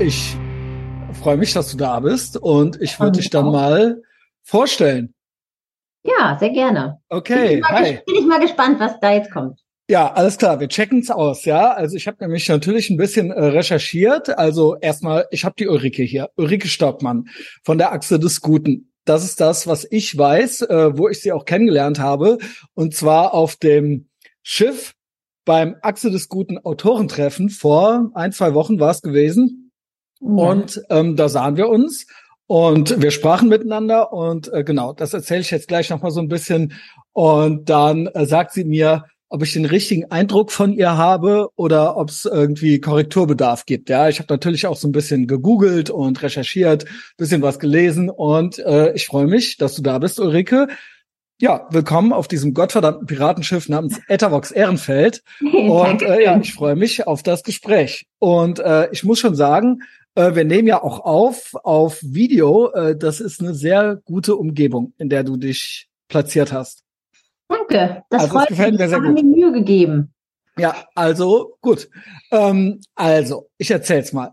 ich freue mich, dass du da bist und ich würde dich dann mal vorstellen. Ja, sehr gerne. Okay, bin ich hi. Bin ich mal gespannt, was da jetzt kommt. Ja, alles klar, wir checken's aus, ja. Also ich habe nämlich natürlich ein bisschen äh, recherchiert. Also erstmal, ich habe die Ulrike hier, Ulrike Stockmann von der Achse des Guten. Das ist das, was ich weiß, äh, wo ich sie auch kennengelernt habe. Und zwar auf dem Schiff beim Achse des Guten Autorentreffen vor ein, zwei Wochen war es gewesen. Und ähm, da sahen wir uns und wir sprachen miteinander und äh, genau, das erzähle ich jetzt gleich nochmal so ein bisschen. Und dann äh, sagt sie mir, ob ich den richtigen Eindruck von ihr habe oder ob es irgendwie Korrekturbedarf gibt. Ja, ich habe natürlich auch so ein bisschen gegoogelt und recherchiert, bisschen was gelesen und äh, ich freue mich, dass du da bist, Ulrike. Ja, willkommen auf diesem gottverdammten Piratenschiff namens Etavox Ehrenfeld. Und äh, ja, ich freue mich auf das Gespräch. Und äh, ich muss schon sagen, äh, wir nehmen ja auch auf auf Video. Äh, das ist eine sehr gute Umgebung, in der du dich platziert hast. Danke, das Also, freut gefällt mich. mir Ich sehr habe gut. mir Mühe gegeben. Ja, also gut. Ähm, also, ich erzähl's mal.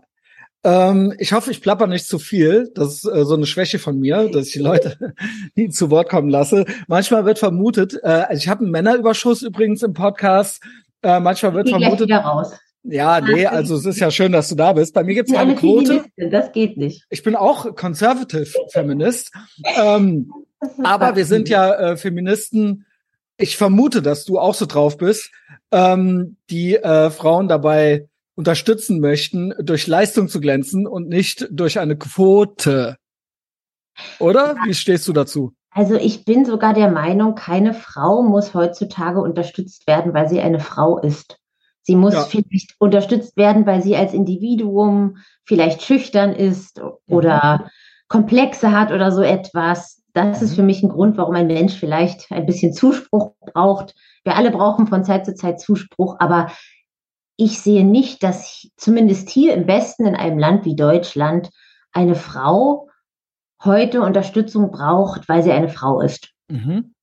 Ähm, ich hoffe, ich plapper nicht zu viel. Das ist äh, so eine Schwäche von mir, dass ich die Leute nie zu Wort kommen lasse. Manchmal wird vermutet, äh, also ich habe einen Männerüberschuss übrigens im Podcast. Äh, manchmal wird vermutet. Ja, nee, also es ist ja schön, dass du da bist. Bei mir gibt's keine eine Quote. Das geht nicht. Ich bin auch Conservative Feminist. Ähm, aber wir sind ja äh, Feministen. Ich vermute, dass du auch so drauf bist, ähm, die äh, Frauen dabei unterstützen möchten, durch Leistung zu glänzen und nicht durch eine Quote. Oder? Wie stehst du dazu? Also ich bin sogar der Meinung, keine Frau muss heutzutage unterstützt werden, weil sie eine Frau ist. Sie muss Ja. vielleicht unterstützt werden, weil sie als Individuum vielleicht schüchtern ist oder Komplexe hat oder so etwas. Das ist Mhm. für mich ein Grund, warum ein Mensch vielleicht ein bisschen Zuspruch braucht. Wir alle brauchen von Zeit zu Zeit Zuspruch, aber ich sehe nicht, dass zumindest hier im Westen, in einem Land wie Deutschland, eine Frau heute Unterstützung braucht, weil sie eine Frau ist. Mhm.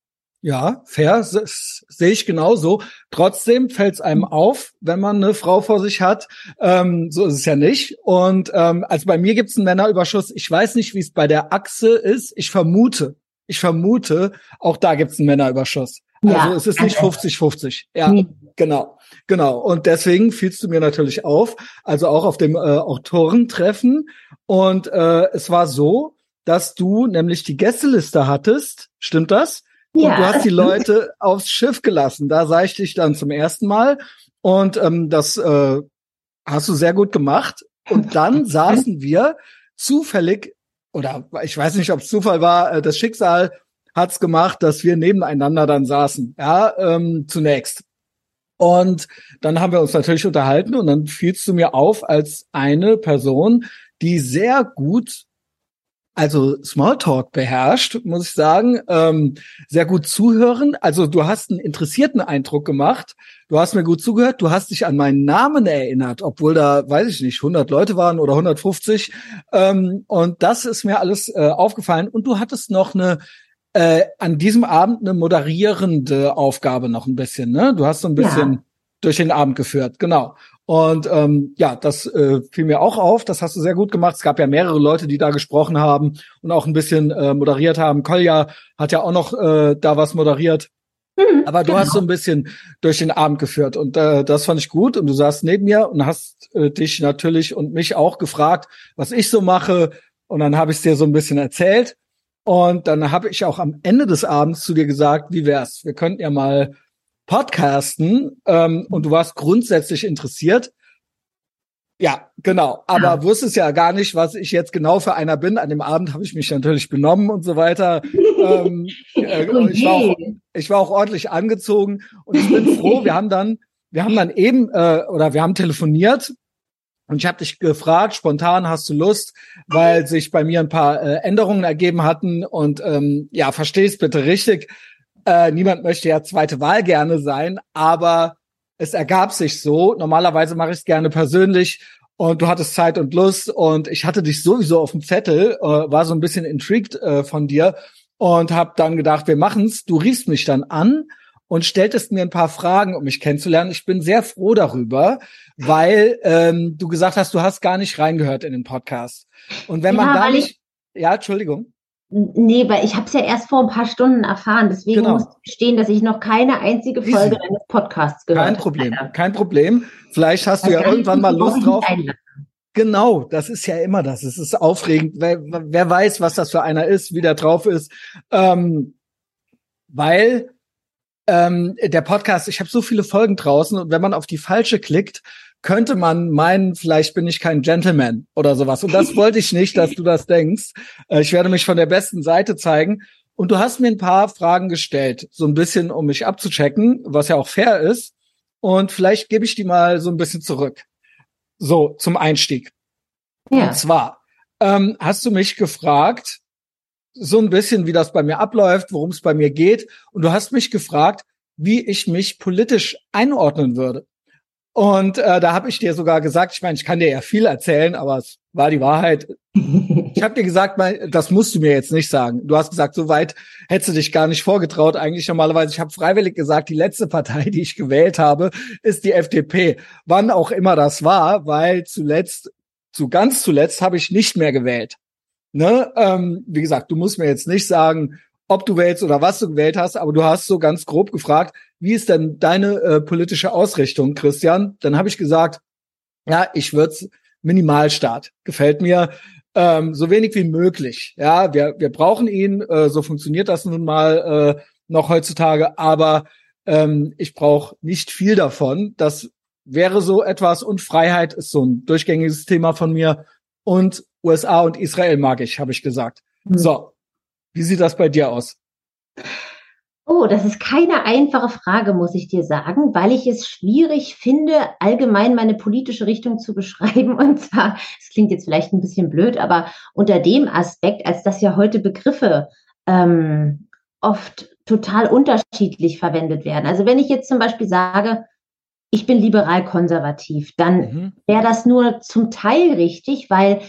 Ja, fair, sehe ich genauso. Trotzdem fällt es einem auf, wenn man eine Frau vor sich hat. Ähm, so ist es ja nicht. Und ähm, also bei mir gibt es einen Männerüberschuss. Ich weiß nicht, wie es bei der Achse ist. Ich vermute, ich vermute, auch da gibt es einen Männerüberschuss. Also Ja, es ist nicht also- 50-50. Ja, Nee. genau, genau. Und deswegen fielst du mir natürlich auf, also auch auf dem äh, Autorentreffen. Und äh, es war so, dass du nämlich die Gästeliste hattest. Stimmt das? Und Ja, du hast die Leute aufs Schiff gelassen. Da sah ich dich dann zum ersten Mal. Und ähm, das äh, hast du sehr gut gemacht. Und dann saßen wir zufällig, oder ich weiß nicht, ob es Zufall war, äh, das Schicksal hat's gemacht, dass wir nebeneinander dann saßen. Ja, ähm, zunächst. Und dann haben wir uns natürlich unterhalten und dann fielst du mir auf als eine Person, die sehr gut also Smalltalk beherrscht, muss ich sagen, ähm, sehr gut zuhören. Also du hast einen interessierten Eindruck gemacht. Du hast mir gut zugehört. Du hast dich an meinen Namen erinnert, obwohl da, weiß ich nicht, 100 Leute waren oder 150. Ähm, und das ist mir alles äh, aufgefallen. Und du hattest noch eine äh, an diesem Abend eine moderierende Aufgabe noch ein bisschen. Ne? Du hast so ein bisschen Ja. durch den Abend geführt, genau. Und ähm, ja, das äh, fiel mir auch auf. Das hast du sehr gut gemacht. Es gab ja mehrere Leute, die da gesprochen haben und auch ein bisschen äh, moderiert haben. Kolja hat ja auch noch äh, da was moderiert. Mhm, Aber du genau. hast so ein bisschen durch den Abend geführt und äh, das fand ich gut. Und du saßt neben mir und hast äh, dich natürlich und mich auch gefragt, was ich so mache. Und dann habe ich dir so ein bisschen erzählt. Und dann habe ich auch am Ende des Abends zu dir gesagt, wie wär's? Wir könnten ja mal podcasten. Ähm, und du warst grundsätzlich interessiert. Ja, genau. Aber Ja. wusstest ja gar nicht, was ich jetzt genau für einer bin. An dem Abend habe ich mich natürlich benommen und so weiter. ähm, äh, ich, war auch, ich war auch ordentlich angezogen und ich bin froh. Wir haben dann, wir haben dann eben äh, oder wir haben telefoniert und ich habe dich gefragt, spontan hast du Lust, weil sich bei mir ein paar äh, Änderungen ergeben hatten und ähm, ja, versteh's bitte richtig. Äh, niemand möchte ja zweite Wahl gerne sein, aber es ergab sich so. Normalerweise mache ich es gerne persönlich und du hattest Zeit und Lust und ich hatte dich sowieso auf dem Zettel, äh, war so ein bisschen intrigued äh, von dir und habe dann gedacht, wir machen's. Du riefst mich dann an und stelltest mir ein paar Fragen, um mich kennenzulernen. Ich bin sehr froh darüber, weil ähm, du gesagt hast, du hast gar nicht reingehört in den Podcast. Und wenn man da nicht, ja, Entschuldigung. Nee, weil ich habe es ja erst vor ein paar Stunden erfahren. Deswegen genau. muss ich gestehen, dass ich noch keine einzige Folge deines Podcasts gehört habe. Kein Problem, habe. kein Problem. Vielleicht hast du ja irgendwann mal Lust drauf. Genau, das ist ja immer das. Es ist aufregend. Wer, wer weiß, was das für einer ist, wie der drauf ist. Ähm, weil ähm, der Podcast, ich habe so viele Folgen draußen und wenn man auf die falsche klickt, könnte man meinen, vielleicht bin ich kein Gentleman oder sowas. Und das wollte ich nicht, dass du das denkst. Äh, ich werde mich von der besten Seite zeigen. Und du hast mir ein paar Fragen gestellt, so ein bisschen, um mich abzuchecken, was ja auch fair ist. Und vielleicht gebe ich die mal so ein bisschen zurück. So, zum Einstieg. Ja. Und zwar ähm, hast du mich gefragt, so ein bisschen, wie das bei mir abläuft, worum es bei mir geht. Und du hast mich gefragt, wie ich mich politisch einordnen würde. Und äh, da habe ich dir sogar gesagt, ich meine, ich kann dir ja viel erzählen, aber es war die Wahrheit. Ich habe dir gesagt, mein, das musst du mir jetzt nicht sagen. Du hast gesagt, so weit hättest du dich gar nicht vorgetraut. Eigentlich normalerweise, ich habe freiwillig gesagt, die letzte Partei, die ich gewählt habe, ist die FDP. Wann auch immer das war, weil zuletzt, zu ganz zuletzt habe ich nicht mehr gewählt. Ne? Ähm, wie gesagt, du musst mir jetzt nicht sagen, ob du wählst oder was du gewählt hast, aber du hast so ganz grob gefragt, wie ist denn deine äh, politische Ausrichtung, Christian? Dann habe ich gesagt, ja, ich würde Minimalstaat. Gefällt mir ähm, so wenig wie möglich. Ja, wir, wir brauchen ihn, äh, so funktioniert das nun mal äh, noch heutzutage, aber ähm, ich brauche nicht viel davon. Das wäre so etwas und Freiheit ist so ein durchgängiges Thema von mir und USA und Israel mag ich, habe ich gesagt. Mhm. So, wie sieht das bei dir aus? Oh, das ist keine einfache Frage, muss ich dir sagen, weil ich es schwierig finde, allgemein meine politische Richtung zu beschreiben. Und zwar, es klingt jetzt vielleicht ein bisschen blöd, aber unter dem Aspekt, als dass ja heute Begriffe ähm, oft total unterschiedlich verwendet werden. Also wenn ich jetzt zum Beispiel sage, ich bin liberal-konservativ, dann mhm. wäre das nur zum Teil richtig, weil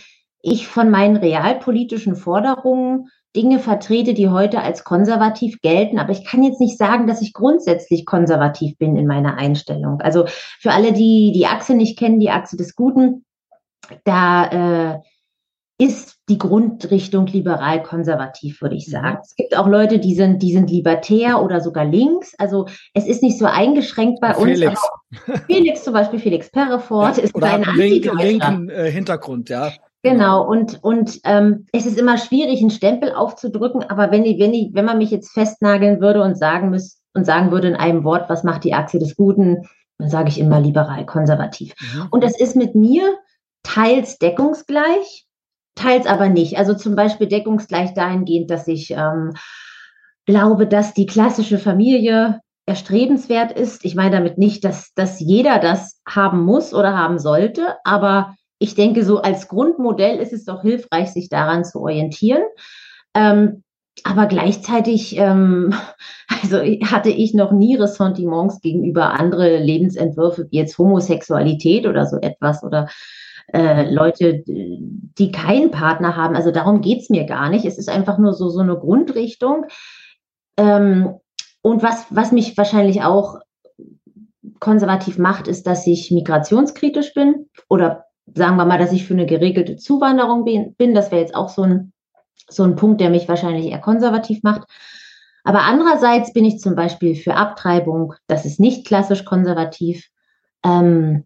ich von meinen realpolitischen Forderungen Dinge vertrete, die heute als konservativ gelten. Aber ich kann jetzt nicht sagen, dass ich grundsätzlich konservativ bin in meiner Einstellung. Also für alle, die die Achse nicht kennen, die Achse des Guten, da äh, ist die Grundrichtung liberal-konservativ, würde ich sagen. Mhm. Es gibt auch Leute, die sind, die sind libertär oder sogar links. Also es ist nicht so eingeschränkt bei Felix. uns. Felix zum Beispiel, Felix Perrefort ja, ist oder ein link, linken äh, Hintergrund, ja. Genau, und, und ähm, es ist immer schwierig, einen Stempel aufzudrücken, aber wenn ich, wenn ich, wenn man mich jetzt festnageln würde und sagen müsste und sagen würde in einem Wort, was macht die Achse des Guten, dann sage ich immer liberal, konservativ. Mhm. Und das ist mit mir teils deckungsgleich, teils aber nicht. Also zum Beispiel deckungsgleich dahingehend, dass ich ähm, glaube, dass die klassische Familie erstrebenswert ist. Ich meine damit nicht, dass, dass jeder das haben muss oder haben sollte, aber ich denke, so als Grundmodell ist es doch hilfreich, sich daran zu orientieren. Ähm, aber gleichzeitig ähm, also hatte ich noch nie Ressentiments gegenüber andere Lebensentwürfe wie jetzt Homosexualität oder so etwas oder äh, Leute, die keinen Partner haben. Also darum geht's mir gar nicht. Es ist einfach nur so, so eine Grundrichtung. Ähm, und was, was mich wahrscheinlich auch konservativ macht, ist, dass ich migrationskritisch bin oder sagen wir mal, dass ich für eine geregelte Zuwanderung bin. Das wäre jetzt auch so ein, so ein Punkt, der mich wahrscheinlich eher konservativ macht. Aber andererseits bin ich zum Beispiel für Abtreibung. Das ist nicht klassisch konservativ. Ähm,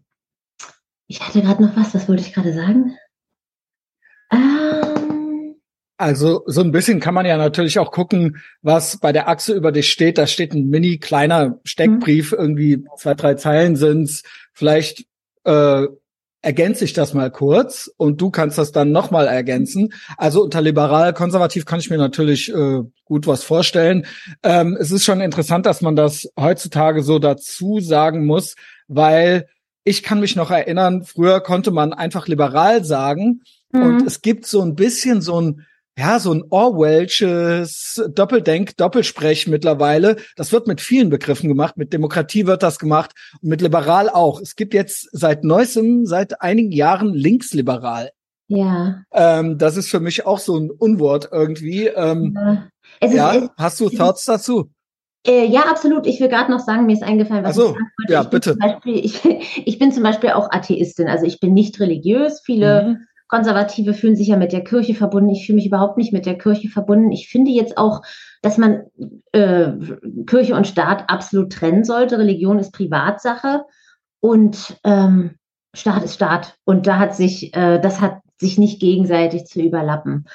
ich hatte gerade noch was, was wollte ich gerade sagen? Ähm, also so ein bisschen kann man ja natürlich auch gucken, was bei der Achse über dich steht. Da steht ein mini kleiner Steckbrief, mhm. irgendwie zwei, drei Zeilen sind's. Vielleicht äh, ergänze ich das mal kurz und du kannst das dann nochmal ergänzen. Also unter liberal-konservativ kann ich mir natürlich äh, gut was vorstellen. Ähm, es ist schon interessant, dass man das heutzutage so dazu sagen muss, weil ich kann mich noch erinnern, früher konnte man einfach liberal sagen mhm. und es gibt so ein bisschen so ein ja, so ein Orwellsches Doppeldenk, Doppelsprech mittlerweile. Das wird mit vielen Begriffen gemacht. Mit Demokratie wird das gemacht und mit liberal auch. Es gibt jetzt seit neuestem, seit einigen Jahren linksliberal. Ja. Ähm, das ist für mich auch so ein Unwort irgendwie. Ähm, ja. ja. Ist, hast du Thoughts dazu? Äh, ja, absolut. Ich will gerade noch sagen, mir ist eingefallen, was Ach so, ich sagen ja, ich bitte. Beispiel, ich, ich, bin zum Beispiel auch Atheistin, also ich bin nicht religiös. Viele mhm. Konservative fühlen sich ja mit der Kirche verbunden. Ich fühle mich überhaupt nicht mit der Kirche verbunden. Ich finde jetzt auch, dass man äh, Kirche und Staat absolut trennen sollte. Religion ist Privatsache und ähm, Staat ist Staat. Und da hat sich, äh, das hat sich nicht gegenseitig zu überlappen.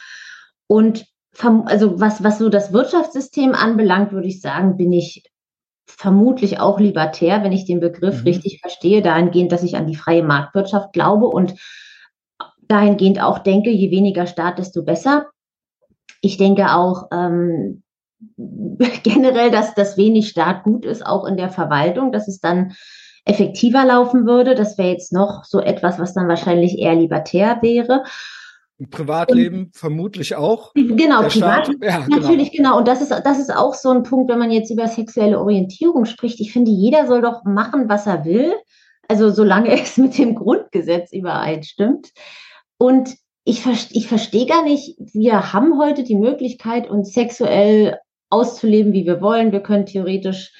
Und also was, was so das Wirtschaftssystem anbelangt, würde ich sagen, bin ich vermutlich auch libertär, wenn ich den Begriff mhm. richtig verstehe, dahingehend, dass ich an die freie Marktwirtschaft glaube und dahingehend auch denke, je weniger Staat, desto besser. Ich denke auch ähm, generell, dass das wenig Staat gut ist, auch in der Verwaltung, dass es dann effektiver laufen würde. Das wäre jetzt noch so etwas, was dann wahrscheinlich eher libertär wäre. Privatleben und, vermutlich auch. Genau, Privat, ja, genau. natürlich, genau. genau. Und das ist, das ist auch so ein Punkt, wenn man jetzt über sexuelle Orientierung spricht. Ich finde, jeder soll doch machen, was er will. Also solange es mit dem Grundgesetz übereinstimmt. Und ich, ich verstehe gar nicht, wir haben heute die Möglichkeit, uns sexuell auszuleben, wie wir wollen. Wir können theoretisch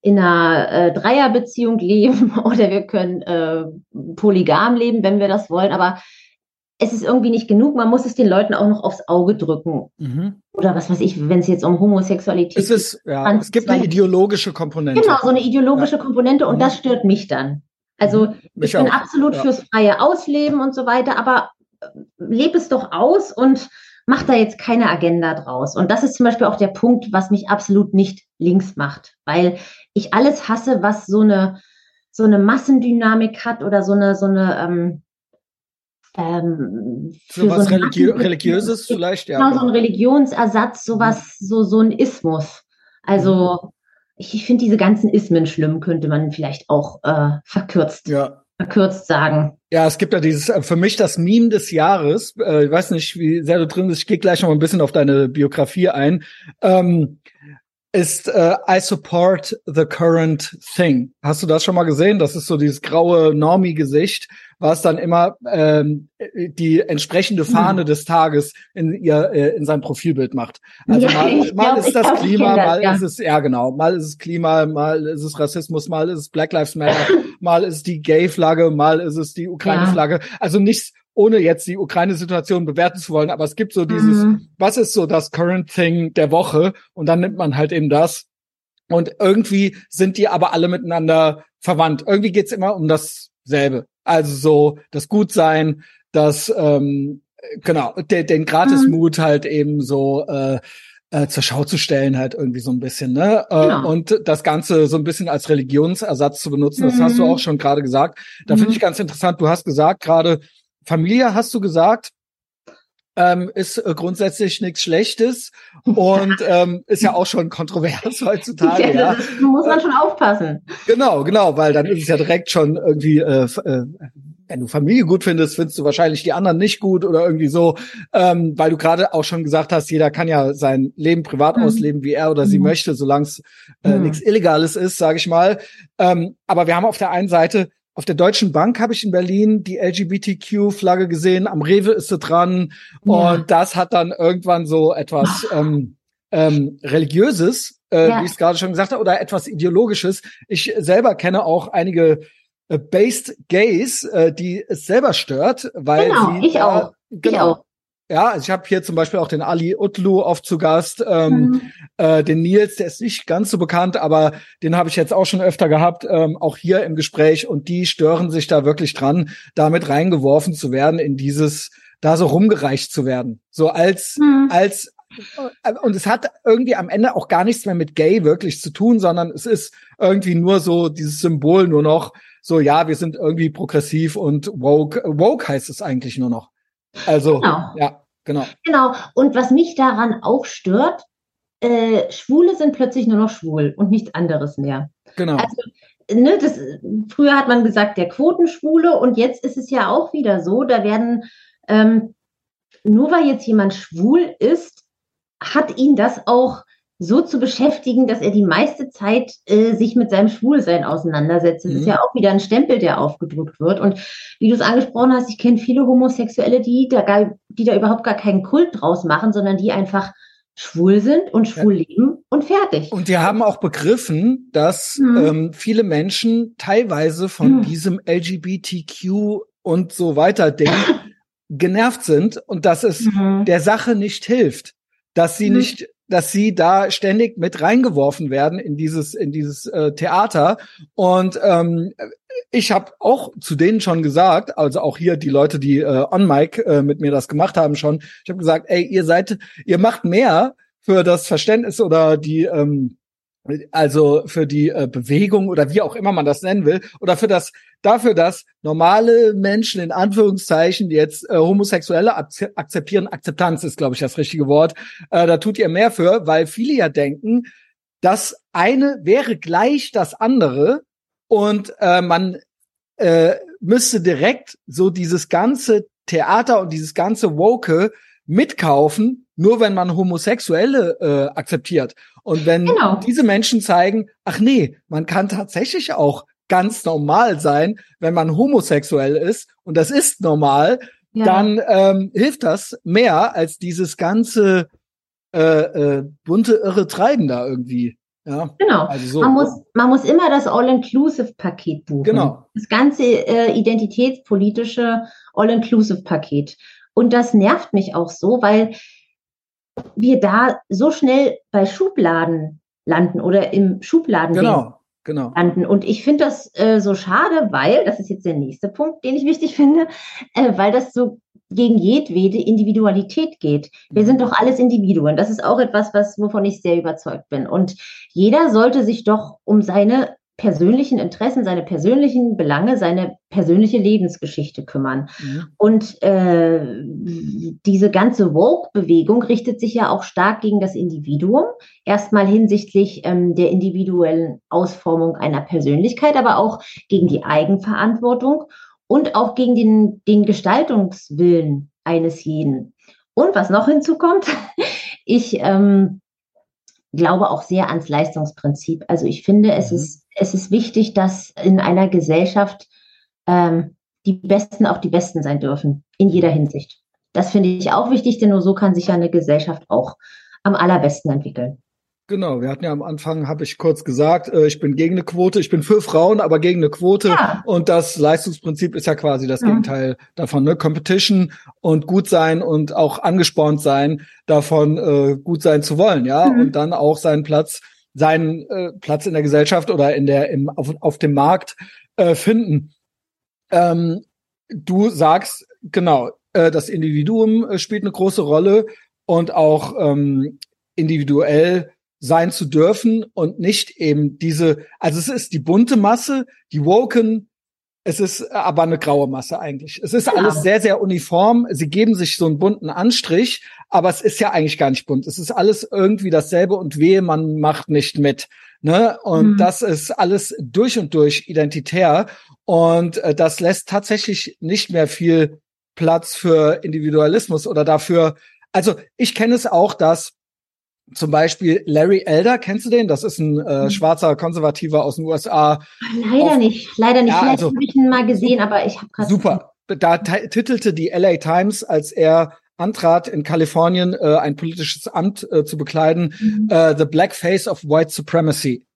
in einer äh, Dreierbeziehung leben oder wir können äh, polygam leben, wenn wir das wollen. Aber es ist irgendwie nicht genug, man muss es den Leuten auch noch aufs Auge drücken. Mhm. Oder was weiß ich, wenn es jetzt um Homosexualität geht. Es, ja, es gibt eine ideologische Komponente. Genau, so eine ideologische ja. Komponente und mhm. das stört mich dann. Also mich ich bin auch. absolut ja. fürs freie Ausleben und so weiter, aber lebe es doch aus und mach da jetzt keine Agenda draus. Und das ist zum Beispiel auch der Punkt, was mich absolut nicht links macht, weil ich alles hasse, was so eine so eine Massendynamik hat oder so eine so eine ähm, ähm, für was so Religi religiöses vielleicht, ja. Genau, so ein Religionsersatz, sowas, mhm. so, so ein Ismus. Also mhm. ich, ich finde diese ganzen Ismen schlimm, könnte man vielleicht auch äh, verkürzt, ja. Verkürzt sagen. Ja, es gibt ja dieses, äh, für mich das Meme des Jahres, äh, ich weiß nicht, wie sehr du drin bist, ich gehe gleich noch ein bisschen auf deine Biografie ein. Ähm, ist äh, I support the current thing. Hast du das schon mal gesehen? Das ist so dieses graue Normie-Gesicht, was dann immer ähm, die entsprechende hm. Fahne des Tages in ihr äh, in sein Profilbild macht. Also ja, mal, mal glaub, ist das Klima, das, mal ja. ist es ja genau, mal ist es Klima, mal ist es Rassismus, mal ist es Black Lives Matter, mal ist es die Gay-Flagge, mal ist es die Ukraine-Flagge. Ja. Also nichts ohne jetzt die Ukraine-Situation bewerten zu wollen, aber es gibt so dieses, mhm. was ist so das Current Thing der Woche? Und dann nimmt man halt eben das. Und irgendwie sind die aber alle miteinander verwandt. Irgendwie geht's immer um dasselbe. Also so das Gutsein, das ähm, genau, de, den Gratismut mhm. halt eben so äh, äh, zur Schau zu stellen, halt irgendwie so ein bisschen, ne? Äh, genau. Und das Ganze so ein bisschen als Religionsersatz zu benutzen, das mhm. hast du mhm. auch schon gerade gesagt. Da mhm. finde ich ganz interessant, du hast gesagt, gerade Familie hast du gesagt, ähm, ist äh, grundsätzlich nichts Schlechtes und ähm, ist ja auch schon kontrovers heutzutage. Ja, ja. muss man schon aufpassen. Genau, genau, weil dann ist es ja direkt schon irgendwie, äh, äh, wenn du Familie gut findest, findest du wahrscheinlich die anderen nicht gut oder irgendwie so, ähm, weil du gerade auch schon gesagt hast, jeder kann ja sein Leben privat mhm. ausleben, wie er oder sie mhm. möchte, solange es äh, mhm. nichts Illegales ist, sage ich mal. Ähm, aber wir haben auf der einen Seite auf der Deutschen Bank habe ich in Berlin die LGBTQ-Flagge gesehen. Am Rewe ist sie dran. Ja. Und das hat dann irgendwann so etwas ähm, ähm, religiöses, äh, ja. wie ich es gerade schon gesagt habe, oder etwas ideologisches. Ich selber kenne auch einige äh, Based Gays, äh, die es selber stört, weil genau, sie ich auch. Genau, ich auch. Ja, also ich habe hier zum Beispiel auch den Ali Utlu oft zu Gast, ähm, mhm. äh, den Nils, der ist nicht ganz so bekannt, aber den habe ich jetzt auch schon öfter gehabt, ähm, auch hier im Gespräch und die stören sich da wirklich dran, damit reingeworfen zu werden in dieses, da so rumgereicht zu werden, so als mhm. als äh, und es hat irgendwie am Ende auch gar nichts mehr mit Gay wirklich zu tun, sondern es ist irgendwie nur so dieses Symbol nur noch so, ja, wir sind irgendwie progressiv und woke. Woke heißt es eigentlich nur noch. Also, genau. ja, genau. Genau. Und was mich daran auch stört, äh, Schwule sind plötzlich nur noch schwul und nichts anderes mehr. Genau. Also, ne, das, früher hat man gesagt, der Quotenschwule und jetzt ist es ja auch wieder so, da werden, ähm, nur weil jetzt jemand schwul ist, hat ihn das auch so zu beschäftigen, dass er die meiste Zeit äh, sich mit seinem Schwulsein auseinandersetzt. Das mhm. ist ja auch wieder ein Stempel, der aufgedrückt wird. Und wie du es angesprochen hast, ich kenne viele Homosexuelle, die da, gar, die da überhaupt gar keinen Kult draus machen, sondern die einfach schwul sind und schwul ja. leben und fertig. Und die haben auch begriffen, dass mhm. ähm, viele Menschen teilweise von mhm. diesem LGBTQ und so weiter Ding genervt sind und dass es mhm. der Sache nicht hilft, dass sie mhm. nicht dass sie da ständig mit reingeworfen werden in dieses in dieses äh, Theater. Und ähm, ich habe auch zu denen schon gesagt, also auch hier die Leute, die äh, on Mic äh, mit mir das gemacht haben schon, ich habe gesagt, ey, ihr seid ihr macht mehr für das Verständnis oder die ähm, also für die äh, Bewegung oder wie auch immer man das nennen will, oder für das, dafür, dass normale Menschen in Anführungszeichen jetzt äh, Homosexuelle akzeptieren, Akzeptanz ist, glaube ich, das richtige Wort, äh, da tut ihr mehr für, weil viele ja denken, das eine wäre gleich das andere und äh, man äh, müsste direkt so dieses ganze Theater und dieses ganze Woke mitkaufen, nur wenn man Homosexuelle äh, akzeptiert. Und wenn genau. diese Menschen zeigen, ach nee, man kann tatsächlich auch ganz normal sein, wenn man homosexuell ist, und das ist normal, ja. dann ähm, hilft das mehr als dieses ganze äh, äh, bunte irre Treiben da irgendwie. Ja, genau. Also so. man, muss, man muss immer das All-Inclusive-Paket buchen. Genau. Das ganze äh, identitätspolitische All-Inclusive-Paket. Und das nervt mich auch so, weil wir da so schnell bei Schubladen landen oder im Schubladen genau, genau. landen. Und ich finde das äh, so schade, weil, das ist jetzt der nächste Punkt, den ich wichtig finde, äh, weil das so gegen jedwede Individualität geht. Wir sind doch alles Individuen. Das ist auch etwas, was, wovon ich sehr überzeugt bin. Und jeder sollte sich doch um seine persönlichen Interessen, seine persönlichen Belange, seine persönliche Lebensgeschichte kümmern. Mhm. Und äh, diese ganze Woke-Bewegung richtet sich ja auch stark gegen das Individuum. Erstmal hinsichtlich ähm, der individuellen Ausformung einer Persönlichkeit, aber auch gegen die Eigenverantwortung und auch gegen den, den Gestaltungswillen eines jeden. Und was noch hinzukommt, ich ähm, glaube auch sehr ans Leistungsprinzip. Also ich finde, es mhm. ist es ist wichtig, dass in einer Gesellschaft ähm, die Besten auch die Besten sein dürfen, in jeder Hinsicht. Das finde ich auch wichtig, denn nur so kann sich ja eine Gesellschaft auch am allerbesten entwickeln. Genau, wir hatten ja am Anfang, habe ich kurz gesagt, äh, ich bin gegen eine Quote, ich bin für Frauen, aber gegen eine Quote. Ja. Und das Leistungsprinzip ist ja quasi das ja. Gegenteil davon. Ne? Competition und gut sein und auch angespornt sein, davon äh, gut sein zu wollen, ja, mhm. und dann auch seinen Platz seinen äh, Platz in der Gesellschaft oder in der im, auf, auf dem Markt äh, finden. Ähm, du sagst genau, äh, das Individuum äh, spielt eine große Rolle und auch ähm, individuell sein zu dürfen und nicht eben diese, also es ist die bunte Masse, die Woken, es ist aber eine graue Masse eigentlich. Es ist genau. alles sehr, sehr uniform. Sie geben sich so einen bunten Anstrich, aber es ist ja eigentlich gar nicht bunt. Es ist alles irgendwie dasselbe und wehe, man macht nicht mit. Ne? Und mhm. das ist alles durch und durch identitär. Und äh, das lässt tatsächlich nicht mehr viel Platz für Individualismus oder dafür. Also ich kenne es auch, dass zum Beispiel Larry Elder, kennst du den? Das ist ein äh, hm. schwarzer Konservativer aus den USA. Leider auf, nicht, leider nicht. Ja, Vielleicht also, habe ich ihn mal gesehen, aber ich habe gerade. Super. Da titelte die LA Times, als er antrat, in Kalifornien äh, ein politisches Amt äh, zu bekleiden, mhm. äh, The Black Face of White Supremacy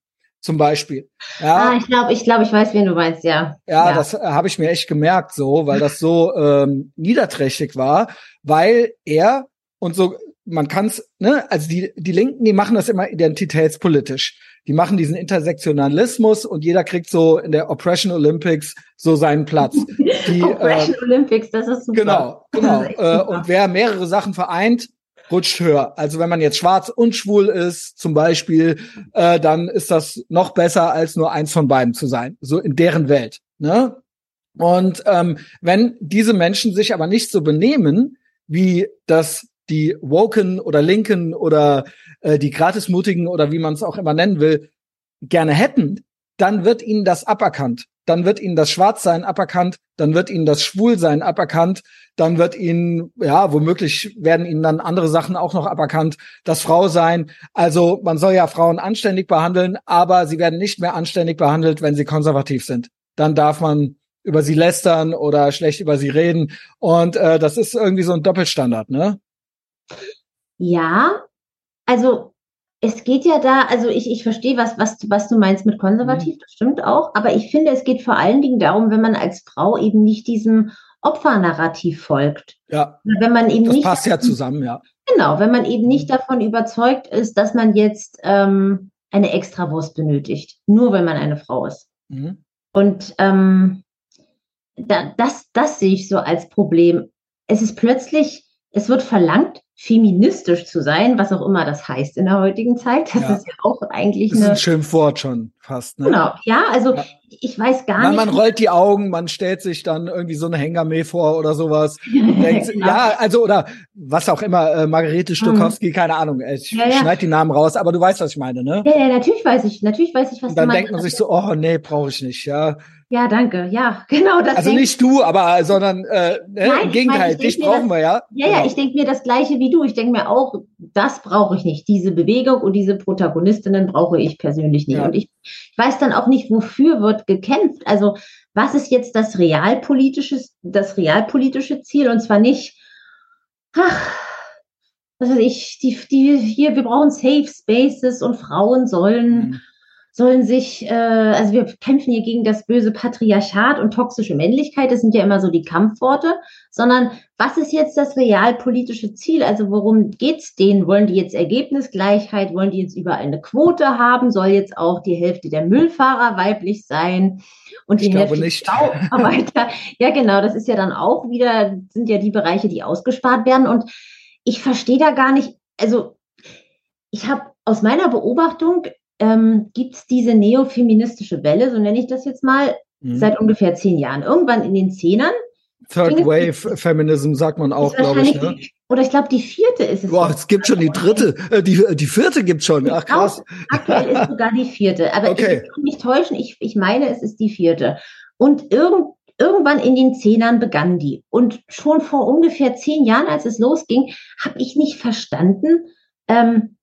zum Beispiel. Ja, ah, ich glaube, ich glaube, ich weiß, wen du meinst, ja. Ja, ja. das äh, habe ich mir echt gemerkt, so, weil das so ähm, niederträchtig war, weil er und so man kann's, ne, also die, die Linken, die machen das immer identitätspolitisch. Die machen diesen Intersektionalismus und jeder kriegt so in der Oppression Olympics so seinen Platz. Die, Oppression äh, Olympics, das ist super. Genau, genau. Äh, und wer mehrere Sachen vereint, rutscht höher. Also wenn man jetzt schwarz und schwul ist, zum Beispiel, äh, dann ist das noch besser, als nur eins von beiden zu sein. So in deren Welt. Ne? Und ähm, wenn diese Menschen sich aber nicht so benehmen, wie das die Woken oder Linken oder äh, die Gratismutigen oder wie man es auch immer nennen will, gerne hätten, dann wird ihnen das aberkannt. Dann wird ihnen das Schwarzsein aberkannt, dann wird ihnen das Schwulsein aberkannt, dann wird ihnen, ja, womöglich werden ihnen dann andere Sachen auch noch aberkannt, das Frausein. Also man soll ja Frauen anständig behandeln, aber sie werden nicht mehr anständig behandelt, wenn sie konservativ sind. Dann darf man über sie lästern oder schlecht über sie reden. Und äh, das ist irgendwie so ein Doppelstandard, ne? Ja, also es geht ja da, also ich, ich verstehe, was, was, was du meinst mit konservativ, mhm. das stimmt auch, aber ich finde, es geht vor allen Dingen darum, wenn man als Frau eben nicht diesem Opfernarrativ folgt. Ja. Wenn man eben das nicht. passt ja zusammen, ja. Genau, wenn man eben nicht davon überzeugt ist, dass man jetzt ähm, eine Extrawurst benötigt, nur wenn man eine Frau ist. Mhm. Und ähm, da, das, das sehe ich so als Problem. Es ist plötzlich, es wird verlangt, feministisch zu sein, was auch immer das heißt in der heutigen Zeit. Das ja. ist ja auch eigentlich das ist ein Schimpfwort schon fast. Ne? Genau, ja, also ja. ich weiß gar man, nicht. Man rollt die Augen, man stellt sich dann irgendwie so eine Hängermäh vor oder sowas. denkt, genau. Ja, also oder was auch immer, äh, Margarete Stokowski, mhm. keine Ahnung, ich ja, ja. schneid die Namen raus, aber du weißt, was ich meine, ne? Ja, ja, natürlich weiß ich, natürlich weiß ich, was Und dann denkt man sich so, oh nee, brauche ich nicht, ja. Ja, danke. Ja, genau. Das also nicht du, aber sondern äh, ne, Nein, im Gegenteil, dich brauchen das, wir ja. Ja, genau. ja, ich denke mir das gleiche wie du. Ich denke mir auch, das brauche ich nicht. Diese Bewegung und diese Protagonistinnen brauche ich persönlich nicht. Ja. Und ich, ich weiß dann auch nicht, wofür wird gekämpft. Also was ist jetzt das realpolitische, das realpolitische Ziel? Und zwar nicht, ach, was weiß ich, die, die hier, wir brauchen Safe Spaces und Frauen sollen. Mhm sollen sich, äh, also wir kämpfen hier gegen das böse Patriarchat und toxische Männlichkeit, das sind ja immer so die Kampfworte, sondern was ist jetzt das realpolitische Ziel? Also worum geht's denen? Wollen die jetzt Ergebnisgleichheit? Wollen die jetzt überall eine Quote haben? Soll jetzt auch die Hälfte der Müllfahrer weiblich sein? Und die ich Hälfte nicht. Arbeiter? ja, genau, das ist ja dann auch wieder, sind ja die Bereiche, die ausgespart werden. Und ich verstehe da gar nicht, also ich habe aus meiner Beobachtung ähm, gibt es diese neofeministische Welle, so nenne ich das jetzt mal, mhm. seit ungefähr zehn Jahren. Irgendwann in den Zehnern. Third Wave Feminism sagt man auch, glaube ich. Ne? oder ich glaube, die vierte ist es. Boah, es gibt schon die dritte. Äh, die, die vierte gibt schon. Ach krass. Aktuell ist sogar die vierte. Aber okay. ich kann mich täuschen, ich, ich meine, es ist die vierte. Und irgend, irgendwann in den Zehnern begann die. Und schon vor ungefähr zehn Jahren, als es losging, habe ich nicht verstanden, ähm,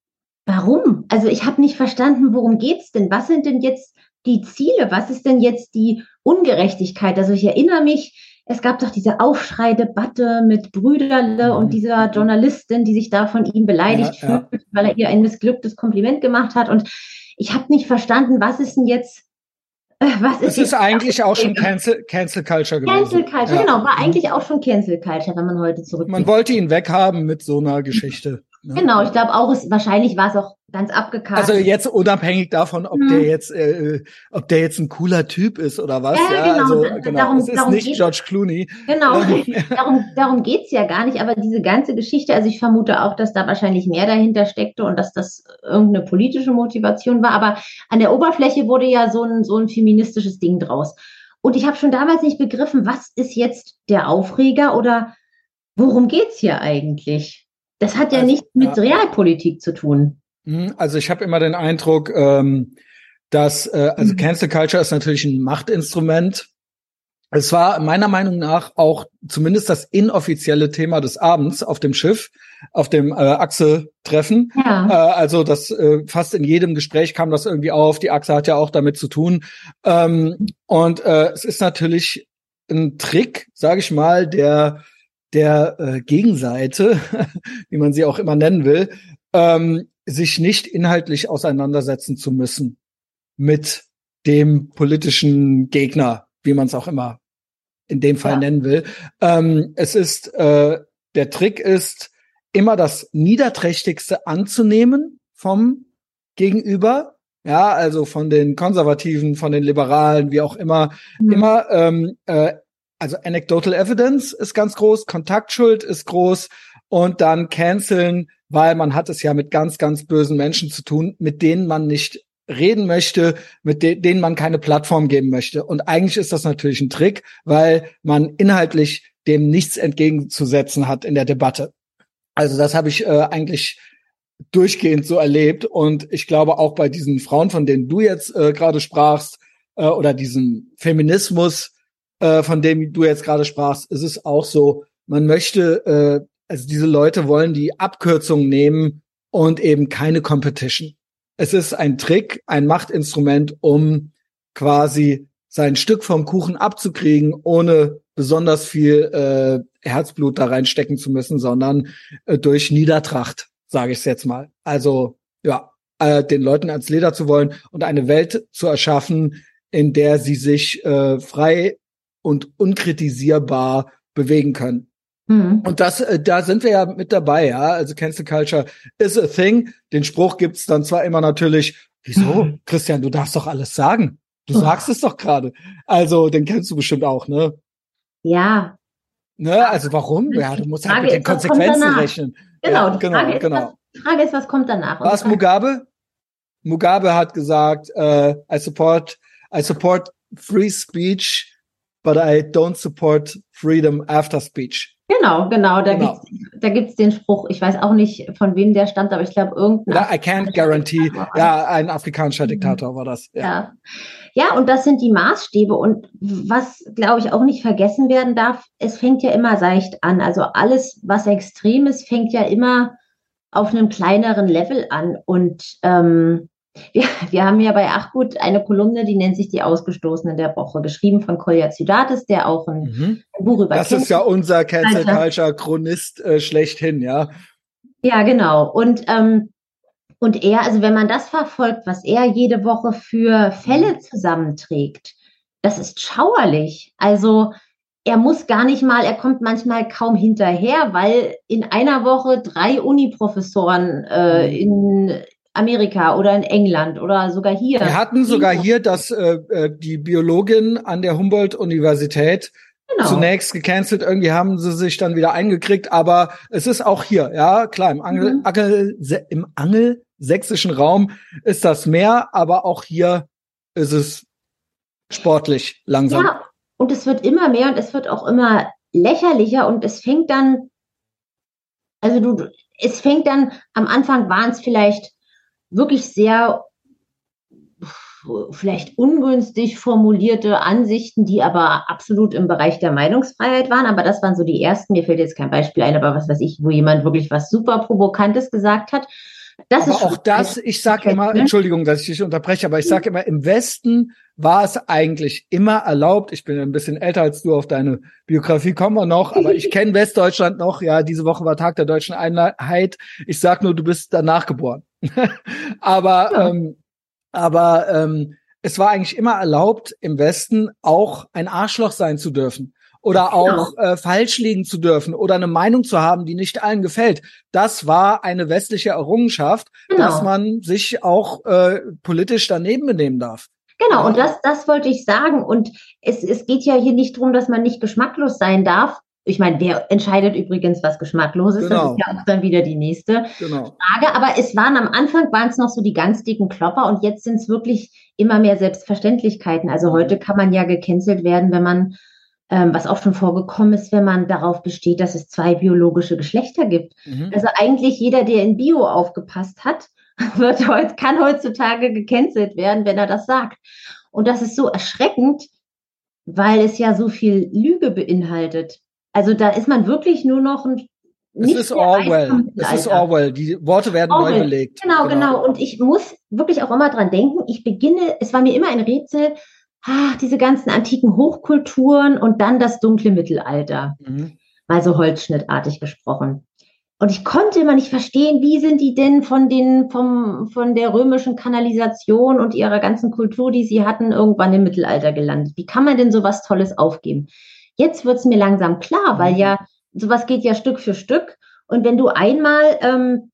Warum? Also ich habe nicht verstanden, worum geht's denn? Was sind denn jetzt die Ziele? Was ist denn jetzt die Ungerechtigkeit? Also ich erinnere mich, es gab doch diese Aufschreidebatte mit Brüderle mhm. und dieser Journalistin, die sich da von ihm beleidigt ja, fühlt, ja. weil er ihr ein missglücktes Kompliment gemacht hat. Und ich habe nicht verstanden, was ist denn jetzt äh, was ist, das ist eigentlich auch schon Cancel, Cancel Culture gewesen. Cancel Culture, ja. genau, war eigentlich auch schon Cancel Culture, wenn man heute zurückgeht. Man wollte ihn weghaben mit so einer Geschichte. Ne? Genau, ich glaube auch, es, wahrscheinlich war es auch ganz abgekartet. Also jetzt unabhängig davon, ob hm. der jetzt, äh, ob der jetzt ein cooler Typ ist oder was. Ja, ja genau. Also, genau. Darum, es ist darum nicht George Clooney. Genau, darum, darum geht's ja gar nicht. Aber diese ganze Geschichte, also ich vermute auch, dass da wahrscheinlich mehr dahinter steckte und dass das irgendeine politische Motivation war. Aber an der Oberfläche wurde ja so ein, so ein feministisches Ding draus. Und ich habe schon damals nicht begriffen, was ist jetzt der Aufreger oder worum geht's hier eigentlich? Das hat ja also, nichts mit ja. Realpolitik zu tun. Mhm, also ich habe immer den Eindruck, ähm, dass äh, also mhm. Cancel Culture ist natürlich ein Machtinstrument. Es war meiner Meinung nach auch zumindest das inoffizielle Thema des Abends auf dem Schiff, auf dem äh, Achse-Treffen. Ja. Äh, also das äh, fast in jedem Gespräch kam das irgendwie auf. Die Achse hat ja auch damit zu tun. Ähm, und äh, es ist natürlich ein Trick, sage ich mal, der der äh, Gegenseite, wie man sie auch immer nennen will, ähm, sich nicht inhaltlich auseinandersetzen zu müssen mit dem politischen Gegner, wie man es auch immer in dem Fall ja. nennen will. Ähm, es ist äh, der Trick ist immer das niederträchtigste anzunehmen vom Gegenüber, ja, also von den Konservativen, von den Liberalen, wie auch immer, mhm. immer ähm, äh, also Anecdotal Evidence ist ganz groß, Kontaktschuld ist groß und dann canceln, weil man hat es ja mit ganz, ganz bösen Menschen zu tun, mit denen man nicht reden möchte, mit de denen man keine Plattform geben möchte. Und eigentlich ist das natürlich ein Trick, weil man inhaltlich dem nichts entgegenzusetzen hat in der Debatte. Also das habe ich äh, eigentlich durchgehend so erlebt. Und ich glaube auch bei diesen Frauen, von denen du jetzt äh, gerade sprachst, äh, oder diesem Feminismus, äh, von dem du jetzt gerade sprachst, ist es auch so, man möchte, äh, also diese Leute wollen die Abkürzung nehmen und eben keine Competition. Es ist ein Trick, ein Machtinstrument, um quasi sein Stück vom Kuchen abzukriegen, ohne besonders viel äh, Herzblut da reinstecken zu müssen, sondern äh, durch Niedertracht. sage ich es jetzt mal. Also ja, äh, den Leuten ans Leder zu wollen und eine Welt zu erschaffen, in der sie sich äh, frei und unkritisierbar bewegen können. Mhm. Und das, äh, da sind wir ja mit dabei, ja. Also Cancel Culture is a thing. Den Spruch gibt's dann zwar immer natürlich, wieso, mhm. Christian, du darfst doch alles sagen. Du oh. sagst es doch gerade. Also, den kennst du bestimmt auch, ne? Ja. Ne, also warum? Ja, du musst halt mit den Konsequenzen rechnen. Genau, ja, genau, Frage genau. Die Frage ist, was kommt danach? Was Mugabe? Mugabe hat gesagt, uh, I support, I support free speech, but I don't support freedom after speech. Genau, genau. Da genau. da gibt's den Spruch. Ich weiß auch nicht, von wem der stammt, aber ich glaube irgendein. Ja, I can't guarantee. Ja, ein afrikanischer mhm. Diktator war das. Ja. ja. Ja, und das sind die Maßstäbe. Und was, glaube ich, auch nicht vergessen werden darf, es fängt ja immer seicht an. Also alles, was extrem ist, fängt ja immer auf einem kleineren Level an. Und ähm, wir, wir haben ja bei Achgut eine Kolumne, die nennt sich Die Ausgestoßenen der Woche, geschrieben von Kolja Zydatis, der auch ein, mhm. Buch über Das ist ja unser Cancel Culture Chronist äh, schlechthin, ja. Ja, genau. Und ähm, und er, also wenn man das verfolgt, was er jede Woche für Fälle mhm. zusammenträgt, das ist schauerlich. Also er muss gar nicht mal, er kommt manchmal kaum hinterher, weil in einer Woche drei Uniprofessoren äh, mhm. in Amerika oder in England oder sogar hier. Wir hatten sogar hier, dass äh, äh, die Biologin an der Humboldt-Universität Genau. zunächst gecancelt, irgendwie haben sie sich dann wieder eingekriegt, aber es ist auch hier, ja, klar, im Angel, mhm. Angel, im angelsächsischen Raum ist das mehr, aber auch hier ist es sportlich langsam. Ja, und es wird immer mehr und es wird auch immer lächerlicher und es fängt dann, also du, es fängt dann, am Anfang waren es vielleicht wirklich sehr vielleicht ungünstig formulierte Ansichten, die aber absolut im Bereich der Meinungsfreiheit waren. Aber das waren so die ersten. Mir fällt jetzt kein Beispiel ein, aber was weiß ich, wo jemand wirklich was super Provokantes gesagt hat. Das aber ist auch das, ich sage immer, Entschuldigung, dass ich dich unterbreche, aber ich sage immer, im Westen war es eigentlich immer erlaubt. Ich bin ein bisschen älter als du, auf deine Biografie kommen wir noch, aber ich kenne Westdeutschland noch. Ja, diese Woche war Tag der deutschen Einheit. Ich sag nur, du bist danach geboren. aber ja. ähm, aber ähm, es war eigentlich immer erlaubt, im Westen auch ein Arschloch sein zu dürfen oder auch äh, falsch liegen zu dürfen oder eine Meinung zu haben, die nicht allen gefällt. Das war eine westliche Errungenschaft, genau. dass man sich auch äh, politisch daneben benehmen darf. Genau, und das, das wollte ich sagen. Und es, es geht ja hier nicht darum, dass man nicht geschmacklos sein darf, ich meine, wer entscheidet übrigens, was geschmacklos ist? Genau. Das ist ja auch dann wieder die nächste genau. Frage. Aber es waren am Anfang waren es noch so die ganz dicken Klopper und jetzt sind es wirklich immer mehr Selbstverständlichkeiten. Also heute kann man ja gecancelt werden, wenn man, ähm, was auch schon vorgekommen ist, wenn man darauf besteht, dass es zwei biologische Geschlechter gibt. Mhm. Also eigentlich jeder, der in Bio aufgepasst hat, wird heute, kann heutzutage gecancelt werden, wenn er das sagt. Und das ist so erschreckend, weil es ja so viel Lüge beinhaltet. Also da ist man wirklich nur noch ein es ist Orwell. Es ist Orwell. Die Worte werden Orwell. neu belegt. Genau, genau, genau. Und ich muss wirklich auch immer dran denken. Ich beginne, es war mir immer ein Rätsel, ach, diese ganzen antiken Hochkulturen und dann das dunkle Mittelalter. Mhm. Mal so holzschnittartig gesprochen. Und ich konnte immer nicht verstehen, wie sind die denn von den, vom, von der römischen Kanalisation und ihrer ganzen Kultur, die sie hatten, irgendwann im Mittelalter gelandet. Wie kann man denn so was Tolles aufgeben? Jetzt wird es mir langsam klar, weil mhm. ja sowas geht ja Stück für Stück. Und wenn du einmal ähm,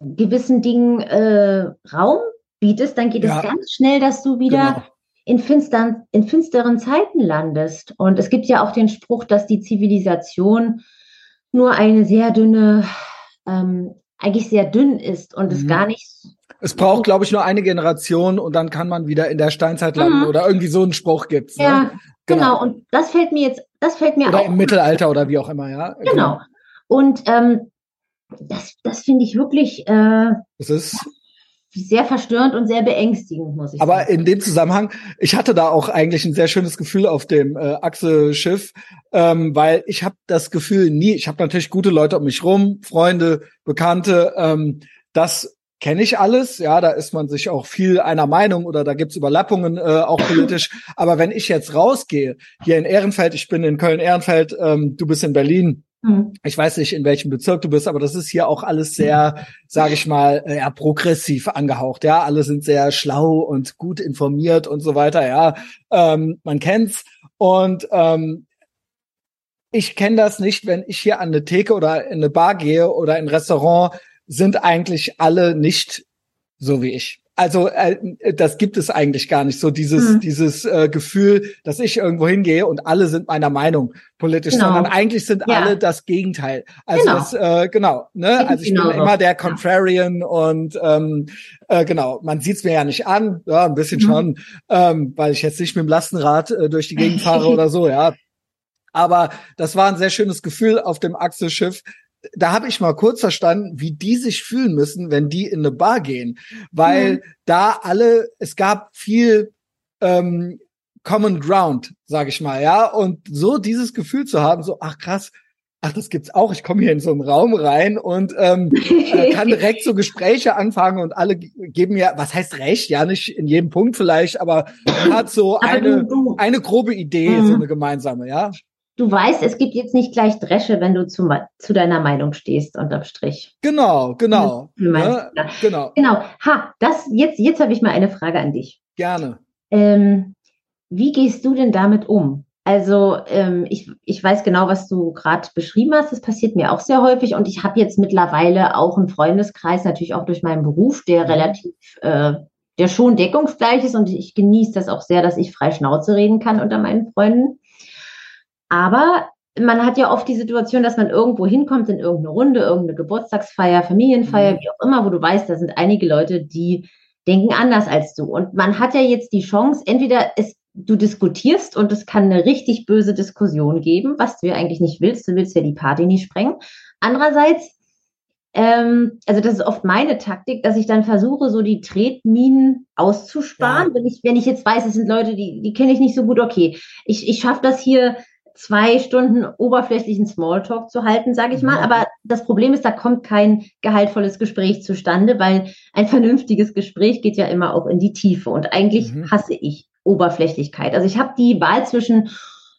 gewissen Dingen äh, Raum bietest, dann geht ja. es ganz schnell, dass du wieder genau. in, finstern, in finsteren Zeiten landest. Und es gibt ja auch den Spruch, dass die Zivilisation nur eine sehr dünne, ähm, eigentlich sehr dünn ist und mhm. es gar nicht. Es braucht, glaube ich, nur eine Generation und dann kann man wieder in der Steinzeit landen mhm. oder irgendwie so einen Spruch gibt's. Ne? Ja, Genau. genau. Und das fällt mir jetzt, das fällt mir oder auch. Im Mittelalter oder wie auch immer, ja. Genau. genau. Und ähm, das, das finde ich wirklich äh, das ist sehr verstörend und sehr beängstigend, muss ich aber sagen. Aber in dem Zusammenhang, ich hatte da auch eigentlich ein sehr schönes Gefühl auf dem äh, Achse-Schiff, ähm, weil ich habe das Gefühl nie, ich habe natürlich gute Leute um mich rum, Freunde, Bekannte, ähm, dass kenne ich alles, ja, da ist man sich auch viel einer Meinung oder da gibt's Überlappungen äh, auch politisch. Aber wenn ich jetzt rausgehe, hier in Ehrenfeld, ich bin in Köln-Ehrenfeld, ähm, du bist in Berlin, Mhm. Ich weiß nicht, in welchem Bezirk du bist, aber das ist hier auch alles sehr, sage ich mal, äh, ja, progressiv angehaucht. Ja, alle sind sehr schlau und gut informiert und so weiter. Ja, ähm, man kennt's. Und ähm, ich kenne das nicht, wenn ich hier an eine Theke oder in eine Bar gehe oder in ein Restaurant, sind eigentlich alle nicht so wie ich. Also äh, das gibt es eigentlich gar nicht so dieses mhm. dieses äh, Gefühl, dass ich irgendwo hingehe und alle sind meiner Meinung politisch, genau. sondern eigentlich sind ja. alle das Gegenteil. Also genau. das äh, genau, ne? Also ich genau bin so. immer der Contrarian ja. und ähm, äh, genau, man sieht's mir ja nicht an, ja, ein bisschen mhm. schon, ähm, weil ich jetzt nicht mit dem Lastenrad äh, durch die Gegend fahre oder so, ja. Aber das war ein sehr schönes Gefühl auf dem Achselschiff, da habe ich mal kurz verstanden, wie die sich fühlen müssen, wenn die in eine Bar gehen, weil mhm. da alle, es gab viel ähm, Common Ground, sage ich mal, ja, und so dieses Gefühl zu haben, so ach krass, ach das gibt's auch, ich komme hier in so einen Raum rein und ähm, äh, kann direkt so Gespräche anfangen und alle geben mir, was heißt recht, ja nicht in jedem Punkt vielleicht, aber hat so eine eine grobe Idee, mhm. so eine gemeinsame, ja du weißt, es gibt jetzt nicht gleich Dresche, wenn du zu, zu deiner Meinung stehst, unterm Strich. Genau, genau. Ja, genau. Genau. Ha, das, jetzt, jetzt habe ich mal eine Frage an dich. Gerne. Ähm, wie gehst du denn damit um? Also ähm, ich, ich weiß genau, was du gerade beschrieben hast. Das passiert mir auch sehr häufig und ich habe jetzt mittlerweile auch einen Freundeskreis, natürlich auch durch meinen Beruf, der mhm. relativ, äh, der schon deckungsgleich ist und ich genieße das auch sehr, dass ich frei Schnauze reden kann unter meinen Freunden. Aber man hat ja oft die Situation, dass man irgendwo hinkommt in irgendeine Runde, irgendeine Geburtstagsfeier, Familienfeier, mhm. wie auch immer, wo du weißt, da sind einige Leute, die denken anders als du. Und man hat ja jetzt die Chance, entweder es, du diskutierst und es kann eine richtig böse Diskussion geben, was du ja eigentlich nicht willst. Du willst ja die Party nicht sprengen. Andererseits, ähm, also das ist oft meine Taktik, dass ich dann versuche, so die Tretminen auszusparen. Ja. Wenn ich, wenn ich jetzt weiß, es sind Leute, die, die kenne ich nicht so gut, okay, ich, ich schaffe das hier zwei Stunden oberflächlichen Smalltalk zu halten, sage ich mal. Aber das Problem ist, da kommt kein gehaltvolles Gespräch zustande, weil ein vernünftiges Gespräch geht ja immer auch in die Tiefe. Und eigentlich mhm. hasse ich Oberflächlichkeit. Also ich habe die Wahl zwischen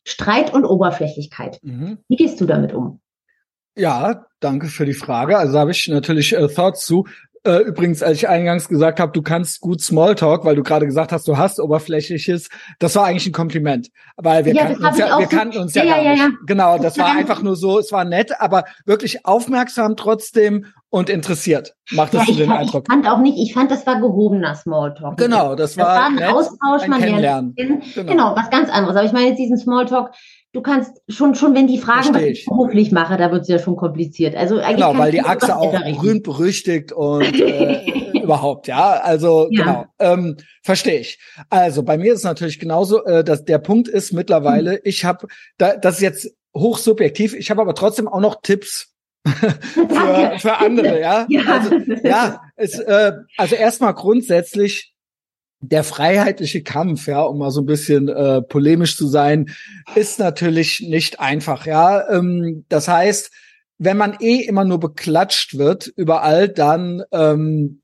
Streit und Oberflächlichkeit. Mhm. Wie gehst du damit um? Ja, danke für die Frage. Also habe ich natürlich äh, Thoughts zu. Äh, übrigens, als ich eingangs gesagt habe, du kannst gut Smalltalk, weil du gerade gesagt hast, du hast oberflächliches, das war eigentlich ein Kompliment. Weil wir ja, kannten uns ja, wir kannten uns ja, ja, ja, ja, Genau, das, war einfach nur so, es war nett, aber wirklich aufmerksam trotzdem und interessiert. Macht das ja, so den fand, Eindruck? Ich fand auch nicht, ich fand, das war gehobener Smalltalk. Genau, das war, das war ein nett, Austausch, ein man lernt. Genau. genau, was ganz anderes. Aber ich meine jetzt diesen Smalltalk, du kannst schon, schon wenn die Fragen, was ich beruflich mache, da wird es ja schon kompliziert. Also eigentlich genau, weil die Achse auch berühmt berüchtigt und äh, überhaupt, ja. Also ja. genau, ähm, verstehe ich. Also bei mir ist es natürlich genauso, äh, dass der Punkt ist mittlerweile, hm. ich habe, da, das ist jetzt hochsubjektiv, ich habe aber trotzdem auch noch Tipps für, für andere, ja. ja. Also, ja, es, äh, also erstmal grundsätzlich der freiheitliche Kampf, ja, um mal so ein bisschen äh, polemisch zu sein, ist natürlich nicht einfach, ja. Ähm, das heißt, wenn man eh immer nur beklatscht wird überall, dann ähm,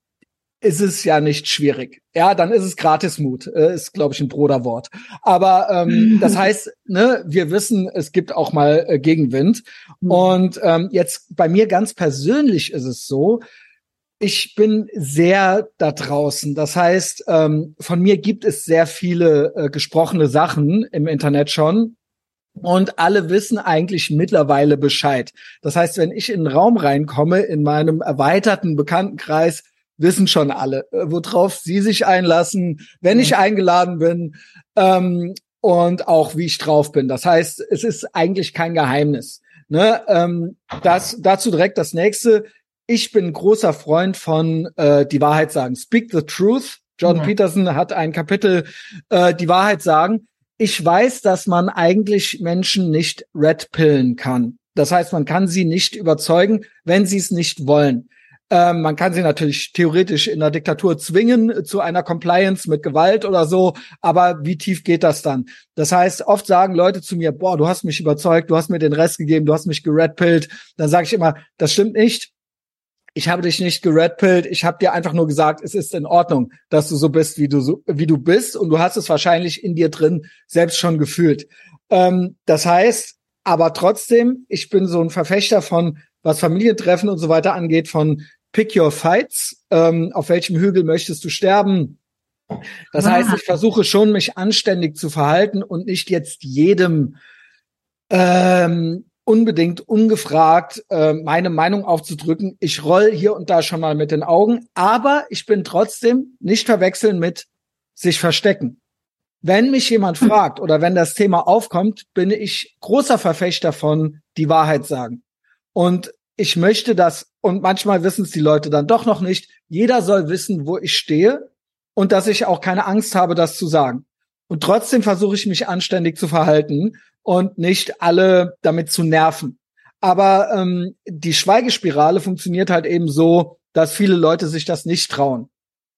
ist es ja nicht schwierig. Ja, dann ist es Gratismut, äh, ist glaube ich ein Broderwort. Aber ähm, das heißt, ne, wir wissen, es gibt auch mal äh, Gegenwind. Mhm. Und ähm, jetzt bei mir ganz persönlich ist es so, ich bin sehr da draußen. Das heißt, ähm, von mir gibt es sehr viele äh, gesprochene Sachen im Internet schon. Und alle wissen eigentlich mittlerweile Bescheid. Das heißt, wenn ich in einen Raum reinkomme, in meinem erweiterten Bekanntenkreis, wissen schon alle, äh, worauf sie sich einlassen, wenn ich eingeladen bin ähm, und auch wie ich drauf bin. Das heißt, es ist eigentlich kein Geheimnis. Ne? Ähm, das, dazu direkt das nächste ich bin großer Freund von äh, die Wahrheit sagen. Speak the truth. John ja. Peterson hat ein Kapitel äh, die Wahrheit sagen. Ich weiß, dass man eigentlich Menschen nicht red pillen kann. Das heißt, man kann sie nicht überzeugen, wenn sie es nicht wollen. Ähm, man kann sie natürlich theoretisch in der Diktatur zwingen zu einer Compliance mit Gewalt oder so, aber wie tief geht das dann? Das heißt, oft sagen Leute zu mir, boah, du hast mich überzeugt, du hast mir den Rest gegeben, du hast mich geredpillt. Dann sage ich immer, das stimmt nicht ich habe dich nicht geredpillt, ich habe dir einfach nur gesagt, es ist in Ordnung, dass du so bist, wie du so, wie du bist und du hast es wahrscheinlich in dir drin selbst schon gefühlt. Ähm, das heißt, aber trotzdem, ich bin so ein Verfechter von, was Familientreffen und so weiter angeht, von Pick Your Fights. Ähm, auf welchem Hügel möchtest du sterben? Das heißt, ich versuche schon, mich anständig zu verhalten und nicht jetzt jedem ähm, unbedingt ungefragt äh, meine Meinung aufzudrücken. Ich roll hier und da schon mal mit den Augen, aber ich bin trotzdem nicht verwechseln mit sich verstecken. Wenn mich jemand hm. fragt oder wenn das Thema aufkommt, bin ich großer Verfechter von die Wahrheit sagen. Und ich möchte das, und manchmal wissen es die Leute dann doch noch nicht, jeder soll wissen, wo ich stehe und dass ich auch keine Angst habe, das zu sagen. Und trotzdem versuche ich mich anständig zu verhalten und nicht alle damit zu nerven. Aber ähm, die Schweigespirale funktioniert halt eben so, dass viele Leute sich das nicht trauen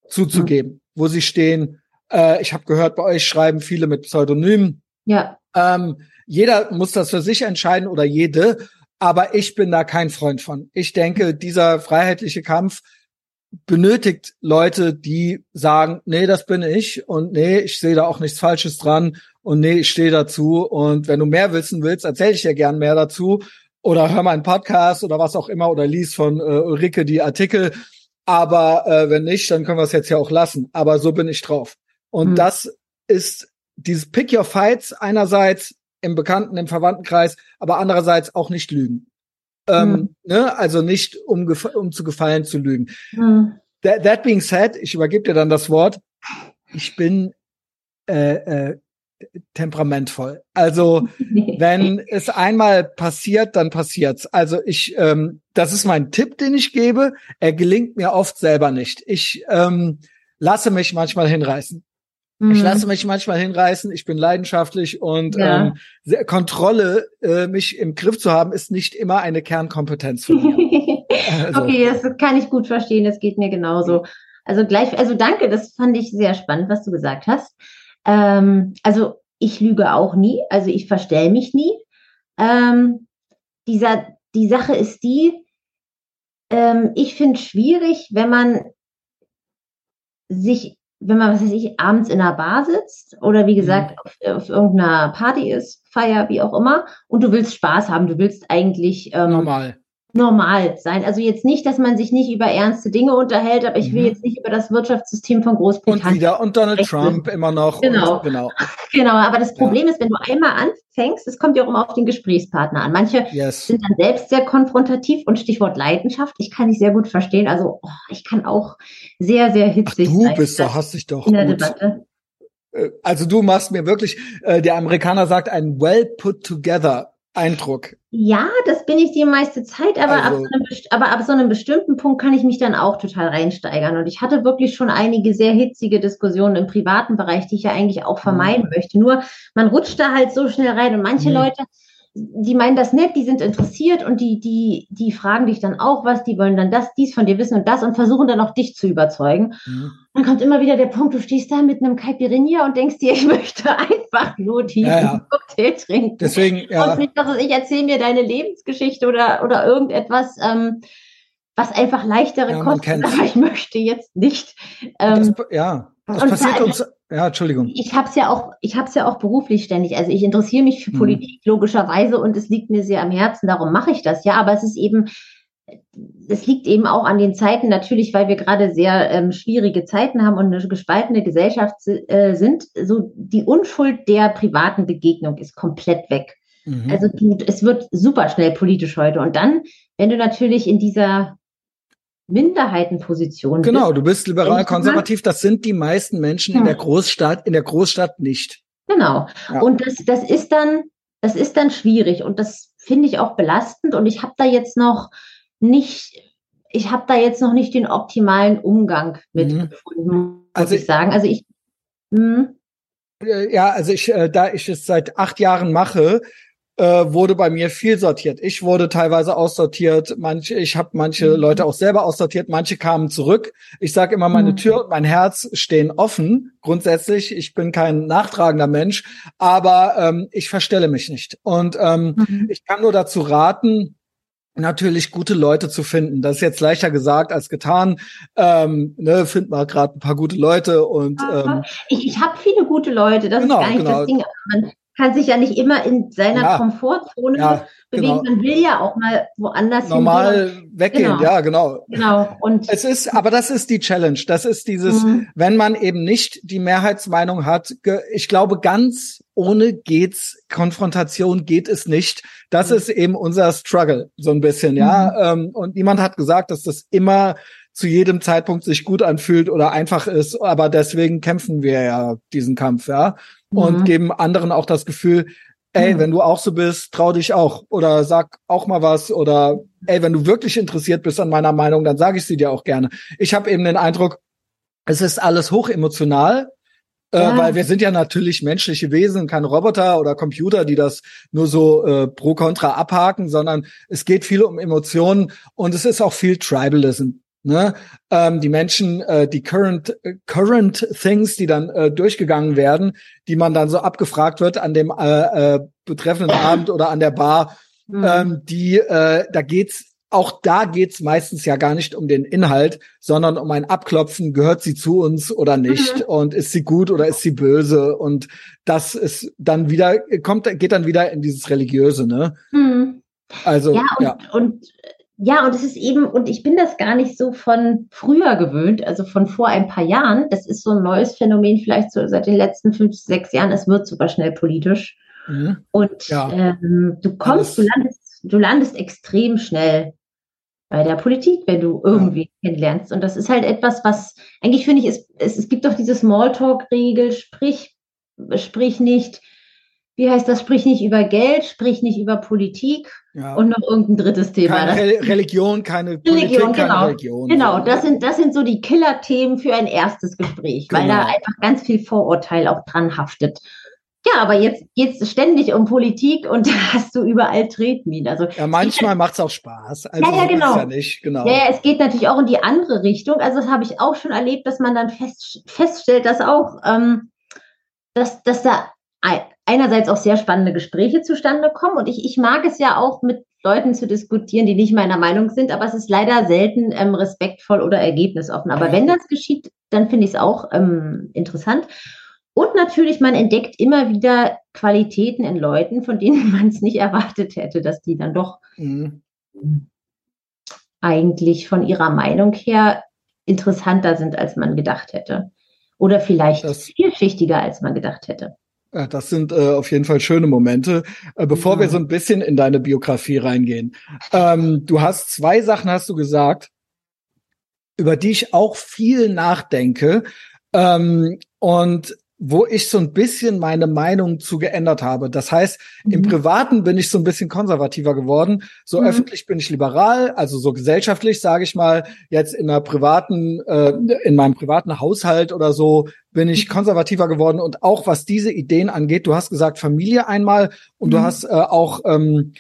zuzugeben, mhm. wo sie stehen. Äh, ich habe gehört, bei euch schreiben viele mit Pseudonymen. Ja. Ähm, jeder muss das für sich entscheiden oder jede, aber ich bin da kein Freund von. Ich denke, dieser freiheitliche Kampf benötigt Leute, die sagen, nee, das bin ich und nee, ich sehe da auch nichts Falsches dran und nee, ich stehe dazu und wenn du mehr wissen willst, erzähle ich dir gern mehr dazu oder hör mal einen Podcast oder was auch immer oder lies von äh, Ulrike die Artikel, aber äh, wenn nicht, dann können wir es jetzt ja auch lassen, aber so bin ich drauf. Und mhm. das ist dieses Pick Your Fights einerseits im Bekannten, im Verwandtenkreis, aber andererseits auch nicht lügen. Ähm, mhm. ne? Also nicht, um, um zu gefallen zu lügen. Mhm. That, that being said, ich übergebe dir dann das Wort. Ich bin äh, äh, temperamentvoll. Also wenn es einmal passiert, dann passiert's. Also ich, ähm, das ist mein Tipp, den ich gebe. Er gelingt mir oft selber nicht. Ich ähm, lasse mich manchmal hinreißen. Mhm. Ich lasse mich manchmal hinreißen, ich bin leidenschaftlich und ja. ähm, Kontrolle, äh, mich im Griff zu haben, ist nicht immer eine Kernkompetenz von mir. also. Okay, das kann ich gut verstehen, das geht mir genauso. Also gleich, also danke, das fand ich sehr spannend, was du gesagt hast. Ähm, also ich lüge auch nie, also ich verstell mich nie. Ähm, dieser, die Sache ist die, ähm, ich finde schwierig, wenn man sich wenn man, was weiß ich, abends in einer Bar sitzt oder wie gesagt mhm. auf, auf, irgendeiner Party ist, Feier, wie auch immer, und du willst Spaß haben, du willst eigentlich ähm, normal normal sein. Also jetzt nicht, dass man sich nicht über ernste Dinge unterhält, aber ich will mhm. jetzt nicht über das Wirtschaftssystem von Großbritannien. Und wieder und Donald sprechen. Trump immer noch. Genau. Und, genau. Genau. Aber das Problem ja. ist, wenn du einmal anfängst, es kommt ja auch immer auf den Gesprächspartner an. Manche yes. sind dann selbst sehr konfrontativ und Stichwort Leidenschaft. Ich kann nicht sehr gut verstehen. Also oh, ich kann auch sehr, sehr hitzig Ach, du sein. bist da, hast dich doch in der gut. Debatte. Äh, also du machst mir wirklich, äh, der Amerikaner sagt, ein well put together Eindruck. Ja, das bin ich die meiste Zeit, aber, also, ab so einem, aber ab so einem bestimmten Punkt kann ich mich dann auch total reinsteigern. Und ich hatte wirklich schon einige sehr hitzige Diskussionen im privaten Bereich, die ich ja eigentlich auch vermeiden mhm. möchte. Nur man rutscht da halt so schnell rein und manche mhm. Leute, die meinen das nett, die sind interessiert und die, die, die fragen dich dann auch was, die wollen dann das, dies von dir wissen und das und versuchen dann auch dich zu überzeugen. Mhm. Dann kommt immer wieder der Punkt, du stehst da mit einem Caipirinha und denkst dir, ich möchte einfach nur diesen ja, ja. Cocktail trinken. Deswegen, ja. Und nicht, dass ich erzähle mir deine Lebensgeschichte oder, oder irgendetwas, ähm, was einfach leichtere ja, Kosten, aber ich möchte jetzt nicht. Ähm, das, ja, das passiert uns ja, Entschuldigung. Ich habe es ja auch, ich habe es ja auch beruflich ständig. Also ich interessiere mich für mhm. Politik logischerweise und es liegt mir sehr am Herzen. Darum mache ich das ja. Aber es ist eben, es liegt eben auch an den Zeiten natürlich, weil wir gerade sehr ähm, schwierige Zeiten haben und eine gespaltene Gesellschaft äh, sind. So die Unschuld der privaten Begegnung ist komplett weg. Mhm. Also es wird super schnell politisch heute. Und dann, wenn du natürlich in dieser Minderheitenposition. Genau, bist. du bist liberal-konservativ. Das sind die meisten Menschen hm. in der Großstadt, in der Großstadt nicht. Genau. Ja. Und das, das ist dann, das ist dann schwierig und das finde ich auch belastend. Und ich habe da jetzt noch nicht, ich habe da jetzt noch nicht den optimalen Umgang mit mhm. gefunden, muss also ich sagen. Also ich. Mh. Hm? Ja, also ich, äh, da ich es seit acht Jahren mache, äh, wurde bei mir viel sortiert. Ich wurde teilweise aussortiert, manche, ich habe manche mhm. Leute auch selber aussortiert, manche kamen zurück. Ich sage immer, meine mhm. Tür und mein Herz stehen offen. Grundsätzlich, ich bin kein nachtragender Mensch, aber ähm, ich verstelle mich nicht. Und ähm, mhm. ich kann nur dazu raten, natürlich gute Leute zu finden. Das ist jetzt leichter gesagt als getan. Ähm, ne, find mal gerade ein paar gute Leute und ähm, ich, ich habe viele gute Leute. Das genau, ist gar nicht genau. das Ding. Man, kann sich ja nicht immer in seiner ja. Komfortzone ja, bewegen. Genau. Man will ja auch mal woanders normal hin, weggehen. Genau. Ja, genau. Genau. Und es ist, aber das ist die Challenge. Das ist dieses, mhm. wenn man eben nicht die Mehrheitsmeinung hat. Ich glaube, ganz ohne geht's Konfrontation geht es nicht. Das mhm. ist eben unser Struggle so ein bisschen, ja. Mhm. Ähm, und niemand hat gesagt, dass das immer zu jedem Zeitpunkt sich gut anfühlt oder einfach ist. Aber deswegen kämpfen wir ja diesen Kampf, ja. Und mhm. geben anderen auch das Gefühl, ey, mhm. wenn du auch so bist, trau dich auch oder sag auch mal was oder ey, wenn du wirklich interessiert bist an meiner Meinung, dann sage ich sie dir auch gerne. Ich habe eben den Eindruck, es ist alles hochemotional, äh, ja. äh, weil wir sind ja natürlich menschliche Wesen, keine Roboter oder Computer, die das nur so äh, pro kontra abhaken, sondern es geht viel um Emotionen und es ist auch viel Tribalism. Ne? Ähm, die Menschen, äh, die current current things, die dann äh, durchgegangen werden, die man dann so abgefragt wird an dem äh, äh, betreffenden Abend oder an der Bar, mhm. ähm, die äh, da geht's auch da geht's meistens ja gar nicht um den Inhalt, sondern um ein Abklopfen, gehört sie zu uns oder nicht mhm. und ist sie gut oder ist sie böse und das ist dann wieder kommt geht dann wieder in dieses religiöse, ne? Mhm. Also ja und, ja. und ja, und es ist eben, und ich bin das gar nicht so von früher gewöhnt, also von vor ein paar Jahren. Das ist so ein neues Phänomen, vielleicht so seit den letzten fünf, sechs Jahren. Es wird super schnell politisch. Mhm. Und ja. ähm, du kommst, du landest, du landest extrem schnell bei der Politik, wenn du irgendwie ja. kennenlernst. Und das ist halt etwas, was eigentlich finde ich, es, es, es gibt doch diese Smalltalk-Regel, sprich, sprich nicht, wie heißt das, sprich nicht über Geld, sprich nicht über Politik ja. und noch irgendein drittes Thema. Keine Re Religion, keine Politik, Religion, keine genau. Religion. Genau, das sind, das sind so die Killer-Themen für ein erstes Gespräch, genau. weil da einfach ganz viel Vorurteil auch dran haftet. Ja, aber jetzt geht es ständig um Politik und da hast du überall Tretminen. Also ja, manchmal macht es auch Spaß. Also ja, ja, genau. Ja, nicht, genau. Ja, ja, es geht natürlich auch in die andere Richtung. Also das habe ich auch schon erlebt, dass man dann fest, feststellt, dass auch, ähm, dass, dass da einerseits auch sehr spannende Gespräche zustande kommen. Und ich, ich mag es ja auch mit Leuten zu diskutieren, die nicht meiner Meinung sind, aber es ist leider selten ähm, respektvoll oder ergebnisoffen. Aber wenn das geschieht, dann finde ich es auch ähm, interessant. Und natürlich, man entdeckt immer wieder Qualitäten in Leuten, von denen man es nicht erwartet hätte, dass die dann doch mhm. eigentlich von ihrer Meinung her interessanter sind, als man gedacht hätte. Oder vielleicht das, vielschichtiger, als man gedacht hätte. Ja, das sind äh, auf jeden Fall schöne Momente. Äh, bevor ja. wir so ein bisschen in deine Biografie reingehen. Ähm, du hast zwei Sachen, hast du gesagt, über die ich auch viel nachdenke. Ähm, und wo ich so ein bisschen meine Meinung zu geändert habe. Das heißt, mhm. im Privaten bin ich so ein bisschen konservativer geworden. So mhm. öffentlich bin ich liberal, also so gesellschaftlich, sage ich mal. Jetzt in einer privaten, äh, in meinem privaten Haushalt oder so bin ich konservativer geworden. Und auch was diese Ideen angeht, du hast gesagt Familie einmal und mhm. du hast äh, auch, ähm,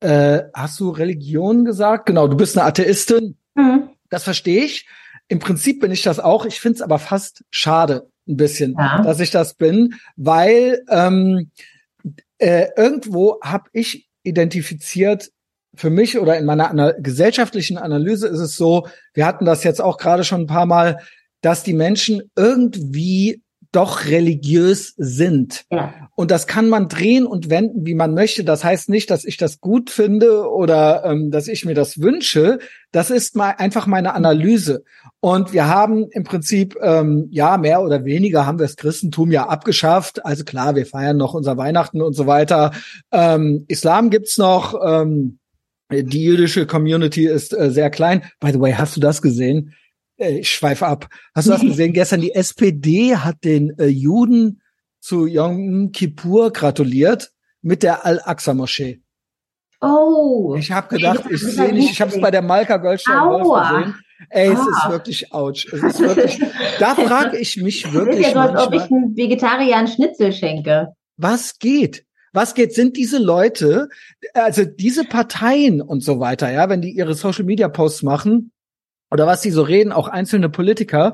äh, hast du Religion gesagt? Genau, du bist eine Atheistin. Mhm. Das verstehe ich. Im Prinzip bin ich das auch. Ich finde es aber fast schade, ein bisschen, ja. dass ich das bin, weil ähm, äh, irgendwo habe ich identifiziert, für mich oder in meiner ana gesellschaftlichen Analyse ist es so, wir hatten das jetzt auch gerade schon ein paar Mal, dass die Menschen irgendwie doch religiös sind. Ja. Und das kann man drehen und wenden, wie man möchte. Das heißt nicht, dass ich das gut finde oder ähm, dass ich mir das wünsche. Das ist mal einfach meine Analyse. Und wir haben im Prinzip, ähm, ja, mehr oder weniger haben wir das Christentum ja abgeschafft. Also klar, wir feiern noch unser Weihnachten und so weiter. Ähm, Islam gibt's noch. Ähm, die jüdische Community ist äh, sehr klein. By the way, hast du das gesehen? Ich schweife ab. Hast du das gesehen? Gestern die SPD hat den äh, Juden zu Yom Kippur gratuliert mit der Al-Aqsa-Moschee. Oh. Ich habe gedacht, ich sehe nicht, ich habe es bei der Malka Goldstein gesehen. Ey, es ah. ist wirklich ouch. Es ist wirklich, da frage ich mich wirklich. So, als ob ich einen Vegetarier einen Schnitzel schenke. Was geht? Was geht? Sind diese Leute, also diese Parteien und so weiter, ja, wenn die ihre Social Media Posts machen, oder was die so reden, auch einzelne Politiker,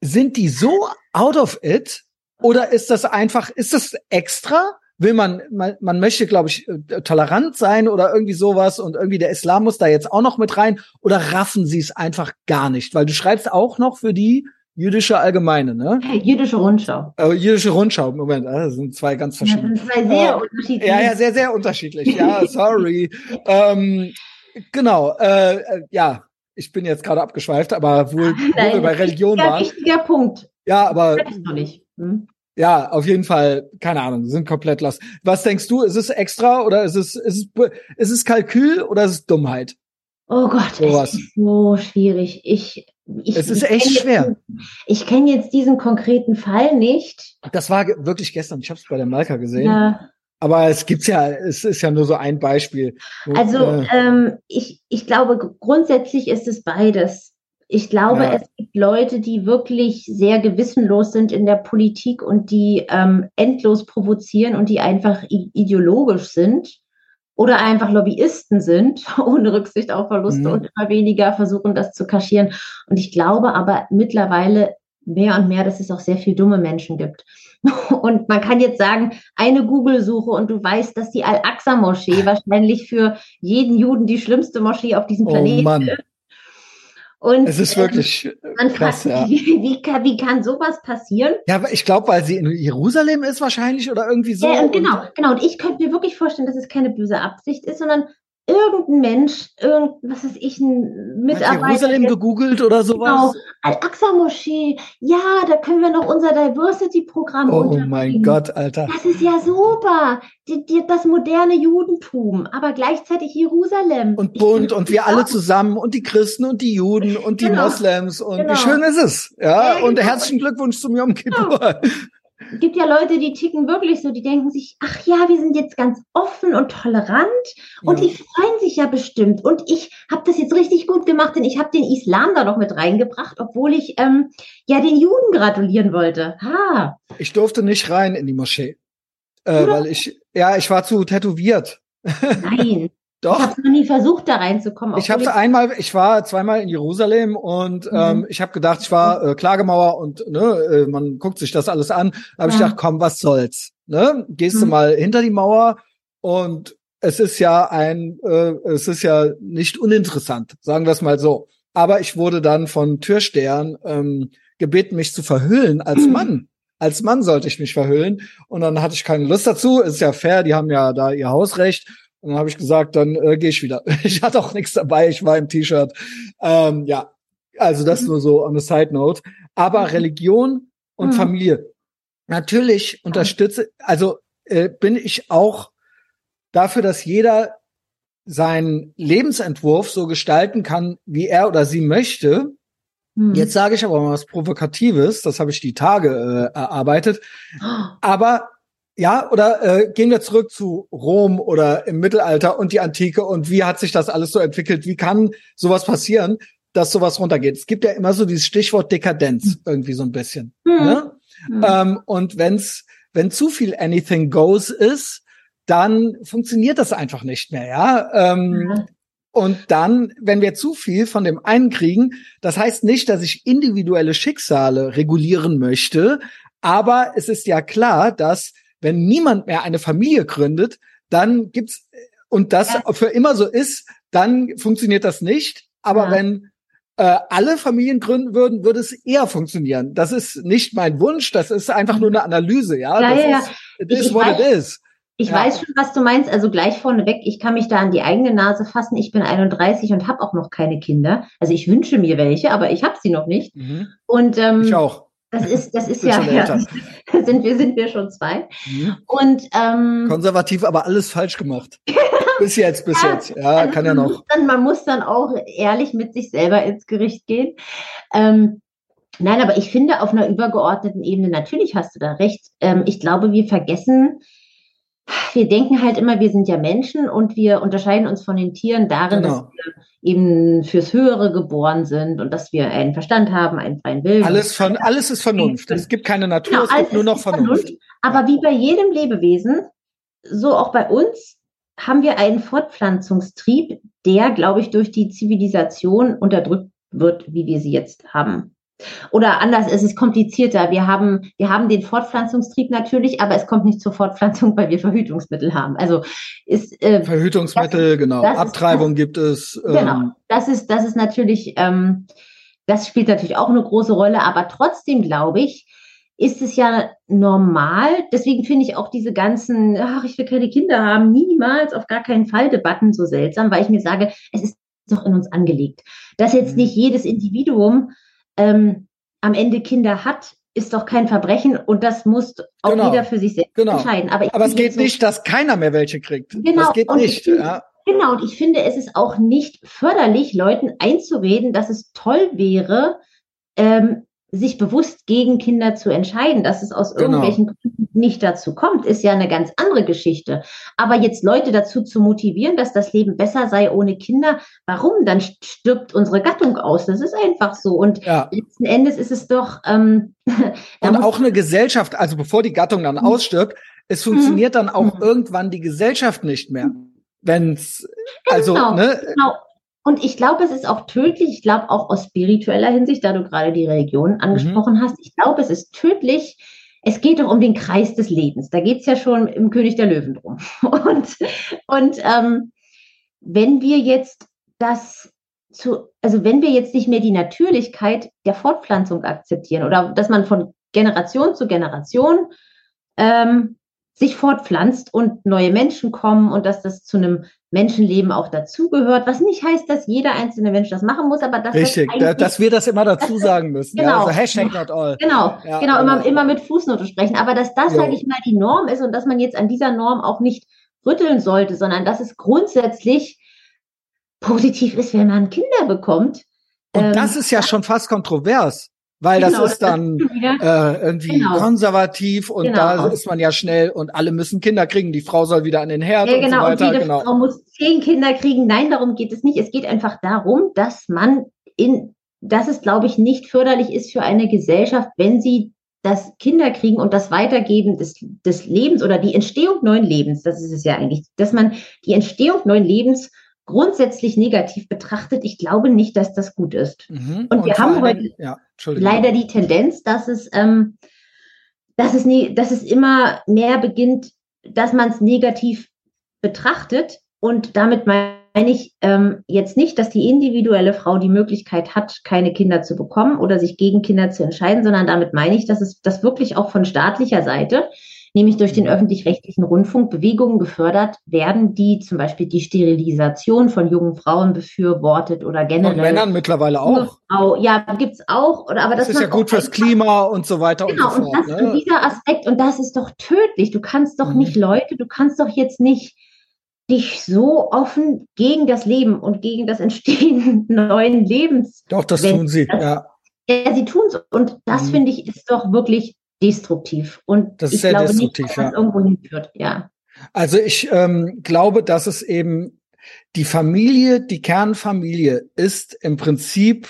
sind die so out of it oder ist das einfach, ist das extra? Will man, man, man möchte, glaube ich, äh, tolerant sein oder irgendwie sowas und irgendwie der Islam muss da jetzt auch noch mit rein oder raffen sie es einfach gar nicht? Weil du schreibst auch noch für die Jüdische Allgemeine, ne? Jüdische Rundschau. Äh, jüdische Rundschau, Moment, ah, das sind zwei ganz verschiedene. Das sind zwei sehr äh, unterschiedliche. Ja, ja, sehr, sehr unterschiedlich. Ja, sorry. ähm, genau, äh, äh, ja, ich bin jetzt gerade abgeschweift, aber wohl, Nein, wo wir bei Religion waren. Wichtiger Punkt. Ja, aber. Noch nicht. Hm? Ja, auf jeden Fall, keine Ahnung, sind komplett los. Was denkst du, ist es extra oder ist es, ist es, ist es Kalkül oder ist es Dummheit? Oh Gott, so es ist so schwierig. Ich, ich, es ist echt schwer. Jetzt, ich kenne jetzt diesen konkreten Fall nicht. Das war wirklich gestern. Ich habe es bei der Malka gesehen. Ja. Aber es gibt's ja, es ist ja nur so ein Beispiel. Also äh, ähm, ich, ich glaube, grundsätzlich ist es beides. Ich glaube, ja. es gibt Leute, die wirklich sehr gewissenlos sind in der Politik und die ähm, endlos provozieren und die einfach ideologisch sind oder einfach Lobbyisten sind, ohne Rücksicht auf Verluste mhm. und immer weniger versuchen, das zu kaschieren. Und ich glaube aber mittlerweile mehr und mehr, dass es auch sehr viel dumme Menschen gibt. Und man kann jetzt sagen, eine Google-Suche und du weißt, dass die Al-Aqsa-Moschee wahrscheinlich für jeden Juden die schlimmste Moschee auf diesem oh Planeten oh ist. Und es ist wirklich äh, man krass, fragt, ja. wie, wie, kann, wie kann sowas passieren? Ja, aber ich glaube, weil sie in Jerusalem ist wahrscheinlich oder irgendwie so. Ja, genau, genau. Und ich könnte mir wirklich vorstellen, dass es keine böse Absicht ist, sondern irgendein Mensch, irgend, was ist ich, ein Mitarbeiter. Hat Jerusalem gegoogelt oder sowas? Genau. Al-Aqsa-Moschee. Ja, da können wir noch unser Diversity-Programm Oh mein Gott, Alter. Das ist ja super. Die, die, das moderne Judentum, aber gleichzeitig Jerusalem. Und bunt und wir alle zusammen und die Christen und die Juden und die genau. Moslems und genau. wie schön ist es. Ja, ja und genau. herzlichen Glückwunsch zum Yom Kippur. Genau gibt ja Leute, die ticken wirklich so, die denken sich, ach ja, wir sind jetzt ganz offen und tolerant und ja. die freuen sich ja bestimmt. Und ich habe das jetzt richtig gut gemacht, denn ich habe den Islam da noch mit reingebracht, obwohl ich ähm, ja den Juden gratulieren wollte. Ha. Ich durfte nicht rein in die Moschee, äh, weil ich, ja, ich war zu tätowiert. Nein. Doch. Ich habe noch nie versucht, da reinzukommen. Ich habe einmal, ich war zweimal in Jerusalem und mhm. ähm, ich habe gedacht, ich war äh, Klagemauer und ne, äh, man guckt sich das alles an. Da habe ja. ich gedacht, komm, was soll's? Ne? Gehst mhm. du mal hinter die Mauer und es ist ja ein, äh, es ist ja nicht uninteressant, sagen wir es mal so. Aber ich wurde dann von Türstehern ähm, gebeten, mich zu verhüllen als mhm. Mann. Als Mann sollte ich mich verhüllen und dann hatte ich keine Lust dazu. Ist ja fair, die haben ja da ihr Hausrecht. Und dann habe ich gesagt, dann äh, gehe ich wieder. Ich hatte auch nichts dabei, ich war im T-Shirt. Ähm, ja, also das nur so on a side note. Aber mhm. Religion und mhm. Familie. Natürlich unterstütze, also äh, bin ich auch dafür, dass jeder seinen Lebensentwurf so gestalten kann, wie er oder sie möchte. Mhm. Jetzt sage ich aber mal was Provokatives, das habe ich die Tage äh, erarbeitet. Oh. Aber ja, oder äh, gehen wir zurück zu Rom oder im Mittelalter und die Antike und wie hat sich das alles so entwickelt? Wie kann sowas passieren, dass sowas runtergeht? Es gibt ja immer so dieses Stichwort Dekadenz hm. irgendwie so ein bisschen. Mhm. Ne? Mhm. Ähm, und wenn's wenn zu viel Anything Goes ist, dann funktioniert das einfach nicht mehr. Ja. Ähm, mhm. Und dann, wenn wir zu viel von dem einen kriegen, das heißt nicht, dass ich individuelle Schicksale regulieren möchte, aber es ist ja klar, dass wenn niemand mehr eine Familie gründet, dann gibt's und das ja. für immer so ist, dann funktioniert das nicht. Aber ja. wenn äh, alle Familien gründen würden, würde es eher funktionieren. Das ist nicht mein Wunsch, das ist einfach nur eine Analyse, ja. ja das ja, ist, it is what weiß, it is. Ich ja. weiß schon, was du meinst. Also gleich vorneweg, ich kann mich da an die eigene Nase fassen. Ich bin 31 und habe auch noch keine Kinder. Also ich wünsche mir welche, aber ich habe sie noch nicht. Mhm. Und ähm, ich auch. Das ist, das ist ja, ja sind wir, sind wir schon zwei. Mhm. Und ähm, konservativ, aber alles falsch gemacht. bis jetzt, bis ja, jetzt. Ja, also kann ja noch. Dann, man muss dann auch ehrlich mit sich selber ins Gericht gehen. Ähm, nein, aber ich finde auf einer übergeordneten Ebene, natürlich hast du da recht. Ähm, ich glaube, wir vergessen, wir denken halt immer, wir sind ja Menschen und wir unterscheiden uns von den Tieren darin, genau. dass wir eben fürs Höhere geboren sind und dass wir einen Verstand haben, einen freien Willen. Alles von, alles ist Vernunft. Es gibt keine Natur, genau, es gibt nur noch Vernunft. Vernunft. Aber wie bei jedem Lebewesen, so auch bei uns, haben wir einen Fortpflanzungstrieb, der, glaube ich, durch die Zivilisation unterdrückt wird, wie wir sie jetzt haben. Oder anders, es ist komplizierter. Wir haben, wir haben den Fortpflanzungstrieb natürlich, aber es kommt nicht zur Fortpflanzung, weil wir Verhütungsmittel haben. Also ist äh, Verhütungsmittel, das, genau. Das Abtreibung ist, gibt es. Ähm, genau. Das ist, das ist natürlich ähm, das spielt natürlich auch eine große Rolle, aber trotzdem glaube ich, ist es ja normal. Deswegen finde ich auch diese ganzen, ach, ich will keine Kinder haben, niemals, auf gar keinen Fall Debatten so seltsam, weil ich mir sage, es ist doch in uns angelegt. Dass jetzt mhm. nicht jedes Individuum ähm, am Ende Kinder hat, ist doch kein Verbrechen und das muss auch genau. jeder für sich selbst genau. entscheiden. Aber, Aber es geht so, nicht, dass keiner mehr welche kriegt. Genau. Das geht und nicht. Finde, ja. Genau, und ich finde, es ist auch nicht förderlich, Leuten einzureden, dass es toll wäre, ähm, sich bewusst gegen Kinder zu entscheiden, dass es aus genau. irgendwelchen Gründen nicht dazu kommt, ist ja eine ganz andere Geschichte. Aber jetzt Leute dazu zu motivieren, dass das Leben besser sei ohne Kinder, warum? Dann stirbt unsere Gattung aus. Das ist einfach so. Und ja. letzten Endes ist es doch. Ähm, Und auch eine Gesellschaft, also bevor die Gattung dann mhm. ausstirbt, es funktioniert dann auch mhm. irgendwann die Gesellschaft nicht mehr. Wenn's, also, genau, ne? Genau. Und ich glaube, es ist auch tödlich. Ich glaube auch aus spiritueller Hinsicht, da du gerade die Religion mhm. angesprochen mhm. hast. Ich glaube, es ist tödlich. Es geht doch um den Kreis des Lebens. Da geht es ja schon im König der Löwen drum. Und, und ähm, wenn wir jetzt das zu, also wenn wir jetzt nicht mehr die Natürlichkeit der Fortpflanzung akzeptieren oder dass man von Generation zu Generation ähm, sich fortpflanzt und neue Menschen kommen und dass das zu einem Menschenleben auch dazugehört, was nicht heißt, dass jeder einzelne Mensch das machen muss, aber dass Richtig, das dass wir das immer dazu sagen müssen. Genau. Ja, also Hashtag not all. Genau, ja, genau, immer, immer mit Fußnote sprechen. Aber dass das, sage ich mal, die Norm ist und dass man jetzt an dieser Norm auch nicht rütteln sollte, sondern dass es grundsätzlich positiv ist, wenn man Kinder bekommt. Und ähm, das ist ja schon fast kontrovers weil genau, das ist dann äh, irgendwie genau. konservativ und genau. da ist man ja schnell und alle müssen Kinder kriegen, die Frau soll wieder an den Herd ja, und genau. so weiter. Und jede genau. Frau muss zehn Kinder kriegen. Nein, darum geht es nicht. Es geht einfach darum, dass man in, dass es, glaube ich, nicht förderlich ist für eine Gesellschaft, wenn sie das Kinder kriegen und das Weitergeben des, des Lebens oder die Entstehung neuen Lebens, das ist es ja eigentlich, dass man die Entstehung neuen Lebens grundsätzlich negativ betrachtet, ich glaube nicht, dass das gut ist. Mhm. Und, und, wir haben heute ja, leider die Tendenz, dass es, ähm, dass, es nie, dass es immer mehr beginnt, dass man es negativ betrachtet. Und damit meine ich ähm, jetzt nicht, dass die individuelle Frau die Möglichkeit hat, keine Kinder zu bekommen oder sich gegen Kinder zu entscheiden, sondern damit meine ich, dass es das wirklich auch von staatlicher Seite nämlich durch den öffentlich-rechtlichen Rundfunk Bewegungen gefördert werden, die zum Beispiel die Sterilisation von jungen Frauen befürwortet oder generell. Von Männern mittlerweile auch. Frau, ja, gibt's auch. Oder, aber das, das ist ja gut fürs Klima und so weiter genau, und so fort. Und, das, ne? und dieser Aspekt, und das ist doch tödlich. Du kannst doch mhm. nicht Leute, du kannst doch jetzt nicht dich so offen gegen das Leben und gegen das Entstehen neuen Lebens. Doch, das tun sie, ja. Ja, sie tun es. Und das mhm. finde ich ist doch wirklich destruktiv. Und das ist ich sehr glaube destruktiv, nicht, dass ja. das irgendwo hinführt, ja. Also ich ähm, glaube, dass es eben die Familie, die Kernfamilie ist im Prinzip,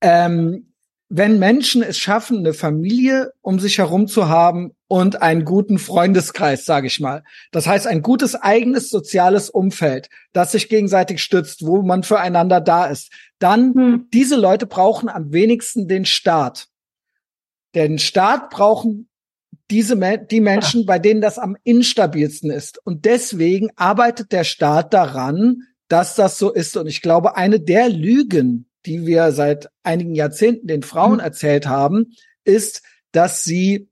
ähm, wenn Menschen es schaffen, eine Familie um sich herum zu haben und einen guten Freundeskreis, sage ich mal. Das heißt, ein gutes eigenes soziales Umfeld, das sich gegenseitig stützt, wo man füreinander da ist. Dann, hm. diese Leute brauchen am wenigsten den Staat. Den Staat brauchen diese die Menschen, bei denen das am instabilsten ist. Und deswegen arbeitet der Staat daran, dass das so ist. Und ich glaube, eine der Lügen, die wir seit einigen Jahrzehnten den Frauen mhm. erzählt haben, ist, dass sie,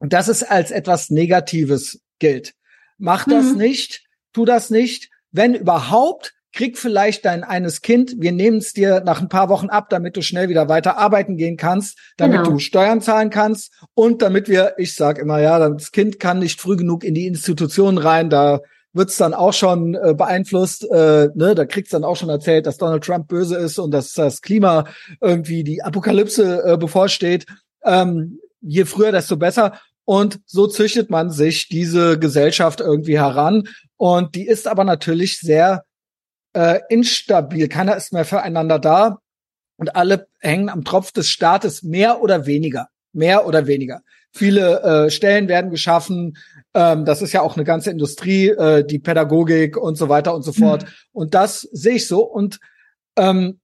dass es als etwas Negatives gilt. Mach das mhm. nicht, tu das nicht. Wenn überhaupt, krieg vielleicht dein eines Kind, wir nehmen es dir nach ein paar Wochen ab, damit du schnell wieder weiter arbeiten gehen kannst, damit genau. du Steuern zahlen kannst und damit wir, ich sag immer, ja, das Kind kann nicht früh genug in die Institutionen rein, da wird's dann auch schon äh, beeinflusst, äh, ne, da kriegt's dann auch schon erzählt, dass Donald Trump böse ist und dass das Klima irgendwie die Apokalypse äh, bevorsteht. Ähm, je früher, desto besser. Und so züchtet man sich diese Gesellschaft irgendwie heran. Und die ist aber natürlich sehr äh, instabil. Keiner ist mehr füreinander da und alle hängen am Tropf des Staates mehr oder weniger. Mehr oder weniger. Viele äh, Stellen werden geschaffen. Ähm, das ist ja auch eine ganze Industrie, äh, die Pädagogik und so weiter und so fort. Mhm. Und das sehe ich so. Und ähm,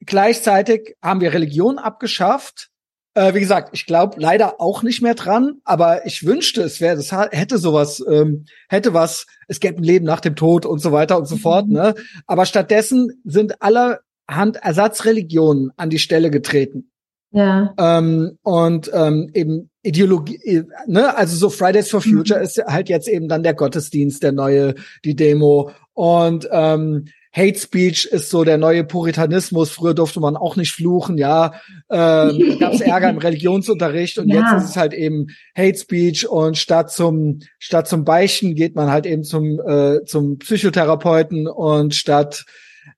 gleichzeitig haben wir Religion abgeschafft. Äh, wie gesagt, ich glaube leider auch nicht mehr dran, aber ich wünschte, es wäre, das hätte sowas, ähm, hätte was, es gäbe ein Leben nach dem Tod und so weiter und so fort, mhm. ne? Aber stattdessen sind alle Hand Ersatzreligionen an die Stelle getreten. Ja. Ähm, und ähm, eben Ideologie, äh, ne, also so Fridays for Future mhm. ist halt jetzt eben dann der Gottesdienst, der neue, die Demo. Und ähm, Hate Speech ist so der neue Puritanismus. Früher durfte man auch nicht fluchen, ja. Ähm, Gab es Ärger im Religionsunterricht und ja. jetzt ist es halt eben Hate Speech und statt zum statt zum Beichten geht man halt eben zum äh, zum Psychotherapeuten und statt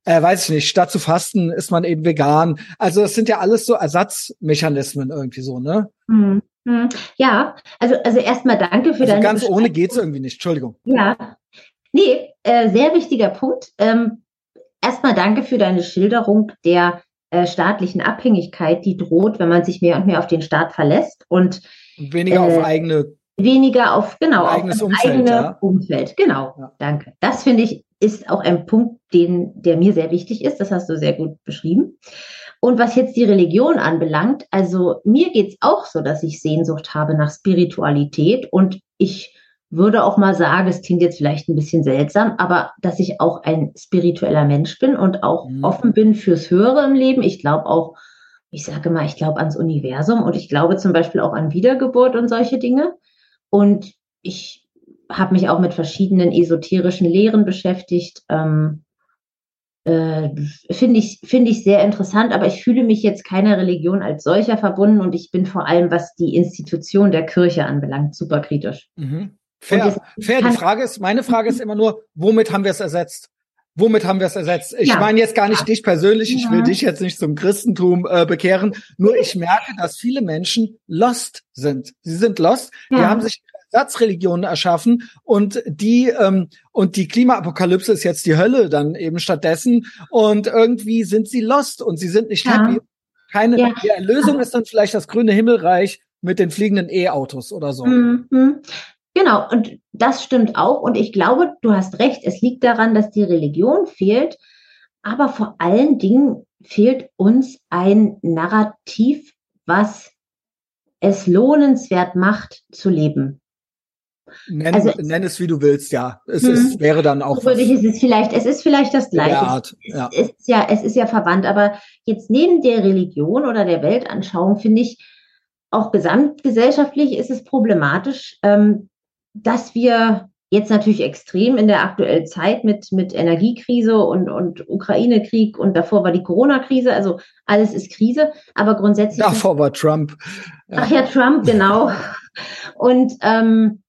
äh, weiß ich nicht, statt zu fasten ist man eben vegan. Also das sind ja alles so Ersatzmechanismen irgendwie so, ne? Mhm. mhm. Ja, also also erstmal danke für also deine ganz ohne geht's irgendwie nicht. Entschuldigung. Ja, nee, äh, sehr wichtiger Punkt. Ähm, erstmal danke für deine Schilderung der äh, staatlichen Abhängigkeit, die droht, wenn man sich mehr und mehr auf den Staat verlässt und weniger äh, auf eigene weniger auf genau auf auf Umfeld, eigene ja. Umfeld. Genau, Ja. danke. Das finde ich ist auch ein Punkt, den der mir sehr wichtig ist. Das hast du sehr gut beschrieben. Und was jetzt die Religion anbelangt, also mir geht's auch so, dass ich Sehnsucht habe nach Spiritualität und ich würde auch mal sagen, es klingt jetzt vielleicht ein bisschen seltsam, aber dass ich auch ein spiritueller Mensch bin und auch Mhm. offen bin fürs Höhere im Leben. Ich glaube auch, ich sage mal, ich glaube ans Universum und ich glaube zum Beispiel auch an Wiedergeburt und solche Dinge. Und ich habe mich auch mit verschiedenen esoterischen Lehren beschäftigt. Ähm, äh, finde ich, finde ich sehr interessant, aber ich fühle mich jetzt keiner Religion als solcher verbunden und ich bin vor allem, was die Institution der Kirche anbelangt, super kritisch. Mhm. Fair, fair. Die Frage ist, meine Frage ist immer nur, womit haben wir es ersetzt? Womit haben wir es ersetzt? Ich Ja. meine jetzt gar nicht dich persönlich, ich will Ja. dich jetzt nicht zum Christentum äh, bekehren, nur ich merke, dass viele Menschen lost sind. Sie sind lost, die Ja. haben sich Ersatzreligionen erschaffen und die ähm, und die Klimaapokalypse ist jetzt die Hölle dann eben stattdessen und irgendwie sind sie lost und sie sind nicht happy. Keine Ja. die Erlösung ist dann vielleicht das grüne Himmelreich mit den fliegenden E-Autos oder so. Mhm. Genau, und das stimmt auch. Und ich glaube, du hast recht, es liegt daran, dass die Religion fehlt. Aber vor allen Dingen fehlt uns ein Narrativ, was es lohnenswert macht zu leben. Nenn, Also- nenn es wie du willst, ja. Es Mhm. ist, wäre dann auch würde ich, es ist vielleicht, es ist vielleicht das Gleiche. Art. Ja. Es ist ja, es ist ja verwandt, aber jetzt neben der Religion oder der Weltanschauung finde ich, auch gesamtgesellschaftlich ist es problematisch, ähm, dass wir jetzt natürlich extrem in der aktuellen Zeit mit, mit Energiekrise und, und Ukraine-Krieg und davor war die Corona-Krise, also alles ist Krise, aber grundsätzlich. Davor war Trump. Ja. Ach ja, Trump, genau. Und ähm,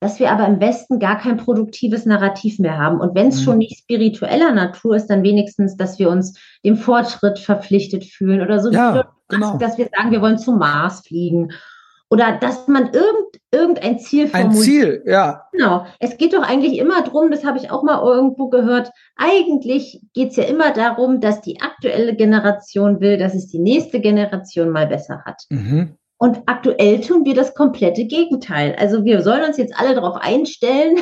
dass wir aber im Westen gar kein produktives Narrativ mehr haben. Und wenn es Mhm. schon nicht spiritueller Natur ist, dann wenigstens, dass wir uns dem Fortschritt verpflichtet fühlen oder so, Ja, genau. dass wir sagen, wir wollen zum Mars fliegen. Oder dass man irgend, irgendein Ziel Ein formuliert. Ziel, ja. Genau. Es geht doch eigentlich immer drum, das habe ich auch mal irgendwo gehört. Eigentlich geht es ja immer darum, dass die aktuelle Generation will, dass es die nächste Generation mal besser hat. Mhm. Und aktuell tun wir das komplette Gegenteil. Also wir sollen uns jetzt alle darauf einstellen,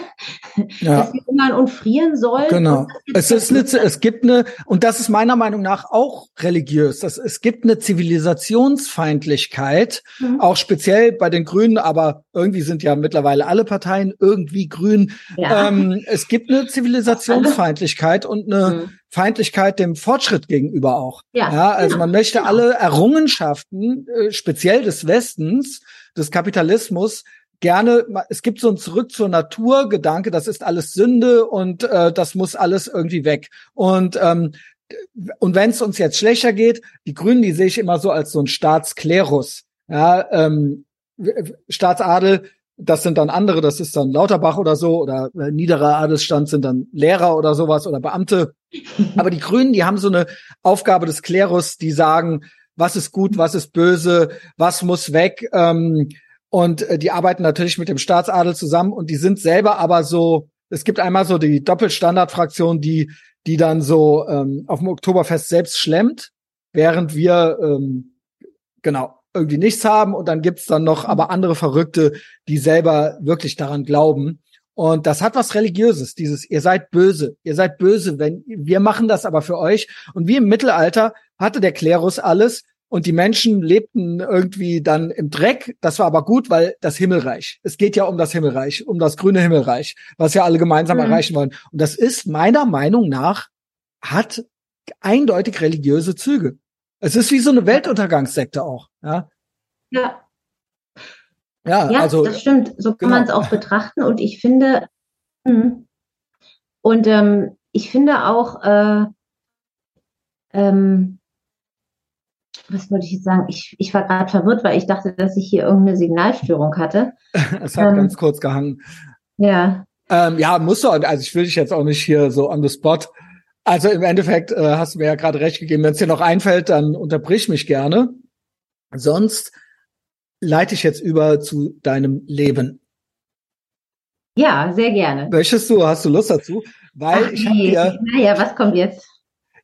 Ja. dass wir hungern und frieren sollen. Genau. Es ist eine, es gibt eine, und das ist meiner Meinung nach auch religiös. Das, es gibt eine Zivilisationsfeindlichkeit, Mhm. auch speziell bei den Grünen, aber irgendwie sind ja mittlerweile alle Parteien irgendwie grün. ja. Ähm, es gibt eine Zivilisationsfeindlichkeit und eine Mhm. Feindlichkeit dem Fortschritt gegenüber auch. Ja, Ja, also genau, man möchte genau. alle Errungenschaften, äh, speziell des Westens, des Kapitalismus, gerne, es gibt so ein Zurück zur Natur Gedanke, das ist alles Sünde und äh, das muss alles irgendwie weg. Und ähm, und wenn es uns jetzt schlechter geht, die Grünen, die sehe ich immer so als so ein Staatsklerus. Ja, ähm, Staatsadel, das sind dann andere, das ist dann Lauterbach oder so, oder äh, niederer Adelsstand sind dann Lehrer oder sowas oder Beamte. Aber die Grünen, die haben so eine Aufgabe des Klerus, die sagen, was ist gut, was ist böse, was muss weg. Ähm, und äh, die arbeiten natürlich mit dem Staatsadel zusammen und die sind selber aber so, es gibt einmal so die Doppelstandardfraktion, die, die dann so ähm, auf dem Oktoberfest selbst schlemmt, während wir ähm, genau irgendwie nichts haben. Und dann gibt's dann noch aber andere Verrückte, die selber wirklich daran glauben. Und das hat was Religiöses, dieses, ihr seid böse, ihr seid böse, wenn, wir machen das aber für euch. Und wie im Mittelalter hatte der Klerus alles und die Menschen lebten irgendwie dann im Dreck. Das war aber gut, weil das Himmelreich. Es geht ja um das Himmelreich, um das grüne Himmelreich, was ja alle gemeinsam Mhm. erreichen wollen. Und das ist meiner Meinung nach, hat eindeutig religiöse Züge. Es ist wie so eine Weltuntergangssekte auch. Ja. Ja. Ja, Ja, also das stimmt. So kann genau. man es auch betrachten. Und ich finde, hm. und ähm, ich finde auch, äh, ähm, was wollte ich jetzt sagen? Ich, ich war gerade verwirrt, weil ich dachte, dass ich hier irgendeine Signalstörung hatte. es hat ähm, ganz kurz gehangen. Ja, Ähm, ja, musst du, also ich will dich jetzt auch nicht hier so on the spot. Also im Endeffekt äh, hast du mir ja gerade recht gegeben. Wenn es dir noch einfällt, dann unterbrich mich gerne. Sonst leite ich jetzt über zu deinem Leben. ja, sehr gerne. Möchtest du, hast du Lust dazu? Weil Ach, ich nee. dir, Naja, was kommt jetzt?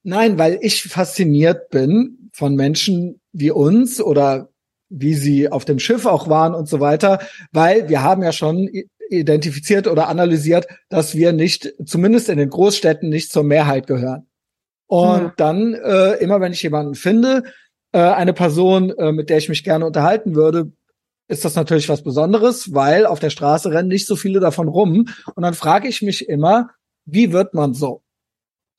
nein, weil ich fasziniert bin von Menschen wie uns oder wie sie auf dem Schiff auch waren und so weiter, weil wir haben ja schon identifiziert oder analysiert, dass wir nicht, zumindest in den Großstädten, nicht zur Mehrheit gehören. Und Hm. dann, äh, immer wenn ich jemanden finde, äh, eine Person, äh, mit der ich mich gerne unterhalten würde, ist das natürlich was Besonderes, weil auf der Straße rennen nicht so viele davon rum. Und dann frage ich mich immer, wie wird man so?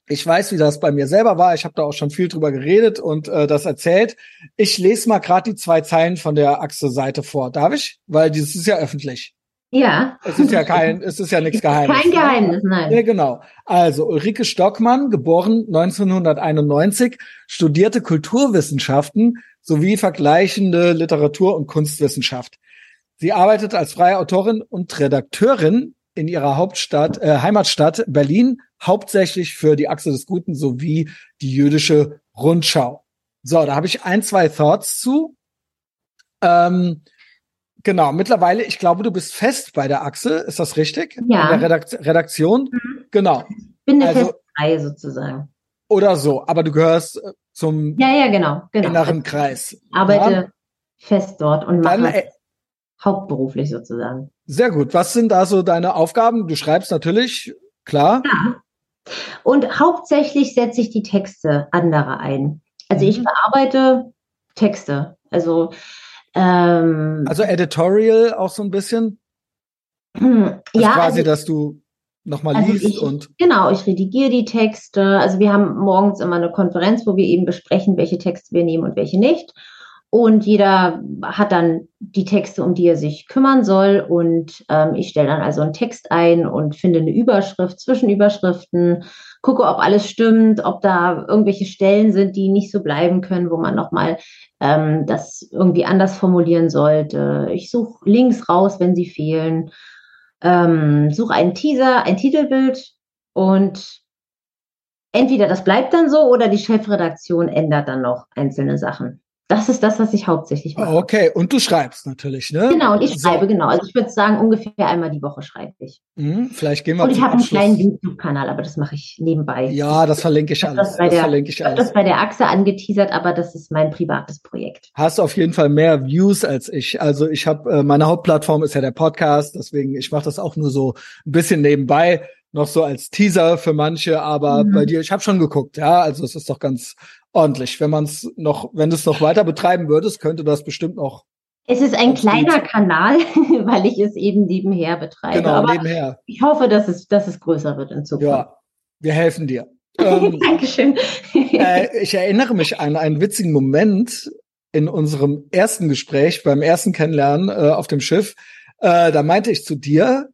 Ich weiß, wie das bei mir selber war. Ich habe da auch schon viel drüber geredet und äh, das erzählt. Ich lese mal gerade die zwei Zeilen von der Achse-Seite vor. Darf ich? Weil dieses ist ja öffentlich. Ja. Es ist ja kein, es ist ja nichts Geheimes. Kein Geheimnis, Ja, nein. genau. Also Ulrike Stockmann, geboren 1991, studierte Kulturwissenschaften sowie vergleichende Literatur- und Kunstwissenschaft. Sie arbeitet als freie Autorin und Redakteurin in ihrer Hauptstadt, äh, Heimatstadt Berlin, hauptsächlich für die Achse des Guten sowie die jüdische Rundschau. So, da habe ich ein, zwei Thoughts zu. Ähm, genau, mittlerweile, ich glaube, du bist fest bei der Achse, ist das richtig? Ja. In der Redakt Redaktion? Genau. bin eine also- feste Reihe sozusagen. Oder so, aber du gehörst äh, zum Ja, ja, genau. genau. inneren Kreis. Ich arbeite Ja. fest dort und Dann, mache äh, es hauptberuflich sozusagen. sehr gut. Was sind da so deine Aufgaben? Du schreibst natürlich, klar. Ja. Und hauptsächlich setze ich die Texte anderer ein. Also ich Mhm. bearbeite Texte. Also ähm, Also Editorial auch so ein bisschen. Also ja, quasi, also, dass du nochmal also liest ich- und genau, ich redigiere die Texte. Also wir haben morgens immer eine Konferenz, wo wir eben besprechen, welche Texte wir nehmen und welche nicht. Und jeder hat dann die Texte, um die er sich kümmern soll. Und ähm, ich stelle dann also einen Text ein und finde eine Überschrift, Zwischenüberschriften, gucke, ob alles stimmt, ob da irgendwelche Stellen sind, die nicht so bleiben können, wo man nochmal ähm, das irgendwie anders formulieren sollte. Ich suche Links raus, wenn sie fehlen. Ähm, suche einen Teaser, ein Titelbild und entweder das bleibt dann so oder die Chefredaktion ändert dann noch einzelne Sachen. Das ist das, was ich hauptsächlich mache. okay. Und du schreibst natürlich, ne? Genau, und ich So. schreibe, genau. Also ich würde sagen, ungefähr einmal die Woche schreibe ich. Mhm, vielleicht gehen wir Und ich habe einen kleinen YouTube-Kanal, aber das mache ich nebenbei. Ja, das verlinke ich Ich alles. das, bei Das der- verlinke ich ich hab das alles. bei der Achse angeteasert, aber das ist mein privates Projekt. Hast auf jeden Fall mehr Views als ich. Also ich habe äh, meine Hauptplattform ist ja der Podcast, deswegen ich mache das auch nur so ein bisschen nebenbei, noch so als Teaser für manche. Aber Mhm. bei dir, ich habe schon geguckt, ja. Also es ist doch ganz ordentlich. Wenn man es noch, wenn du es noch weiter betreiben würdest, könnte das bestimmt noch Es ist ein kleiner Kanal, weil ich es eben nebenher betreibe. genau aber nebenher. ich hoffe, dass es, dass es größer wird in Zukunft. Ja, wir helfen dir. Ähm, Dankeschön. äh, ich erinnere mich an einen witzigen Moment in unserem ersten Gespräch, beim ersten Kennenlernen äh, auf dem Schiff. Äh, da meinte ich zu dir,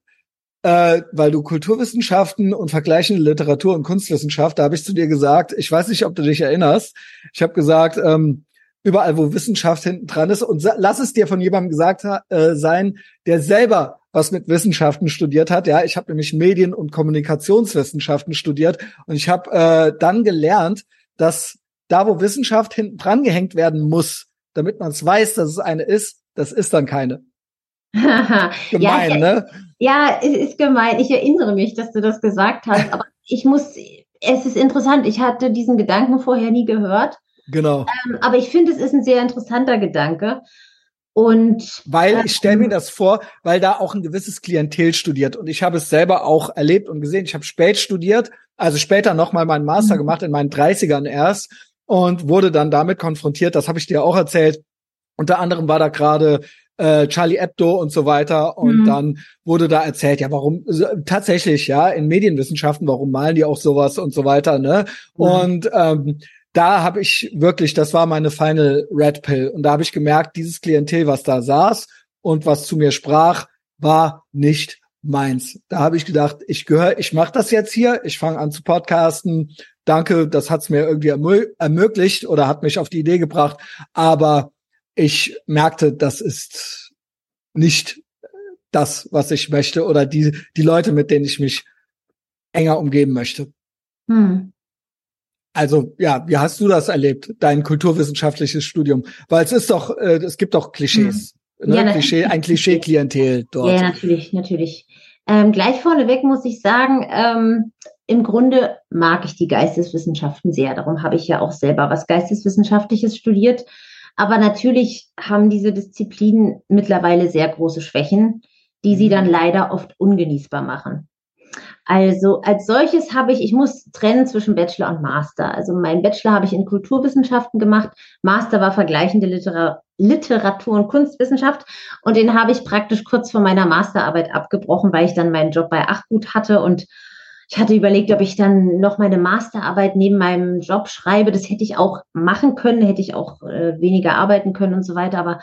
äh, weil du Kulturwissenschaften und vergleichende Literatur und Kunstwissenschaft, da habe ich zu dir gesagt, ich weiß nicht, ob du dich erinnerst, ich habe gesagt, ähm, überall, wo Wissenschaft hinten dran ist, und lass es dir von jemandem gesagt äh, sein, der selber was mit Wissenschaften studiert hat. Ja, ich habe nämlich Medien- und Kommunikationswissenschaften studiert und ich habe äh, dann gelernt, dass da, wo Wissenschaft hinten dran gehängt werden muss, damit man es weiß, dass es eine ist, das ist dann keine. ja, Gemein, ich, ne? ja, es ist gemein. Ich erinnere mich, dass du das gesagt hast, aber ich muss, es ist interessant. Ich hatte diesen Gedanken vorher nie gehört, Genau. Ähm, aber ich finde, es ist ein sehr interessanter Gedanke. Und Weil ich stelle mir das vor, weil da auch ein gewisses Klientel studiert und ich habe es selber auch erlebt und gesehen. Ich habe spät studiert, also später nochmal meinen Master Mhm. gemacht in meinen 30ern erst und wurde dann damit konfrontiert, das habe ich dir auch erzählt. Unter anderem war da gerade äh, Charlie Hebdo und so weiter. Und mhm. dann wurde da erzählt, ja, warum tatsächlich, ja, in Medienwissenschaften, warum malen die auch sowas und so weiter, ne? Mhm. Und ähm, da habe ich wirklich, das war meine Final Red Pill. Und da habe ich gemerkt, dieses Klientel, was da saß und was zu mir sprach, war nicht meins. Da habe ich gedacht, ich gehöre, ich mache das jetzt hier, ich fange an zu podcasten. Danke, das hat's mir irgendwie ermöglicht oder hat mich auf die Idee gebracht. Aber ich merkte, das ist nicht das, was ich möchte oder die, die Leute, mit denen ich mich enger umgeben möchte. Hm. Also ja, wie hast du das erlebt, dein kulturwissenschaftliches Studium? Weil es ist doch, äh, es gibt doch Klischees. Hm. Ne? Ja, Klischee, ein Klischee-Klientel dort. Ja, natürlich, natürlich. Ähm, gleich vorneweg muss ich sagen, ähm, im Grunde mag ich die Geisteswissenschaften sehr. Darum habe ich ja auch selber was Geisteswissenschaftliches studiert. Aber natürlich haben diese Disziplinen mittlerweile sehr große Schwächen, die sie dann mhm. leider oft ungenießbar machen. Also als solches habe ich, ich muss trennen zwischen Bachelor und Master. Also mein Bachelor habe ich in Kulturwissenschaften gemacht, Master war vergleichende Literatur, Literatur und Kunstwissenschaft und den habe ich praktisch kurz vor meiner Masterarbeit abgebrochen, weil ich dann meinen Job bei Achgut hatte und ich hatte überlegt, ob ich dann noch meine Masterarbeit neben meinem Job schreibe. Das hätte ich auch machen können, hätte ich auch äh, weniger arbeiten können und so weiter. Aber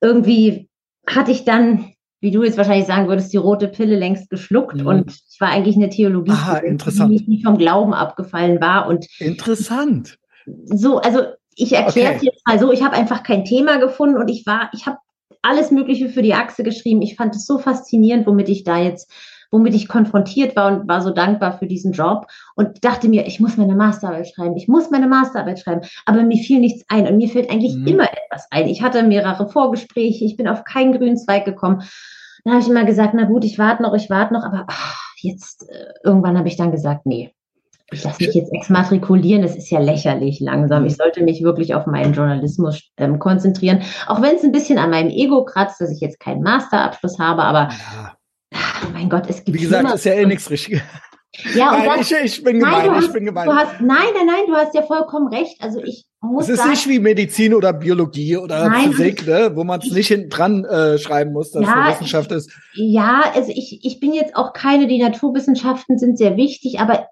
irgendwie hatte ich dann, wie du jetzt wahrscheinlich sagen würdest, die rote Pille längst geschluckt mhm. und ich war eigentlich eine Theologie, Aha, interessant. die nicht vom Glauben abgefallen war. Und interessant. So, also ich erkläre es okay. jetzt mal so, ich habe einfach kein Thema gefunden und ich war, ich habe alles Mögliche für die Achse geschrieben. Ich fand es so faszinierend, womit ich da jetzt womit ich konfrontiert war und war so dankbar für diesen Job und dachte mir, ich muss meine Masterarbeit schreiben, ich muss meine Masterarbeit schreiben, aber mir fiel nichts ein und mir fällt eigentlich mhm. immer etwas ein. Ich hatte mehrere Vorgespräche, ich bin auf keinen grünen Zweig gekommen. Dann habe ich immer gesagt, na gut, ich warte noch, ich warte noch, aber ach, jetzt äh, irgendwann habe ich dann gesagt, nee, ich lasse mich jetzt exmatrikulieren, das ist ja lächerlich langsam. Ich sollte mich wirklich auf meinen Journalismus ähm, konzentrieren. Auch wenn es ein bisschen an meinem Ego kratzt, dass ich jetzt keinen Masterabschluss habe, aber ja. Oh mein Gott, es gibt. Wie gesagt, ist ja eh nichts Richtiges. Ja, nein, dann, ich, ich bin gemein, nein, ich hast, bin gemein. Hast, nein, nein, nein, du hast ja vollkommen recht. Also ich muss Es ist sagen, nicht wie Medizin oder Biologie oder nein, Physik, ne, wo man es nicht hinten dran äh, schreiben muss, dass ja, es eine Wissenschaft ist. Ja, also ich, ich bin jetzt auch keine, die Naturwissenschaften sind sehr wichtig, aber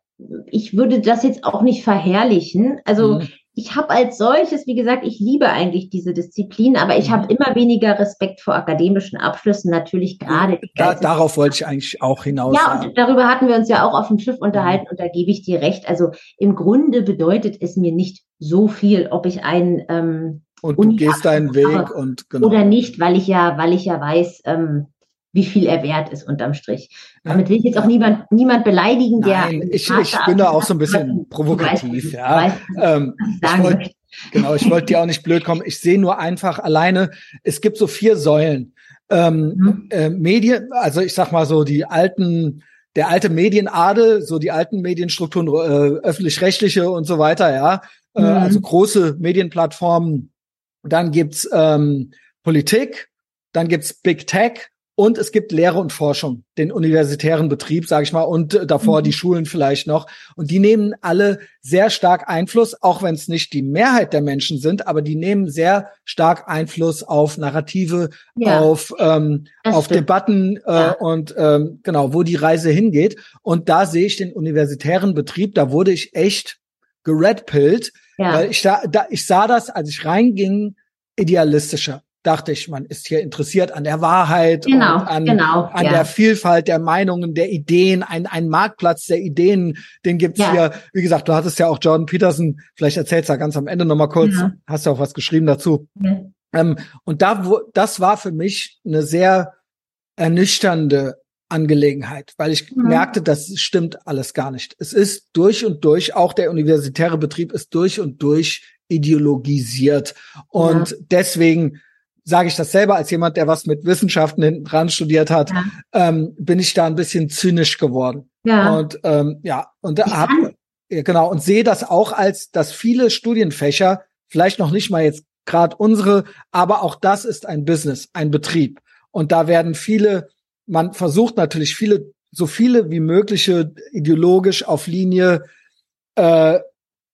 ich würde das jetzt auch nicht verherrlichen. Also mhm ich habe als solches, wie gesagt, ich liebe eigentlich diese Disziplin, aber ich habe mhm. immer weniger Respekt vor akademischen Abschlüssen, natürlich gerade. Da, darauf wollte ich eigentlich auch hinaus. Ja, und darüber hatten wir uns ja auch auf dem Schiff unterhalten mhm. und da gebe ich dir recht. Also im Grunde bedeutet es mir nicht so viel, ob ich einen ähm, und du gehst deinen Weg und genau. oder nicht, weil ich ja, weil ich ja weiß, ähm, wie viel er wert ist unterm Strich. Damit will ich jetzt auch niemand, niemand beleidigen, der. Nein, ich, ich bin da auch so ein bisschen provokativ, ja. ähm, ich wollt, genau, ich wollte dir auch nicht blöd kommen. Ich sehe nur einfach alleine, es gibt so vier Säulen. Ähm, mhm. äh, Medien, also ich sag mal so die alten, der alte Medienadel, so die alten Medienstrukturen, äh, öffentlich-rechtliche und so weiter, ja. Äh, mhm. Also große Medienplattformen. Dann gibt's ähm, Politik, dann gibt's Big Tech und es gibt Lehre und Forschung, den universitären Betrieb, sage ich mal, und äh, davor mhm. die Schulen vielleicht noch. Und die nehmen alle sehr stark Einfluss, auch wenn es nicht die Mehrheit der Menschen sind, aber die nehmen sehr stark Einfluss auf Narrative, ja, auf, ähm, auf Debatten äh, ja. und ähm, genau, wo die Reise hingeht. Und da sehe ich den universitären Betrieb, da wurde ich echt geredpillt, ja. weil ich da, da, ich sah das, als ich reinging, idealistischer dachte ich, man ist hier interessiert an der Wahrheit genau, und an, genau, an ja. der Vielfalt der Meinungen, der Ideen, ein, ein Marktplatz der Ideen, den gibt's ja. hier. Wie gesagt, du hattest ja auch Jordan Peterson, vielleicht erzählst du ja ganz am Ende nochmal kurz, ja. hast du auch was geschrieben dazu. Ähm, und da, wo, das war für mich eine sehr ernüchternde Angelegenheit, weil ich mhm. merkte, das stimmt alles gar nicht. Es ist durch und durch, auch der universitäre Betrieb ist durch und durch ideologisiert. Und deswegen sage ich das selber als jemand, der was mit Wissenschaften hinten dran studiert hat, ja. ähm, bin ich da ein bisschen zynisch geworden. Ja. Und ähm, ja, und hab, ja, genau, und sehe das auch als, dass viele Studienfächer, vielleicht noch nicht mal jetzt gerade unsere, aber auch das ist ein Business, ein Betrieb. Und da werden viele, man versucht natürlich viele, so viele wie mögliche ideologisch auf Linie äh,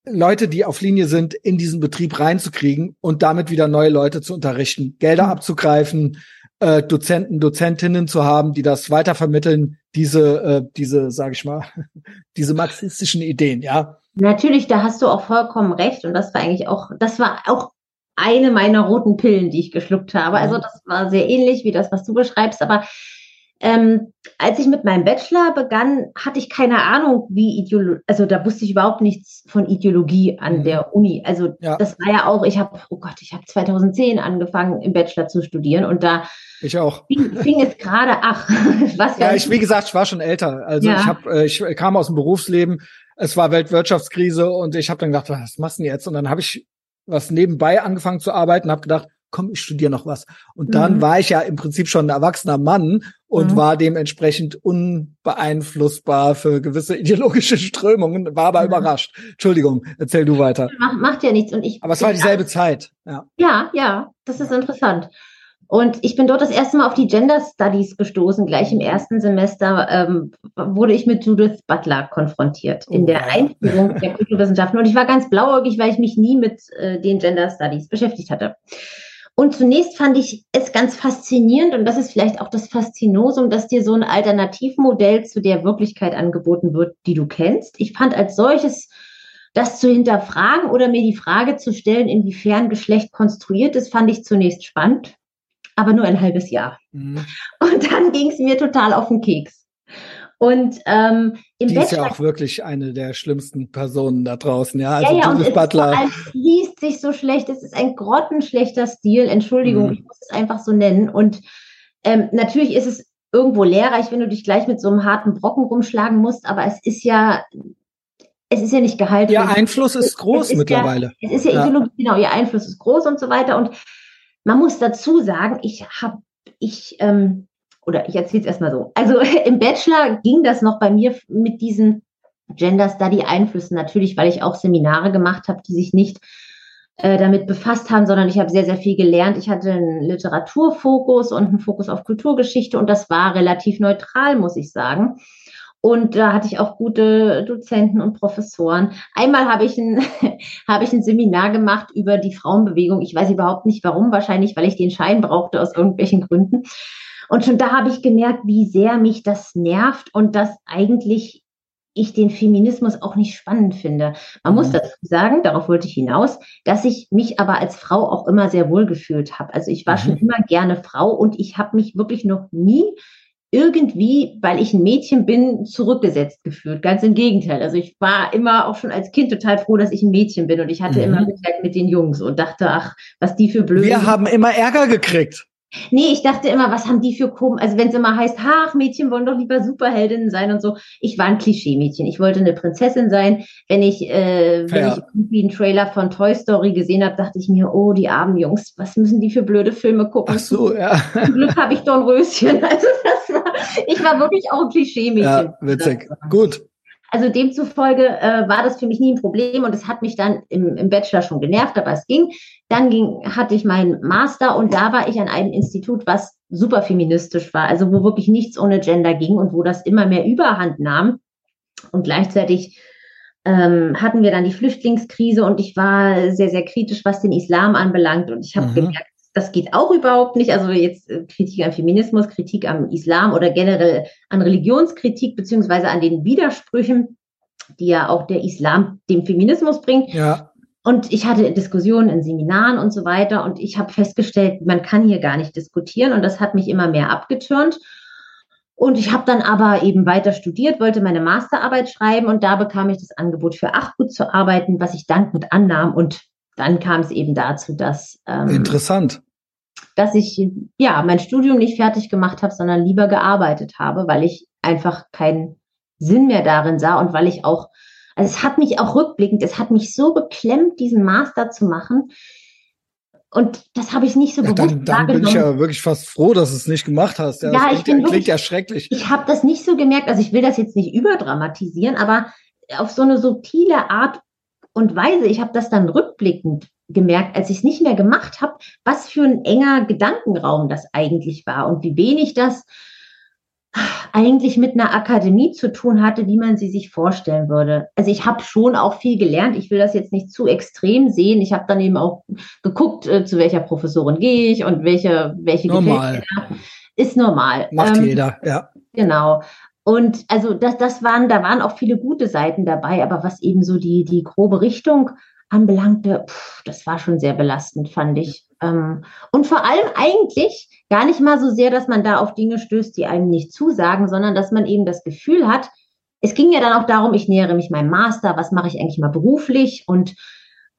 Leute, die auf Linie sind, in diesen Betrieb reinzukriegen und damit wieder neue Leute zu unterrichten, Gelder mhm. abzugreifen, äh, Dozenten, Dozentinnen zu haben, die das weitervermitteln, diese, äh, diese, sage ich mal, diese marxistischen Ideen, ja. Natürlich, da hast du auch vollkommen recht. Und das war eigentlich auch, das war auch eine meiner roten Pillen, die ich geschluckt habe. Also mhm. das war sehr ähnlich wie das, was du beschreibst. Aber ähm, als ich mit meinem Bachelor begann, hatte ich keine Ahnung, wie Ideologie, also da wusste ich überhaupt nichts von Ideologie an mhm. der Uni. Also ja. das war ja auch, ich habe, oh Gott, ich habe 2010 angefangen, im Bachelor zu studieren und da ich auch. Fing, fing es gerade, ach, was ja. Ja, ich, wie gesagt, ich war schon älter. Also ja. ich habe, äh, ich kam aus dem Berufsleben, es war Weltwirtschaftskrise und ich habe dann gedacht, was machst du denn jetzt? Und dann habe ich was nebenbei angefangen zu arbeiten, habe gedacht, komm, ich studiere noch was. Und dann mhm. war ich ja im Prinzip schon ein erwachsener Mann und mhm. war dementsprechend unbeeinflussbar für gewisse ideologische Strömungen, war aber mhm. überrascht. Entschuldigung, erzähl du weiter. Macht, macht ja nichts. Und ich, aber es war dieselbe Zeit. Ja, ja, ja das ist interessant. Und ich bin dort das erste Mal auf die Gender Studies gestoßen. Gleich im ersten Semester ähm, wurde ich mit Judith Butler konfrontiert in oh, der Einführung der Kulturwissenschaften. Und ich war ganz blauäugig, weil ich mich nie mit äh, den Gender Studies beschäftigt hatte. Und zunächst fand ich es ganz faszinierend, und das ist vielleicht auch das Faszinosum, dass dir so ein Alternativmodell zu der Wirklichkeit angeboten wird, die du kennst. Ich fand als solches das zu hinterfragen oder mir die Frage zu stellen, inwiefern Geschlecht konstruiert ist, fand ich zunächst spannend, aber nur ein halbes Jahr. Mhm. Und dann ging es mir total auf den Keks. Und ähm, im Die Bachelor ist ja auch wirklich eine der schlimmsten Personen da draußen, ja. Also ja, ja, Judith und Butler. Es liest sich so schlecht, es ist ein grottenschlechter Stil. Entschuldigung, mhm. ich muss es einfach so nennen. Und ähm, natürlich ist es irgendwo lehrreich, wenn du dich gleich mit so einem harten Brocken rumschlagen musst, aber es ist ja, es ist ja nicht gehalten. Ihr Einfluss ist groß ist mittlerweile. Ja, es ist ja, ja Ideologie, genau, ihr Einfluss ist groß und so weiter. Und man muss dazu sagen, ich habe, ich, ähm, oder ich erzähle es erstmal so. Also im Bachelor ging das noch bei mir mit diesen Gender Study Einflüssen natürlich, weil ich auch Seminare gemacht habe, die sich nicht äh, damit befasst haben, sondern ich habe sehr, sehr viel gelernt. Ich hatte einen Literaturfokus und einen Fokus auf Kulturgeschichte und das war relativ neutral, muss ich sagen. Und da hatte ich auch gute Dozenten und Professoren. Einmal habe ich ein, habe ich ein Seminar gemacht über die Frauenbewegung. Ich weiß überhaupt nicht warum, wahrscheinlich, weil ich den Schein brauchte aus irgendwelchen Gründen. Und schon da habe ich gemerkt, wie sehr mich das nervt und dass eigentlich ich den Feminismus auch nicht spannend finde. Man mhm. muss dazu sagen, darauf wollte ich hinaus, dass ich mich aber als Frau auch immer sehr wohl gefühlt habe. Also ich war mhm. schon immer gerne Frau und ich habe mich wirklich noch nie irgendwie, weil ich ein Mädchen bin, zurückgesetzt gefühlt. Ganz im Gegenteil. Also ich war immer auch schon als Kind total froh, dass ich ein Mädchen bin und ich hatte mhm. immer Mitleid mit den Jungs und dachte, ach, was die für blöde. Wir haben immer Ärger gekriegt. Nee, ich dachte immer, was haben die für Kom also wenn es immer heißt, ach, Mädchen wollen doch lieber Superheldinnen sein und so. Ich war ein Klischee-Mädchen. Ich wollte eine Prinzessin sein. Wenn ich, äh, wenn ich irgendwie einen Trailer von Toy Story gesehen habe, dachte ich mir, oh, die armen Jungs, was müssen die für blöde Filme gucken? Ach so, ja. Zum Glück habe ich Dornröschen. Also das war, ich war wirklich auch ein Klischee-Mädchen. Ja, witzig. Gut. Also demzufolge äh, war das für mich nie ein Problem und es hat mich dann im, im Bachelor schon genervt, aber es ging. Dann ging, hatte ich meinen Master und da war ich an einem Institut, was super feministisch war, also wo wirklich nichts ohne Gender ging und wo das immer mehr Überhand nahm. Und gleichzeitig ähm, hatten wir dann die Flüchtlingskrise und ich war sehr, sehr kritisch, was den Islam anbelangt. Und ich habe mhm. gemerkt, das geht auch überhaupt nicht. Also jetzt äh, Kritik am Feminismus, Kritik am Islam oder generell an Religionskritik beziehungsweise an den Widersprüchen, die ja auch der Islam dem Feminismus bringt. Ja. Und ich hatte Diskussionen in Seminaren und so weiter und ich habe festgestellt, man kann hier gar nicht diskutieren und das hat mich immer mehr abgetürnt. Und ich habe dann aber eben weiter studiert, wollte meine Masterarbeit schreiben und da bekam ich das Angebot für Achgut zu arbeiten, was ich dankend annahm und dann kam es eben dazu, dass ähm, interessant dass ich ja mein Studium nicht fertig gemacht habe, sondern lieber gearbeitet habe, weil ich einfach keinen Sinn mehr darin sah und weil ich auch, also es hat mich auch rückblickend, es hat mich so beklemmt, diesen Master zu machen. Und das habe ich nicht so ja, bewusst Dann, dann bin ich ja wirklich fast froh, dass du es nicht gemacht hast. Ja, ja ich bin klingt wirklich, ja schrecklich. Ich habe das nicht so gemerkt, also ich will das jetzt nicht überdramatisieren, aber auf so eine subtile Art und Weise, ich habe das dann rückblickend gemerkt, als ich es nicht mehr gemacht habe, was für ein enger Gedankenraum das eigentlich war und wie wenig das eigentlich mit einer Akademie zu tun hatte, wie man sie sich vorstellen würde. Also ich habe schon auch viel gelernt. Ich will das jetzt nicht zu extrem sehen. Ich habe dann eben auch geguckt, äh, zu welcher Professorin gehe ich und welche welche normal. Ist normal. Macht ähm, jeder, ja. Genau. Und also das, das waren, da waren auch viele gute Seiten dabei, aber was eben so die, die grobe Richtung anbelangte, pff, das war schon sehr belastend, fand ich. Ähm, und vor allem eigentlich gar nicht mal so sehr, dass man da auf Dinge stößt, die einem nicht zusagen, sondern dass man eben das Gefühl hat, es ging ja dann auch darum, ich nähere mich meinem Master, was mache ich eigentlich mal beruflich und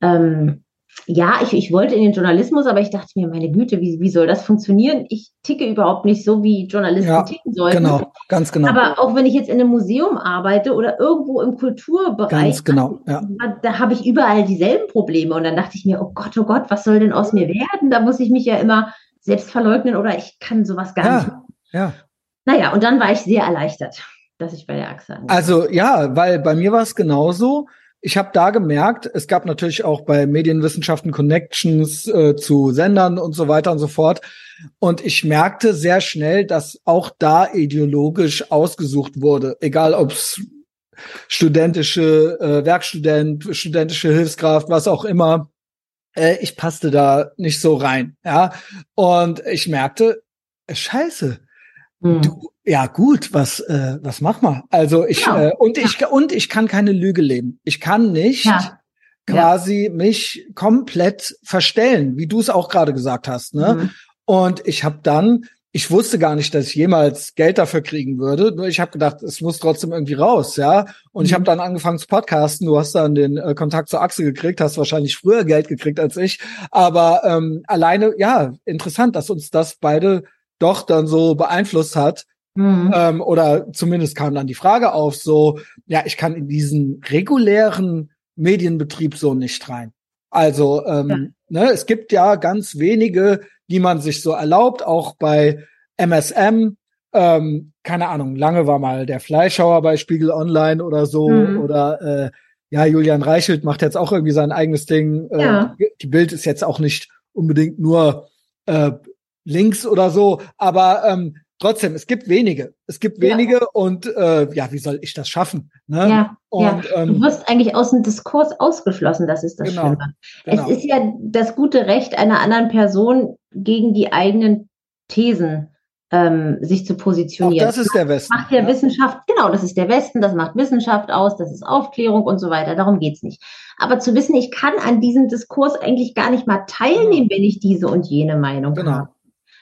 ähm, ja, ich, ich wollte in den Journalismus, aber ich dachte mir, meine Güte, wie, wie soll das funktionieren? Ich ticke überhaupt nicht so, wie Journalisten ja, ticken sollten. Genau, ganz genau. Aber auch wenn ich jetzt in einem Museum arbeite oder irgendwo im Kulturbereich, ganz genau, ja. da, da habe ich überall dieselben Probleme. Und dann dachte ich mir, oh Gott, oh Gott, was soll denn aus mir werden? Da muss ich mich ja immer selbst verleugnen oder ich kann sowas gar ja, nicht. Ja. Naja, und dann war ich sehr erleichtert, dass ich bei der Achse angefangen Also ja, weil bei mir war es genauso ich habe da gemerkt, es gab natürlich auch bei Medienwissenschaften Connections äh, zu Sendern und so weiter und so fort. Und ich merkte sehr schnell, dass auch da ideologisch ausgesucht wurde, egal ob's studentische äh, Werkstudent, studentische Hilfskraft, was auch immer. Äh, ich passte da nicht so rein, ja. Und ich merkte, äh, Scheiße, hm. Du, ja gut, was äh, was mach mal? Also ich genau. äh, und ich und ich kann keine Lüge leben. Ich kann nicht ja. quasi ja. mich komplett verstellen, wie du es auch gerade gesagt hast, ne? Mhm. Und ich habe dann ich wusste gar nicht, dass ich jemals Geld dafür kriegen würde. Nur ich habe gedacht, es muss trotzdem irgendwie raus, ja. Und mhm. ich habe dann angefangen zu podcasten. Du hast dann den äh, Kontakt zur Achse gekriegt, hast wahrscheinlich früher Geld gekriegt als ich. Aber ähm, alleine, ja, interessant, dass uns das beide doch dann so beeinflusst hat. Mhm. Ähm, oder zumindest kam dann die Frage auf, so, ja, ich kann in diesen regulären Medienbetrieb so nicht rein. Also, ähm, ja. ne, es gibt ja ganz wenige, die man sich so erlaubt, auch bei MSM. Ähm, keine Ahnung, lange war mal der Fleischhauer bei Spiegel Online oder so. Mhm. Oder äh, ja, Julian Reichelt macht jetzt auch irgendwie sein eigenes Ding. Äh, ja. Äh, die Bild ist jetzt auch nicht unbedingt nur äh, links oder so, aber ähm, trotzdem, es gibt wenige. Es gibt wenige ja. und äh, ja, wie soll ich das schaffen? Ne? Ja, und, ja. Ähm, du wirst eigentlich aus dem Diskurs ausgeschlossen, das ist das genau, Schlimme. Genau. Es ist ja das gute Recht einer anderen Person gegen die eigenen Thesen ähm, sich zu positionieren. Auch das ist der Westen. Das macht ja, ja, Wissenschaft, genau, das ist der Westen, das macht Wissenschaft aus, das ist Aufklärung und so weiter. Darum geht's nicht. Aber zu wissen, ich kann an diesem Diskurs eigentlich gar nicht mal teilnehmen, wenn ich diese und jene Meinung genau. habe.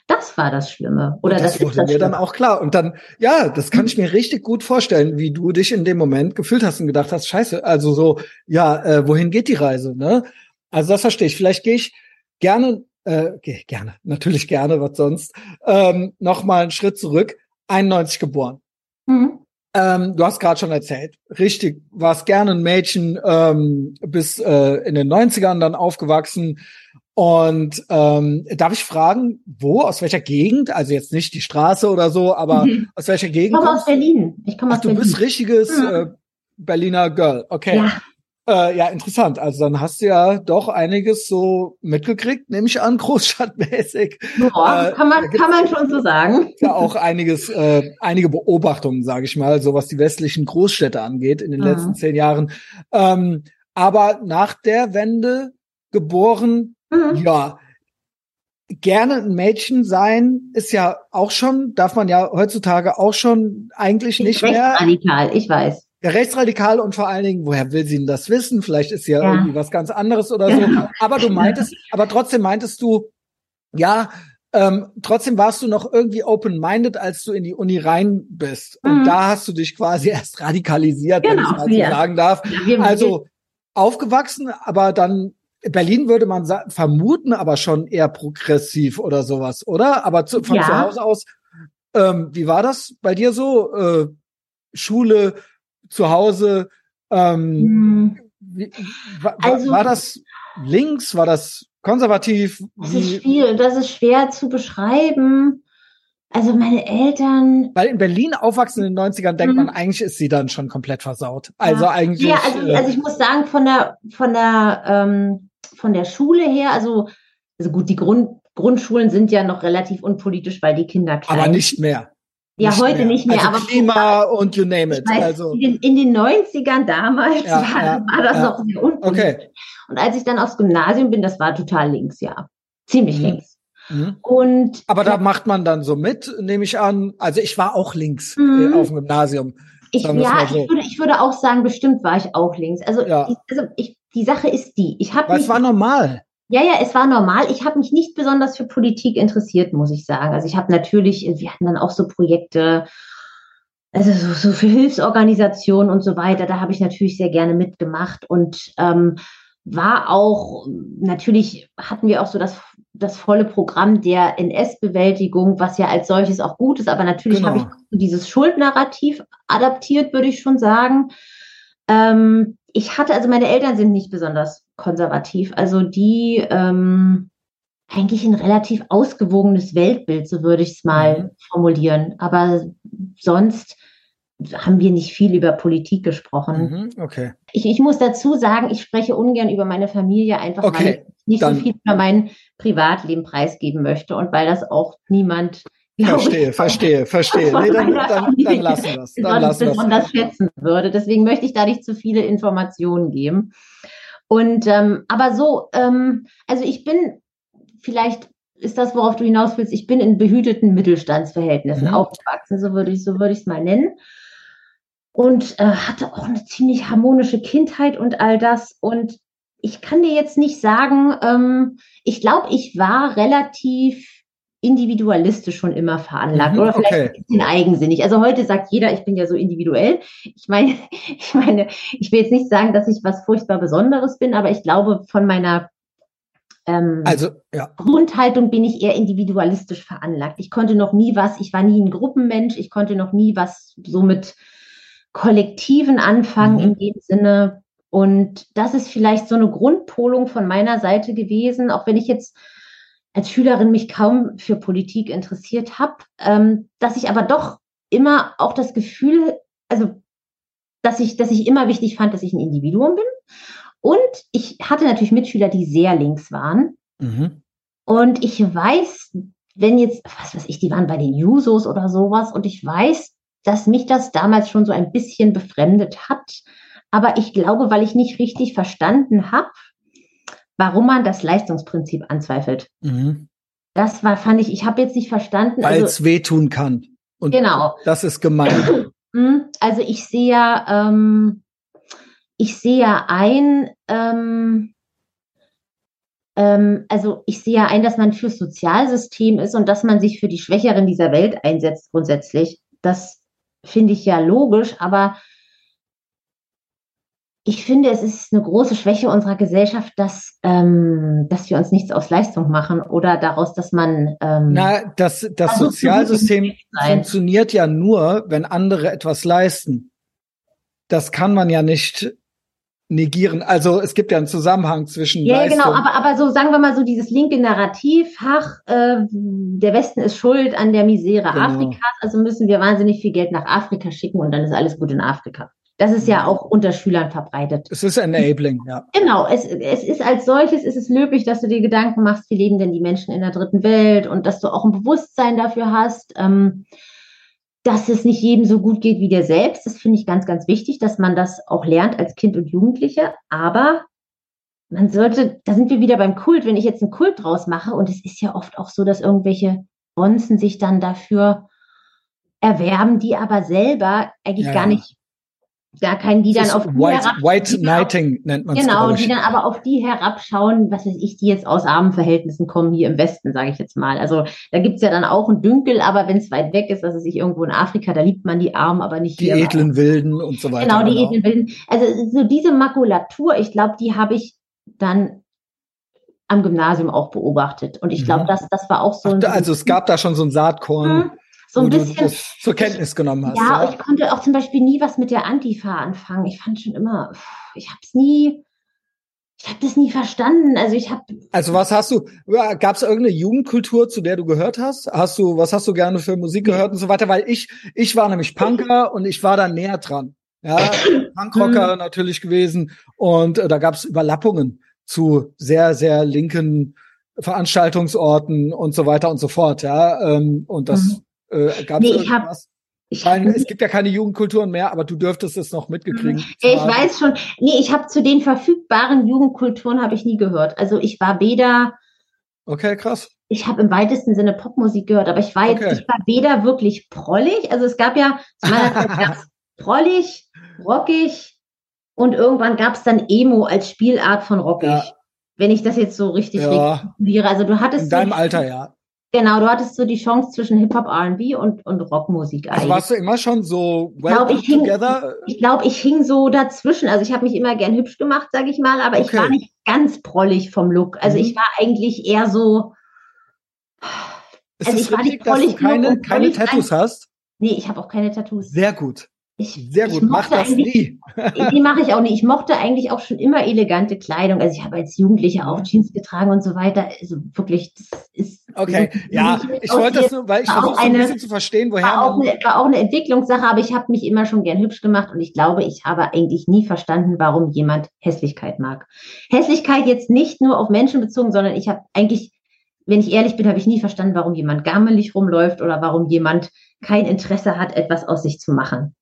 Das war das Schlimme. Oder das, das wurde mir dann auch klar. Und dann, ja, das kann ich mir richtig gut vorstellen, wie du dich in dem Moment gefühlt hast und gedacht hast, scheiße, also so, ja, äh, wohin geht die Reise, ne? Also das verstehe ich. Vielleicht gehe ich gerne, äh, gerne, natürlich gerne, was sonst, ähm, noch mal einen Schritt zurück. 91 geboren. Mhm. Ähm, du hast gerade schon erzählt, richtig, warst gerne ein Mädchen, ähm, bis äh, in den 90ern dann aufgewachsen und ähm, darf ich fragen, wo, aus welcher Gegend? Also jetzt nicht die Straße oder so, aber mhm. aus welcher Gegend? Ich komme aus Berlin. Ich komme aus Ach, du Berlin. bist richtiges mhm. äh, Berliner Girl. Okay. Ja. Äh, ja, interessant. Also dann hast du ja doch einiges so mitgekriegt, nehme ich an, großstadtmäßig. Boah, äh, kann man, kann man schon so sagen. Ja, auch einiges, äh, einige Beobachtungen, sage ich mal, so was die westlichen Großstädte angeht in den mhm. letzten zehn Jahren. Ähm, aber nach der Wende geboren, Mhm. Ja, gerne ein Mädchen sein ist ja auch schon, darf man ja heutzutage auch schon eigentlich nicht mehr. Rechtsradikal, ich weiß. Ja, rechtsradikal und vor allen Dingen, woher will sie denn das wissen? Vielleicht ist ja, ja. irgendwie was ganz anderes oder so. Aber du meintest, aber trotzdem meintest du, ja, ähm, trotzdem warst du noch irgendwie open-minded, als du in die Uni rein bist. Und mhm. da hast du dich quasi erst radikalisiert, genau, wenn ich mal so ja. sagen darf. Also aufgewachsen, aber dann Berlin würde man vermuten, aber schon eher progressiv oder sowas, oder? Aber zu, von ja. zu Hause aus, ähm, wie war das bei dir so? Äh, Schule, zu Hause, ähm, hm. wie, war, also, war das links, war das konservativ? Das ist viel, das ist schwer zu beschreiben. Also meine Eltern. Weil in Berlin aufwachsen in den 90ern denkt mhm. man, eigentlich ist sie dann schon komplett versaut. Also ja. eigentlich. Ja, also, also, ich muss sagen, von der, von der, ähm, von der Schule her, also, also gut, die Grund, Grundschulen sind ja noch relativ unpolitisch, weil die Kinder klein Aber nicht mehr. Ja, nicht heute mehr. nicht mehr, also aber Klima und you name it. Weiß, also in den, in den 90ern damals Ja, war, ja, war das ja. noch sehr unpolitisch. Okay. Und als ich dann aufs Gymnasium bin, das war total links, ja. Ziemlich Mhm. links. Mhm. Und Aber da macht man dann so mit, nehme ich an. Also ich war auch links Mhm. äh, auf dem Gymnasium. Ich, ja, so. ich, würde, ich würde auch sagen, bestimmt war ich auch links. Also, Ja. ich, also ich, die Sache ist die, ich habe es war normal. ja, ja, es war normal. Ich habe mich nicht besonders für Politik interessiert, muss ich sagen. Also ich habe natürlich, wir hatten dann auch so Projekte, also so, so für Hilfsorganisationen und so weiter. Da habe ich natürlich sehr gerne mitgemacht und ähm, war auch, natürlich hatten wir auch so das, das volle Programm der NS-Bewältigung, was ja als solches auch gut ist, aber natürlich Genau. habe ich dieses Schuldnarrativ adaptiert, würde ich schon sagen. Ähm, ich hatte, also meine Eltern sind nicht besonders konservativ, also die ähm, eigentlich ein relativ ausgewogenes Weltbild, so würde ich es mal Mhm. formulieren. Aber sonst haben wir nicht viel über Politik gesprochen. Mhm. Okay. Ich, ich muss dazu sagen, ich spreche ungern über meine Familie, einfach weil Okay, ich nicht dann- so viel über mein Privatleben preisgeben möchte und weil das auch niemand, Verstehe, ich, verstehe, verstehe. Nee, dann, dann, dann lassen wir es. Dann lassen wir es. besonders schätzen würde. Deswegen möchte ich da nicht zu viele Informationen geben. Und ähm, aber so, ähm, also ich bin vielleicht ist das, worauf du hinaus willst. Ich bin in behüteten Mittelstandsverhältnissen Mhm. aufgewachsen, so würde ich so würde ich es mal nennen. Und äh, hatte auch eine ziemlich harmonische Kindheit und all das. Und ich kann dir jetzt nicht sagen, ähm, ich glaube, ich war relativ individualistisch schon immer veranlagt Mhm, oder vielleicht okay. ein bisschen eigensinnig. Also heute sagt jeder, ich bin ja so individuell. Ich meine, ich meine, ich will jetzt nicht sagen, dass ich was furchtbar Besonderes bin, aber ich glaube, von meiner ähm, Also, ja. Grundhaltung bin ich eher individualistisch veranlagt. Ich konnte noch nie was, ich war nie ein Gruppenmensch, ich konnte noch nie was so mit Kollektiven anfangen Mhm. in dem Sinne. Und das ist vielleicht so eine Grundpolung von meiner Seite gewesen, auch wenn ich jetzt als Schülerin mich kaum für Politik interessiert habe, ähm, dass ich aber doch immer auch das Gefühl, also dass ich, dass ich immer wichtig fand, dass ich ein Individuum bin. Und ich hatte natürlich Mitschüler, die sehr links waren. Mhm. Und ich weiß, wenn jetzt, was weiß ich, die waren bei den Jusos oder sowas, und ich weiß, dass mich das damals schon so ein bisschen befremdet hat. Aber ich glaube, weil ich nicht richtig verstanden habe, warum man das Leistungsprinzip anzweifelt. Mhm. Das war, fand ich, ich habe jetzt nicht verstanden. Weil Also, es wehtun kann. Und genau. das ist gemein. Hm, Also ich sehe ja, ähm, ich sehe ja ein, ähm, ähm, also ich sehe ja ein, dass man fürs Sozialsystem ist und dass man sich für die Schwächeren dieser Welt einsetzt grundsätzlich. Das finde ich ja logisch, aber ich finde, es ist eine große Schwäche unserer Gesellschaft, dass, ähm, dass wir uns nichts aus Leistung machen oder daraus, dass man ähm, Na, das, das Sozialsystem funktioniert ja nur, wenn andere etwas leisten. Das kann man ja nicht negieren. Also es gibt ja einen Zusammenhang zwischen Ja, ja, Leistung. genau, aber, aber so sagen wir mal so dieses linke Narrativ, ach, äh, der Westen ist schuld an der Misere Genau. Afrikas, also müssen wir wahnsinnig viel Geld nach Afrika schicken und dann ist alles gut in Afrika. Das ist ja Mhm. auch unter Schülern verbreitet. es ist enabling, ja. Genau, es, es ist als solches, ist es löblich, dass du dir Gedanken machst, wie leben denn die Menschen in der dritten Welt und dass du auch ein Bewusstsein dafür hast, ähm, dass es nicht jedem so gut geht wie dir selbst. Das finde ich ganz, ganz wichtig, dass man das auch lernt als Kind und Jugendliche. Aber man sollte, da sind wir wieder beim Kult, wenn ich jetzt einen Kult draus mache, und es ist ja oft auch so, dass irgendwelche Bonzen sich dann dafür erwerben, die aber selber eigentlich Ja, gar nicht, gar keinen, die dann auf die White, herab- White die Knighting nennt man Genau, die ich. dann aber auf die herabschauen, was weiß ich, die jetzt aus armen Verhältnissen kommen, hier im Westen, sage ich jetzt mal. Also da gibt's ja dann auch ein Dünkel, aber wenn es weit weg ist, also sich irgendwo in Afrika, da liebt man die Armen, aber nicht Die hier. edlen Wilden und so weiter. Genau, die edlen Wilden. Also so diese Makulatur, ich glaube, die habe ich dann am Gymnasium auch beobachtet. Und ich glaube, Mhm. das, das war auch so Ach, ein da- also es gab da schon so ein Saatkorn, Mhm. So ein bisschen. zur Kenntnis genommen hast. Ja, Ja, ich konnte auch zum Beispiel nie was mit der Antifa anfangen. Ich fand schon immer, ich habe es nie, ich habe das nie verstanden. Also ich habe Also was hast du, gab es irgendeine Jugendkultur, zu der du gehört hast? Hast du, was hast du gerne für Musik gehört und so weiter? Weil ich, ich war nämlich Punker und ich war da näher dran. Ja, Punkrocker natürlich gewesen und äh, da gab es Überlappungen zu sehr, sehr linken Veranstaltungsorten und so weiter und so fort. Ja, ähm, und das Mhm. Äh, gab's Nee, ich irgendwas? Ich Weil hab- es gibt ja keine Jugendkulturen mehr, aber du dürftest es noch mitgekriegt Ja, ich haben. weiß schon. Nee, ich habe zu den verfügbaren Jugendkulturen habe ich nie gehört. Also ich war weder, Okay, krass. ich habe im weitesten Sinne Popmusik gehört, aber ich war jetzt, Okay. ich war weder wirklich prollig. Also es gab ja zu meiner Zeit gab's prollig, rockig und irgendwann gab es dann Emo als Spielart von rockig. Ja. Wenn ich das jetzt so richtig Ja. Also du hattest In so deinem die- Alter, ja. Genau, du hattest so die Chance zwischen Hip-Hop, R&B und, und Rockmusik Also eigentlich. warst du immer schon so well glaub, ich hing- together? Ich glaube, ich hing so dazwischen. Also ich habe mich immer gern hübsch gemacht, sage ich mal, aber ich Okay. war nicht ganz prollig vom Look. Also Mhm. ich war eigentlich eher so, Ist also es ich war nicht richtig, dass du prollig keine, keine prollig Tattoos hast? nee, ich habe auch keine Tattoos. Sehr gut. Ich, Sehr ich gut. Mach mochte das eigentlich- nie. Die mache ich auch nicht. Ich mochte eigentlich auch schon immer elegante Kleidung. Also ich habe als Jugendliche auch Mhm. Jeans getragen und so weiter. Also wirklich, das ist. Okay, ja, ich wollte das nur, weil ich versuche so ein bisschen zu verstehen, woher war auch, eine, war auch eine Entwicklungssache, aber ich habe mich immer schon gern hübsch gemacht und ich glaube, ich habe eigentlich nie verstanden, warum jemand Hässlichkeit mag. Hässlichkeit jetzt nicht nur auf Menschen bezogen, sondern ich habe eigentlich, wenn ich ehrlich bin, habe ich nie verstanden, warum jemand gammelig rumläuft oder warum jemand kein Interesse hat, etwas aus sich zu machen.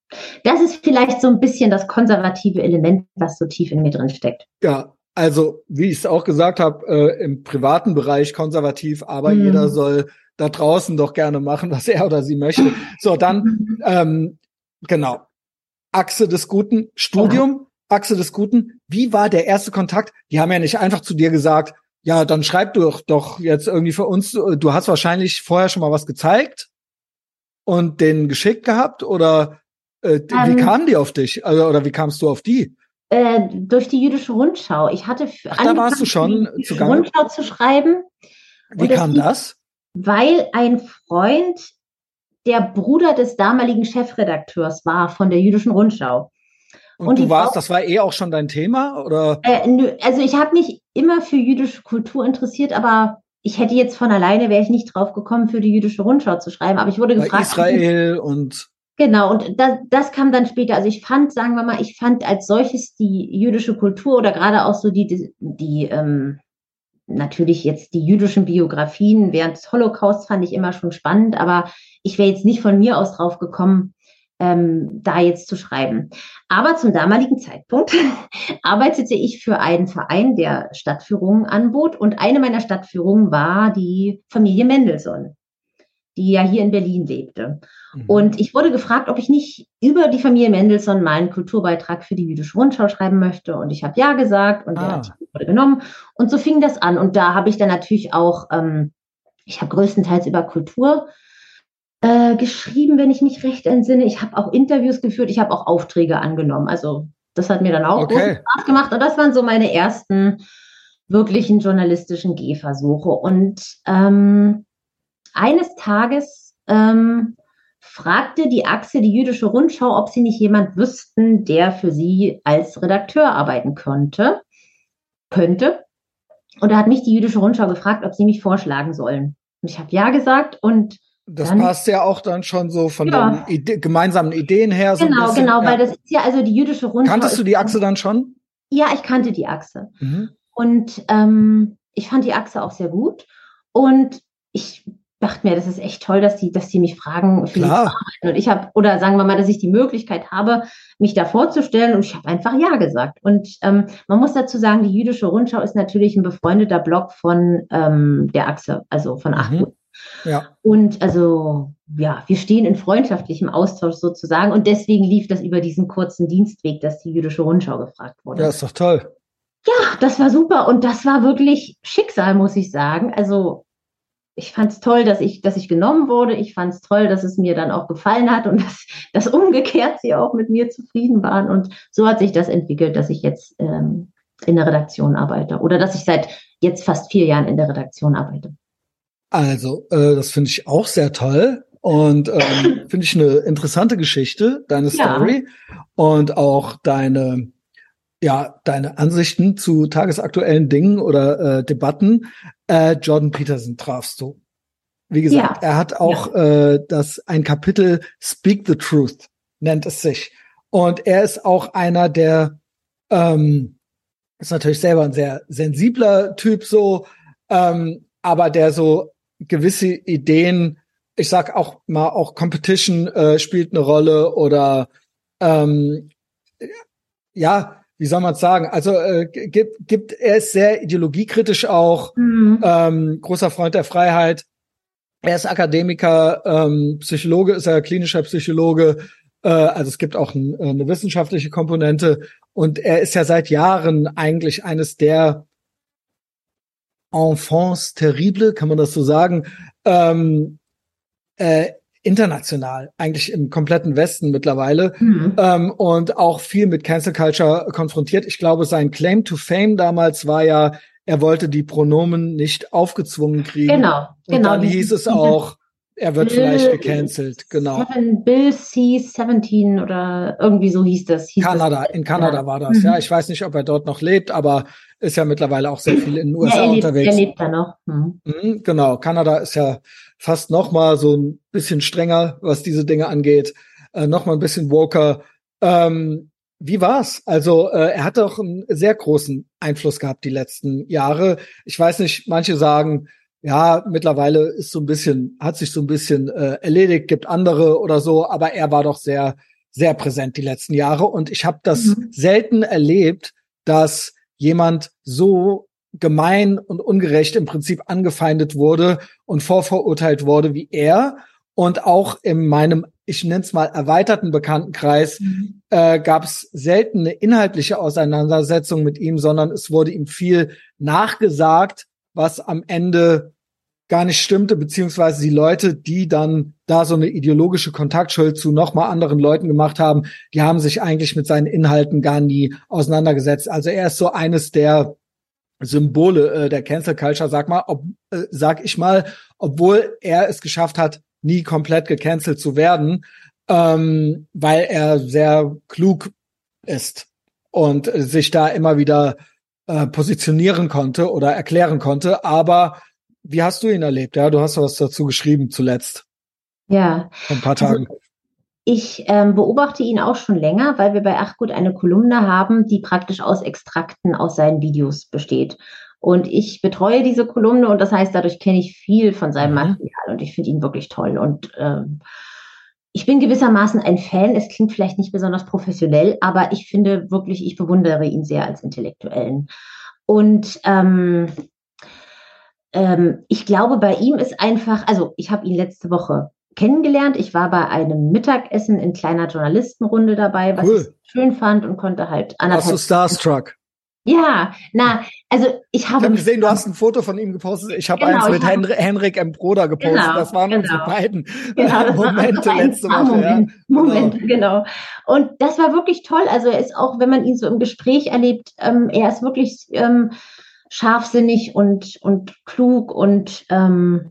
Das ist vielleicht so ein bisschen das konservative Element, was so tief in mir drin steckt. Ja, also wie ich es auch gesagt habe, äh, im privaten Bereich konservativ, aber Mhm. jeder soll da draußen doch gerne machen, was er oder sie möchte. So, dann ähm, genau. Achse des Guten, Studium, Achse des Guten. Wie war der erste Kontakt? Die haben ja nicht einfach zu dir gesagt, ja, dann schreib doch doch jetzt irgendwie für uns. Du hast wahrscheinlich vorher schon mal was gezeigt und den geschickt gehabt oder äh, wie Ähm, kamen die auf dich? Also, oder wie kamst du auf die? Äh, durch die jüdische Rundschau. Ich hatte für Ach, da warst du schon die jüdische zugange? Rundschau zu schreiben. Wie das kam das? weil ein Freund der Bruder des damaligen Chefredakteurs war von der Jüdischen Rundschau. Und, Und du warst, Frau- das war eh auch schon dein Thema oder? Äh, nö, also ich habe mich immer für jüdische Kultur interessiert, aber ich hätte jetzt von alleine, wäre ich nicht drauf gekommen, für die Jüdische Rundschau zu schreiben. Aber ich wurde Bei gefragt. Israel und Genau, und das, das kam dann später. Also ich fand, sagen wir mal, ich fand als solches die jüdische Kultur oder gerade auch so die, die, die ähm, natürlich jetzt die jüdischen Biografien während des Holocaust fand ich immer schon spannend, aber ich wäre jetzt nicht von mir aus drauf gekommen, ähm, da jetzt zu schreiben. Aber zum damaligen Zeitpunkt arbeitete ich für einen Verein, der Stadtführungen anbot und eine meiner Stadtführungen war die Familie Mendelssohn, die ja hier in Berlin lebte. Mhm. Und ich wurde gefragt, ob ich nicht über die Familie Mendelssohn mal einen Kulturbeitrag für die Jüdische Rundschau schreiben möchte. Und ich habe ja gesagt und der Ah. Artikel wurde genommen. Und so fing das an. Und da habe ich dann natürlich auch, ähm, ich habe größtenteils über Kultur äh, geschrieben, wenn ich mich recht entsinne. Ich habe auch Interviews geführt, ich habe auch Aufträge angenommen. Also das hat mir dann auch Okay. großen Spaß gemacht. Und das waren so meine ersten wirklichen journalistischen Gehversuche. Und ähm, eines Tages ähm, fragte die Achse, die jüdische Rundschau, ob sie nicht jemand wüssten, der für sie als Redakteur arbeiten könnte. könnte. Und da hat mich die jüdische Rundschau gefragt, ob sie mich vorschlagen sollen. Und ich habe ja gesagt und das dann- passt ja auch dann schon so von Ja. den Ide gemeinsamen Ideen her. So genau, bisschen, genau, ja. weil das ist ja also die jüdische Rundschau. Kanntest du die Achse dann schon? Ja, ich kannte die Achse. Mhm. Und ähm, ich fand die Achse auch sehr gut. Und ich dachte mir, das ist echt toll, dass die, dass die mich fragen für die Klar. Arbeit. Und ich habe, oder sagen wir mal, dass ich die Möglichkeit habe, mich da vorzustellen. Und ich habe einfach Ja gesagt. Und ähm, man muss dazu sagen, die jüdische Rundschau ist natürlich ein befreundeter Blog von ähm, der Achse, also von Mhm. Achtung. Ja. Und also, ja, wir stehen in freundschaftlichem Austausch sozusagen. Und deswegen lief das über diesen kurzen Dienstweg, dass die jüdische Rundschau gefragt wurde. ja, ist doch toll. Das war super und das war wirklich Schicksal, muss ich sagen. Also ich fand es toll, dass ich, dass ich genommen wurde. Ich fand es toll, dass es mir dann auch gefallen hat und dass, dass umgekehrt sie auch mit mir zufrieden waren. Und so hat sich das entwickelt, dass ich jetzt ähm, in der Redaktion arbeite oder dass ich seit jetzt fast vier Jahren in der Redaktion arbeite. Also, äh, das finde ich auch sehr toll und ähm, finde ich eine interessante Geschichte, deine Ja. Story und auch deine ja deine Ansichten zu tagesaktuellen Dingen oder äh, Debatten. Äh, Jordan Peterson trafst du. Wie gesagt, Ja. er hat auch äh, das ein Kapitel Speak the Truth nennt es sich und er ist auch einer der ähm, ist natürlich selber ein sehr sensibler Typ so, ähm, aber der so gewisse Ideen ich sag auch mal, auch Competition äh, spielt eine Rolle oder ähm, ja, wie soll man sagen? Also äh, gibt, gibt er ist sehr ideologiekritisch auch, mhm. ähm, großer Freund der Freiheit. Er ist Akademiker, ähm, Psychologe ist er, klinischer Psychologe. Äh, also es gibt auch ein, eine wissenschaftliche Komponente und er ist ja seit Jahren eigentlich eines der Enfants terrible, kann man das so sagen, ähm, äh, international, eigentlich im kompletten Westen mittlerweile mhm. ähm, und auch viel mit Cancel Culture konfrontiert. Ich glaube, sein Claim to Fame damals war ja, er wollte die Pronomen nicht aufgezwungen kriegen. Genau, und genau. Dann hieß es auch, er wird Bill, vielleicht gecancelt, genau. Seven, Bill C17 oder irgendwie so hieß das. Hieß Kanada, das. in Kanada ja. war das, mhm. ja. Ich weiß nicht, ob er dort noch lebt, aber ist ja mittlerweile auch sehr viel in den USA ja, er lebt, unterwegs. Er lebt da noch. Mhm. Mhm, genau, Kanada ist ja fast noch mal so ein bisschen strenger, was diese Dinge angeht, äh, noch mal ein bisschen woker. Ähm, wie war's? Also äh, er hat doch einen sehr großen Einfluss gehabt die letzten Jahre. Ich weiß nicht, manche sagen, ja, mittlerweile ist so ein bisschen, hat sich so ein bisschen äh, erledigt, gibt andere oder so, aber er war doch sehr, sehr präsent die letzten Jahre. Und ich habe das mhm. selten erlebt, dass jemand so gemein und ungerecht im Prinzip angefeindet wurde und vorverurteilt wurde wie er. Und auch in meinem, ich nenne es mal, erweiterten Bekanntenkreis mhm. äh, gab es selten eine inhaltliche Auseinandersetzung mit ihm, sondern es wurde ihm viel nachgesagt, was am Ende gar nicht stimmte, beziehungsweise die Leute, die dann da so eine ideologische Kontaktschuld zu nochmal anderen Leuten gemacht haben, die haben sich eigentlich mit seinen Inhalten gar nie auseinandergesetzt. Also er ist so eines der Symbole äh, der Cancel Culture, sag mal, ob, äh, sag ich mal, obwohl er es geschafft hat, nie komplett gecancelt zu werden, ähm, weil er sehr klug ist und sich da immer wieder äh, positionieren konnte oder erklären konnte, aber wie hast du ihn erlebt? Ja, du hast was dazu geschrieben zuletzt. Ja. Vor ein paar Tagen. Also, ich ähm, beobachte ihn auch schon länger, weil wir bei Ach gut eine Kolumne haben, die praktisch aus Extrakten aus seinen Videos besteht. Und ich betreue diese Kolumne und das heißt, dadurch kenne ich viel von seinem mhm. Material und ich finde ihn wirklich toll. Und ähm, ich bin gewissermaßen ein Fan. Es klingt vielleicht nicht besonders professionell, aber ich finde wirklich, ich bewundere ihn sehr als Intellektuellen. Und ähm, ähm, ich glaube, bei ihm ist einfach, also ich habe ihn letzte Woche kennengelernt. Ich war bei einem Mittagessen in kleiner Journalistenrunde dabei, was cool. ich schön fand und konnte halt anderthalb. Warst du Starstruck? Ja, na, also ich habe. Ich habe gesehen, du hast ein Foto von ihm gepostet. Ich habe genau, eins mit Henry, Henrik M. Broder gepostet. Genau, das waren genau. unsere beiden genau, Momente letzte Woche. Moment, ja. Moment, genau. Und das war wirklich toll. Also er ist auch, wenn man ihn so im Gespräch erlebt, ähm, er ist wirklich ähm, scharfsinnig und, und klug und ähm,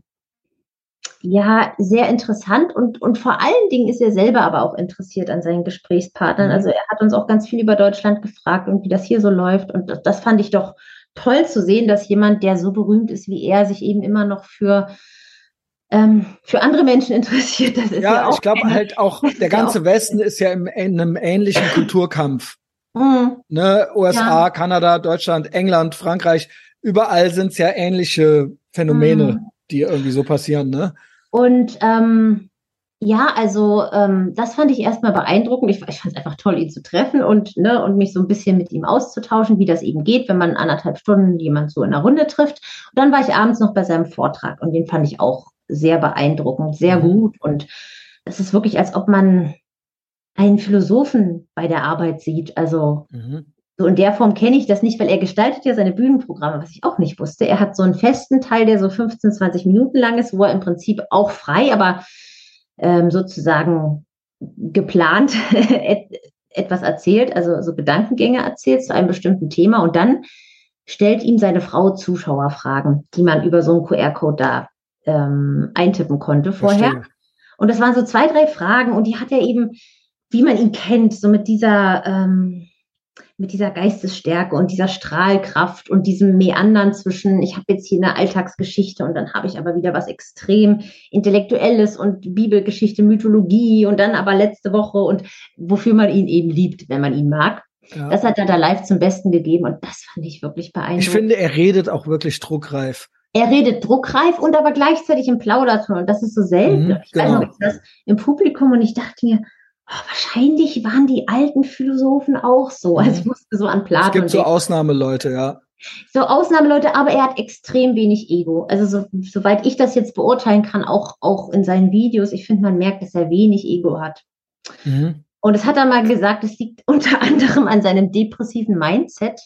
ja, sehr interessant und, und vor allen Dingen ist er selber aber auch interessiert an seinen Gesprächspartnern. Mhm. Also er hat uns auch ganz viel über Deutschland gefragt und wie das hier so läuft. Und das, das fand ich doch toll zu sehen, dass jemand, der so berühmt ist wie er, sich eben immer noch für ähm, für andere Menschen interessiert. Das ist ja, ja auch ich glaube halt auch, der ganze ja Westen ist ja im, in einem ähnlichen Kulturkampf. Mhm. Ne, USA, ja. Kanada, Deutschland, England, Frankreich, überall sind es ja ähnliche Phänomene, mhm. die irgendwie so passieren, ne? Und ähm, ja, also ähm, das fand ich erstmal beeindruckend. Ich, ich fand es einfach toll, ihn zu treffen und, ne, und mich so ein bisschen mit ihm auszutauschen, wie das eben geht, wenn man anderthalb Stunden jemand so in einer Runde trifft. Und dann war ich abends noch bei seinem Vortrag und den fand ich auch sehr beeindruckend, sehr mhm. gut. Und es ist wirklich, als ob man einen Philosophen bei der Arbeit sieht. Also mhm. So in der Form kenne ich das nicht, weil er gestaltet ja seine Bühnenprogramme, was ich auch nicht wusste. Er hat so einen festen Teil, der so 15, 20 Minuten lang ist, wo er im Prinzip auch frei, aber ähm, sozusagen geplant etwas erzählt, also so Gedankengänge erzählt zu einem bestimmten Thema und dann stellt ihm seine Frau Zuschauerfragen, die man über so einen QR-Code da ähm, eintippen konnte vorher. Verstehe. Und das waren so zwei, drei Fragen und die hat er eben wie man ihn kennt, so mit dieser, ähm, mit dieser Geistesstärke und dieser Strahlkraft und diesem Meandern zwischen, ich habe jetzt hier eine Alltagsgeschichte und dann habe ich aber wieder was extrem Intellektuelles und Bibelgeschichte, Mythologie und dann aber letzte Woche und wofür man ihn eben liebt, wenn man ihn mag. Ja. Das hat er da live zum Besten gegeben und das fand ich wirklich beeindruckend. Ich finde, er redet auch wirklich druckreif. er redet druckreif und aber gleichzeitig im Plauderton. Und das ist so selten. Mhm, ich weiß genau. noch, ich saß im Publikum und ich dachte mir, wahrscheinlich waren die alten Philosophen auch so. Also ich Mhm. musste so an Es Platon gibt so denken. Ausnahmeleute, ja. So Ausnahmeleute, aber er hat extrem wenig Ego. Also so, soweit ich das jetzt beurteilen kann, auch, auch in seinen Videos, ich finde, man merkt, dass er wenig Ego hat. Mhm. Und es hat er mal gesagt, es liegt unter anderem an seinem depressiven Mindset.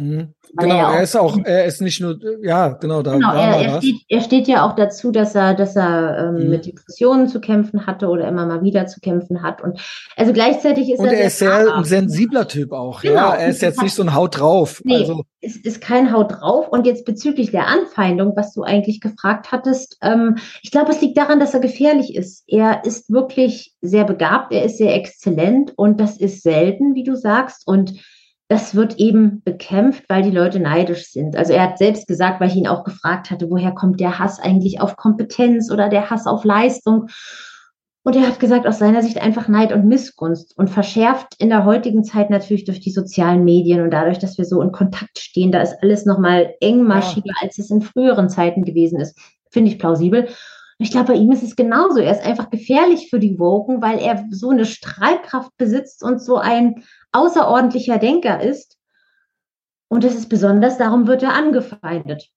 Mhm. Genau, er er ist auch, er ist nicht nur, ja, genau, da Genau, war er, er, steht, er steht ja auch dazu, dass er, dass er ähm, Mhm. mit Depressionen zu kämpfen hatte oder immer mal wieder zu kämpfen hat. Und also gleichzeitig ist Und er er ist sehr ein sensibler Typ auch, Genau. ja. Er ist jetzt nicht so ein Haut drauf. Nee, Also, es ist kein Haut drauf. Und jetzt bezüglich der Anfeindung, was du eigentlich gefragt hattest, ähm, ich glaube, es liegt daran, dass er gefährlich ist. Er ist wirklich sehr begabt, er ist sehr exzellent und das ist selten, wie du sagst. Und das wird eben bekämpft, weil die Leute neidisch sind. Also er hat selbst gesagt, weil ich ihn auch gefragt hatte, woher kommt der Hass eigentlich auf Kompetenz oder der Hass auf Leistung? Und er hat gesagt, aus seiner Sicht einfach Neid und Missgunst und verschärft in der heutigen Zeit natürlich durch die sozialen Medien und dadurch, dass wir so in Kontakt stehen, da ist alles nochmal engmaschiger, als es in früheren Zeiten gewesen ist. Finde ich plausibel. Ich glaube, bei ihm ist es genauso. Er ist einfach gefährlich für die Woken, weil er so eine Strahlkraft besitzt und so ein außerordentlicher Denker ist. Und das ist besonders, darum wird er angefeindet.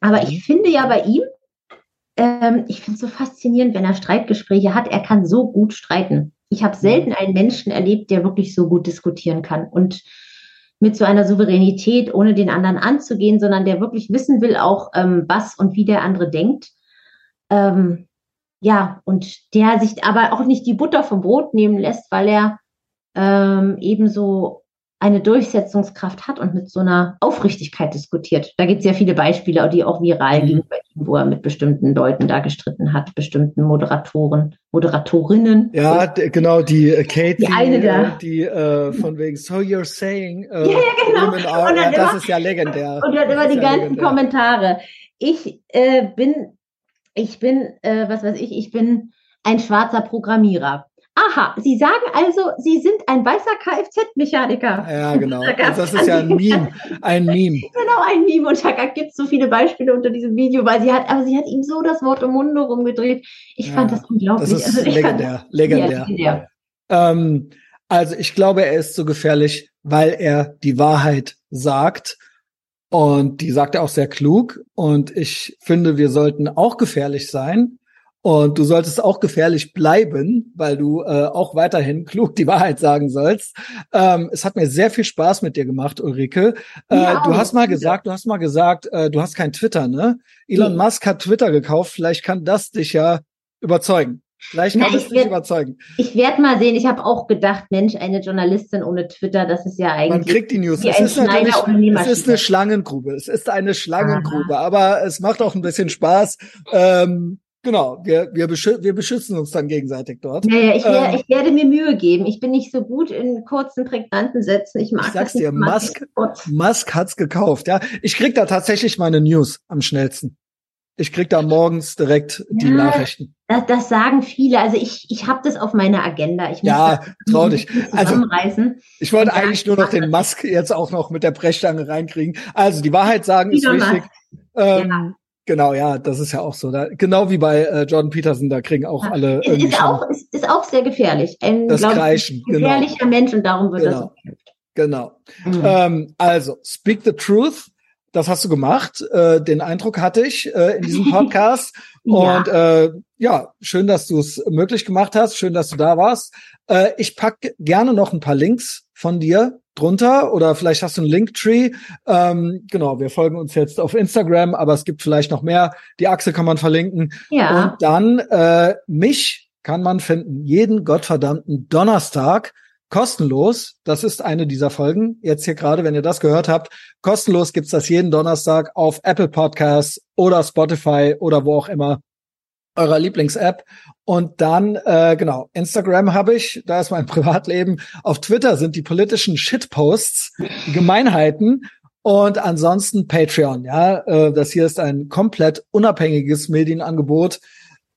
Aber Mhm. ich finde ja bei ihm, ähm, ich finde es so faszinierend, wenn er Streitgespräche hat. Er kann so gut streiten. Ich habe selten einen Menschen erlebt, der wirklich so gut diskutieren kann und mit so einer Souveränität, ohne den anderen anzugehen, sondern der wirklich wissen will, auch ähm, was und wie der andere denkt. Ähm, ja, und der sich aber auch nicht die Butter vom Brot nehmen lässt, weil er ähm, ebenso eine Durchsetzungskraft hat und mit so einer Aufrichtigkeit diskutiert. Da gibt es ja viele Beispiele, die auch viral Mhm. gingen, wo er mit bestimmten Leuten da gestritten hat, bestimmten Moderatoren, Moderatorinnen. ja, genau, die äh, Kate, Die eine da. äh, die äh, von wegen, so you're saying, äh, Ja, ja, genau. women are, ja, das immer- ist ja legendär. Und dann immer die ganzen legendär. Kommentare. Ich äh, bin, ich bin, äh, was weiß ich, ich bin ein schwarzer Programmierer. Aha, Sie sagen also, Sie sind ein weißer Kfz-Mechaniker. Ja, genau. Also das ist ja ein Meme, ein Meme. Genau, ein Meme. Und da gibt es so viele Beispiele unter diesem Video, weil sie hat, aber sie hat ihm so das Wort im Munde rumgedreht. Ich Ja, fand das unglaublich. Das ist Also legendär, legendär. Legendär. Ähm, also ich glaube, er ist so gefährlich, weil er die Wahrheit sagt. Und die sagt er auch sehr klug. Und ich finde, wir sollten auch gefährlich sein. Und du solltest auch gefährlich bleiben, weil du äh, auch weiterhin klug die Wahrheit sagen sollst. Ähm, es hat mir sehr viel Spaß mit dir gemacht, Ulrike. Äh, Mir du hast mal gesagt, du hast mal gesagt, äh, du hast kein Twitter, ne? Elon. Musk hat Twitter gekauft. Vielleicht kann das dich ja überzeugen. Vielleicht kann Na, es ich dich werd- überzeugen. Ich werde mal sehen, ich habe auch gedacht, Mensch, eine Journalistin ohne Twitter, das ist ja Man eigentlich. kriegt die News. Es ist natürlich, es ist eine Schlangengrube. Es ist eine Schlangengrube, aber es macht auch ein bisschen Spaß. Ähm, genau, wir, wir, beschü wir beschützen uns dann gegenseitig dort. Naja, ich, wer- Ähm, ich werde mir Mühe geben. Ich bin nicht so gut in kurzen, prägnanten Sätzen. Ich mag Ich sag's das nicht dir, Musk-. Musk hat's gekauft, ja. Ich krieg da tatsächlich meine News am schnellsten. Ich krieg da morgens direkt die Ja, Nachrichten. Das, das sagen viele. Also ich, ich habe das auf meiner Agenda. Ich muss Ja, trau dich. Also. Ich wollte Ja, eigentlich ich nur noch den. Musk jetzt auch noch mit der Brechstange reinkriegen. Also die Wahrheit sagen ist wichtig. Ähm, Ja. Genau, ja, das ist ja auch so. Da, genau wie bei äh, Jordan Peterson, da kriegen auch Ja. alle Es ist schon auch, es ist auch sehr gefährlich. Ein, das glaub Kreischen. Genau, gefährlicher Mensch und darum wird Genau. das genau. Mhm. Ähm, also, speak the truth. Das hast du gemacht. Äh, den Eindruck hatte ich äh, in diesem Podcast. Ja. Und äh, ja, schön, dass du es möglich gemacht hast. Schön, dass du da warst. Äh, ich pack gerne noch ein paar Links von dir drunter oder vielleicht hast du einen Linktree. Ähm, genau, wir folgen uns jetzt auf Instagram, aber es gibt vielleicht noch mehr. Die Achse kann man verlinken. ja. Und dann äh, mich kann man finden jeden gottverdammten Donnerstag kostenlos. Das ist eine dieser Folgen. Jetzt hier gerade, wenn ihr das gehört habt, kostenlos gibt's das jeden Donnerstag auf Apple Podcasts oder Spotify oder wo auch immer eurer Lieblings-App. Und dann, äh, genau, Instagram habe ich, da ist mein Privatleben. Auf Twitter sind die politischen Shitposts, die Gemeinheiten. Und ansonsten Patreon, ja. Äh, das hier ist ein komplett unabhängiges Medienangebot.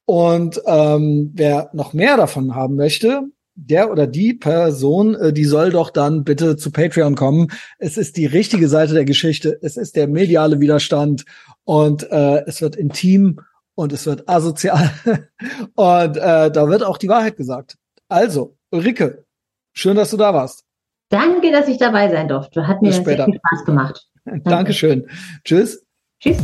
Und ähm, wer noch mehr davon haben möchte, der oder die Person, äh, die soll doch dann bitte zu Patreon kommen. Es ist die richtige Seite der Geschichte. Es ist der mediale Widerstand und äh, es wird intim und es wird asozial und äh, da wird auch die Wahrheit gesagt. Also, Ulrike, schön, dass du da warst. Danke, dass ich dabei sein durfte. Hat mir sehr viel Spaß gemacht. Danke. Dankeschön. Tschüss. Tschüss.